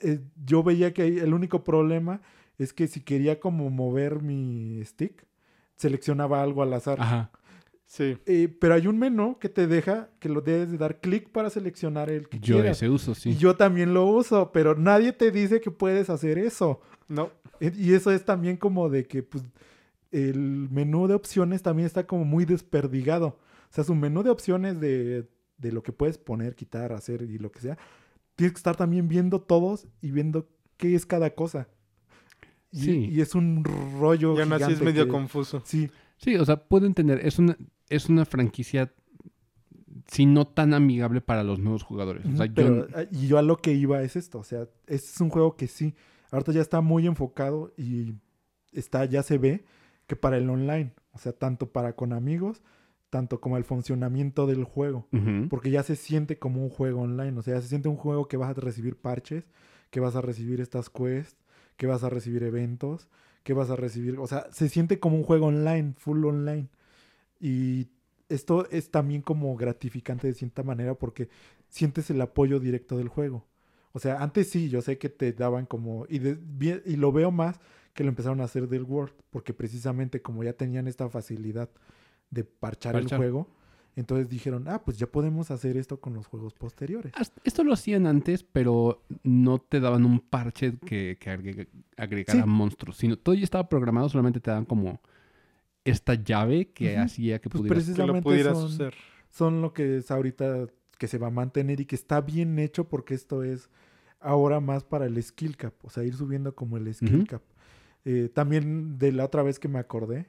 eh, yo veía que el único problema es que si quería como mover mi stick, seleccionaba algo al azar. Ajá. Sí. Eh, pero hay un menú que te deja que lo debes de dar clic para seleccionar el que yo ese uso, sí. Y yo también lo uso, pero nadie te dice que puedes hacer eso. No. Y eso es también como de que, pues, el menú de opciones también está como muy desperdigado. O sea, su menú de opciones de, de lo que puedes poner, quitar, hacer y lo que sea, tienes que estar también viendo todos y viendo qué es cada cosa. Y, sí. y es un rollo. Ya así es medio confuso. Sí. Sí, o sea, puedo entender. Es una, es una franquicia, si no tan amigable para los nuevos jugadores. O sea, yo... Ah, y yo a lo que iba es esto. O sea, es un juego que sí. Ahorita ya está muy enfocado y está, ya se ve que para el online, o sea, tanto para con amigos, tanto como el funcionamiento del juego, porque ya se siente como un juego online, o sea, ya se siente un juego que vas a recibir parches, que vas a recibir estas quests, que vas a recibir eventos, que vas a recibir, o sea, se siente como un juego online, full online. Y esto es también como gratificante de cierta manera porque sientes el apoyo directo del juego. O sea, antes sí, yo sé que te daban como, y, de- y lo veo más que lo empezaron a hacer del Word, porque precisamente como ya tenían esta facilidad de parchar, Parchar. el juego, entonces dijeron, ah, pues ya podemos hacer esto con los juegos posteriores. Esto lo hacían antes, pero no te daban un parche que, que agregara Sí. monstruos, sino todo ya estaba programado, solamente te daban como esta llave que hacía que Pues pudieras... Que lo precisamente pudieras son, hacer. son lo que es ahorita que se va a mantener y que está bien hecho porque esto es ahora más para el skill cap, o sea, ir subiendo como el skill cap. Eh, también de la otra vez que me acordé,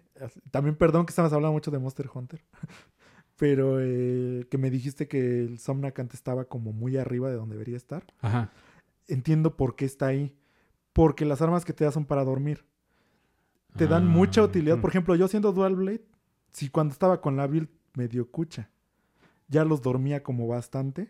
también perdón que estamos hablando mucho de Monster Hunter, [LAUGHS] pero eh, que me dijiste que el Somnacant estaba como muy arriba de donde debería estar. Ajá. Entiendo por qué está ahí, porque las armas que te da son para dormir. Te dan Ah, mucha utilidad. Por ejemplo, yo siendo Dual Blade, si cuando estaba con la build medio cucha, ya los dormía como bastante.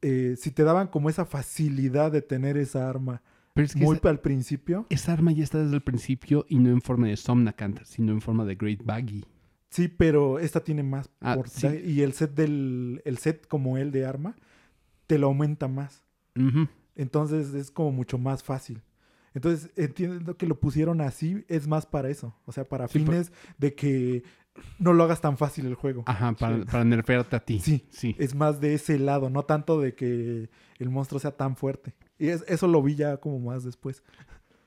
eh, si te daban como esa facilidad de tener esa arma Pero es que muy esa, al principio, esa arma ya está desde el principio y no en forma de Somnacant, sino en forma de Great Baggy. sí, pero esta tiene más. Ah, por- sí. Y el set del el set como el de arma te lo aumenta más. Entonces es como mucho más fácil. Entonces entiendo que lo pusieron así, es más para eso. O sea, para Sí, por- fines de que no lo hagas tan fácil el juego. Ajá, para, Sí. para nerfearte a ti. Sí. Sí. Es más de ese lado, no tanto de que el monstruo sea tan fuerte. Y es- eso lo vi ya como más después.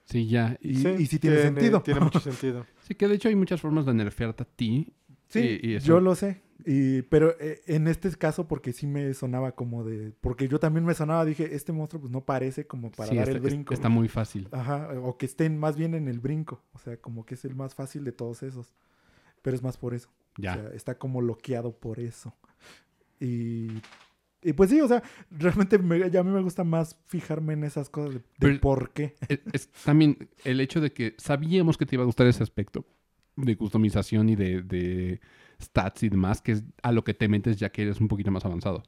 Sí, ya. Y sí, y sí tiene, sentido. Tiene mucho [LAUGHS] sentido. Sí, que de hecho hay muchas formas de nerfearte a ti. Sí, y- y eso- yo lo sé. Y, pero eh, en este caso, porque sí me sonaba como de. Porque yo también me sonaba, dije, este monstruo pues no parece como para Sí, dar está, el brinco. está muy fácil. Ajá, o que estén más bien en el brinco. O sea, como que es el más fácil de todos esos. Pero es más por eso. Ya. O sea, está como bloqueado por eso. Y, y pues sí, o sea, realmente me- ya a mí me gusta más fijarme en esas cosas de, por qué. es, es también el hecho de que sabíamos que te iba a gustar ese aspecto de customización y de, de stats y demás, que es a lo que te metes ya que eres un poquito más avanzado.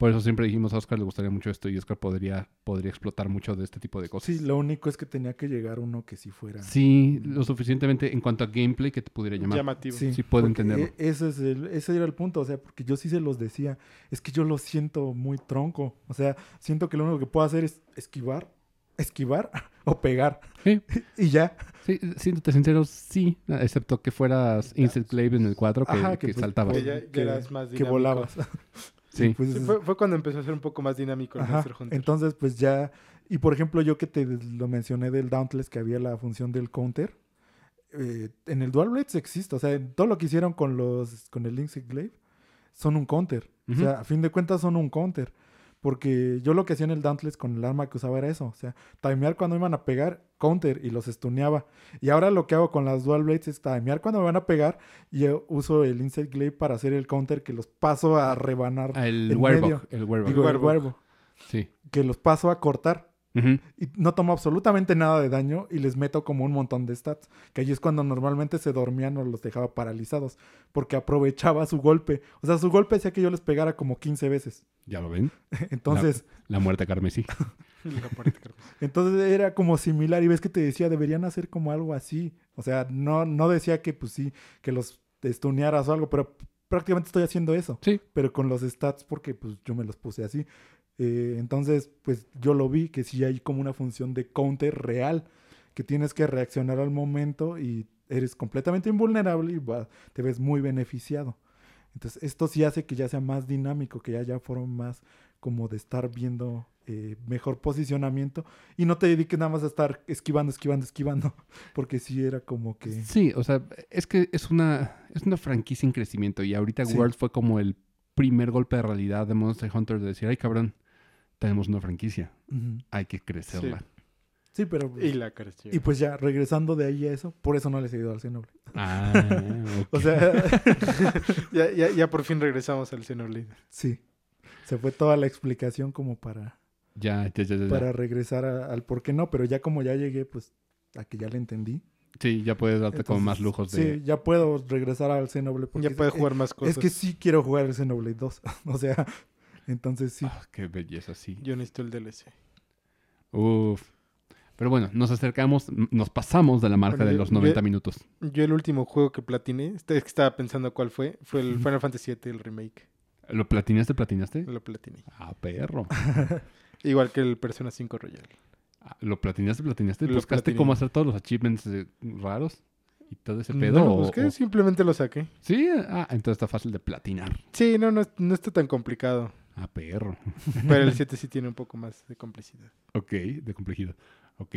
Por eso siempre dijimos a Oscar le gustaría mucho esto y Oscar podría, podría explotar mucho de este tipo de cosas. Sí, lo único es que tenía que llegar uno que sí fuera. Sí, lo suficientemente en cuanto a gameplay que te pudiera llamar. Llamativo. Sí, puedo porque entenderlo. e- Ese, es el, ese era el punto, o sea, porque yo sí se los decía, es que yo lo siento muy tronco, o sea, siento que lo único que puedo hacer es esquivar, esquivar [LAUGHS] o pegar Sí, [LAUGHS] y ya. sí, siéndote sincero, sí, excepto que fueras Insect Glaive en el 4 que, Ajá, que que pues, saltabas. Que ya- ya eras más que dinámico. volabas. [LAUGHS] Sí. pues, Sí, fue, fue cuando empezó a ser un poco más dinámico el Ajá, Monster Hunter. Entonces, pues ya. Y por ejemplo, yo que te lo mencioné del Dauntless, que había la función del counter. eh, en el Dual Blades existe. O sea, en todo lo que hicieron con los con el Lynx Glaive son un counter. O sea, a fin de cuentas son un counter. Porque yo lo que hacía en el Dauntless con el arma que usaba era eso. O sea, timear cuando iban a pegar, counter, y los stuneaba. Y ahora lo que hago con las Dual Blades es timear cuando me van a pegar. Y yo uso el Insect Glaive para hacer el counter que los paso a rebanar. Ah, el Werewolf. El Werewolf. Sí. Que los paso a cortar. Y no tomo absolutamente nada de daño y les meto como un montón de stats. Que allí es cuando normalmente se dormían o los dejaba paralizados. Porque aprovechaba su golpe. O sea, su golpe hacía que yo les pegara como 15 veces. ¿Ya lo ven? [LAUGHS] Entonces, La muerte carmesí. [LAUGHS] La entonces era como similar. Y ves que te decía, deberían hacer como algo así. O sea, no, no decía que pues sí, que los estunearas o algo, pero prácticamente estoy haciendo eso. Sí. Pero con los stats porque pues yo me los puse así. Eh, entonces, pues yo lo vi que sí hay como una función de counter real, que tienes que reaccionar al momento y eres completamente invulnerable y va- te ves muy beneficiado. Entonces, esto sí hace que ya sea más dinámico, que haya forma más como de estar viendo eh, mejor posicionamiento y no te dediques nada más a estar esquivando, esquivando, esquivando, [LAUGHS] porque sí era como que... Sí, o sea, es que es una, es una franquicia en crecimiento y ahorita Sí. World fue como el primer golpe de realidad de Monster Hunter de decir, ay cabrón, tenemos una franquicia, hay que crecerla. Sí, pero... Y la creció. Y pues ya, regresando de ahí a eso, por eso no le he seguido al Xenoblade. Ah, ok. [LAUGHS] O sea, [LAUGHS] ya, ya, ya por fin regresamos al Xenoblade. sí. Se fue toda la explicación como para, ya, ya, ya, para regresar a- al por qué no, pero ya como ya llegué, pues a que ya le entendí, Sí, ya puedes darte como Entonces, más lujos de... Sí, ya puedo regresar al Xenoblade. porque Ya puede es- jugar más cosas. Es que sí quiero jugar el Xenoblade 2. [LAUGHS] o sea, entonces sí. Ah, qué belleza, sí. Yo necesito el DLC. Uf. Pero bueno, nos acercamos, nos pasamos de la marca Bueno, de los 90 yo- minutos. Yo el último juego que platiné, este- es que estaba pensando cuál fue, fue el Final Fantasy VII, el remake. ¿Lo platinaste, platinaste? Lo platiné. Ah, perro. [LAUGHS] Igual que el Persona 5 Royal. Ah, ¿Lo platinaste, platinaste? Lo ¿Buscaste platiné. cómo hacer todos los achievements eh, raros? ¿Y todo ese pedo? No lo o- busqué, o- simplemente lo saqué. Sí, ah, entonces está fácil de platinar. Sí, no, no, no está tan complicado. Ah, perro. [LAUGHS] Pero el 7 sí tiene un poco más de complicidad. Ok, de complejidad. Ok.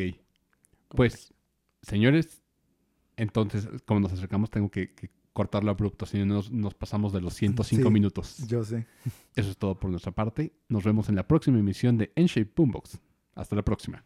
Pues, señores, entonces, como nos acercamos, tengo que, que cortarlo abrupto, si no nos, nos pasamos de los 105 Sí. minutos. Yo sé. Eso es todo por nuestra parte. Nos vemos en la próxima emisión de N-Shape Boombox. Hasta la próxima.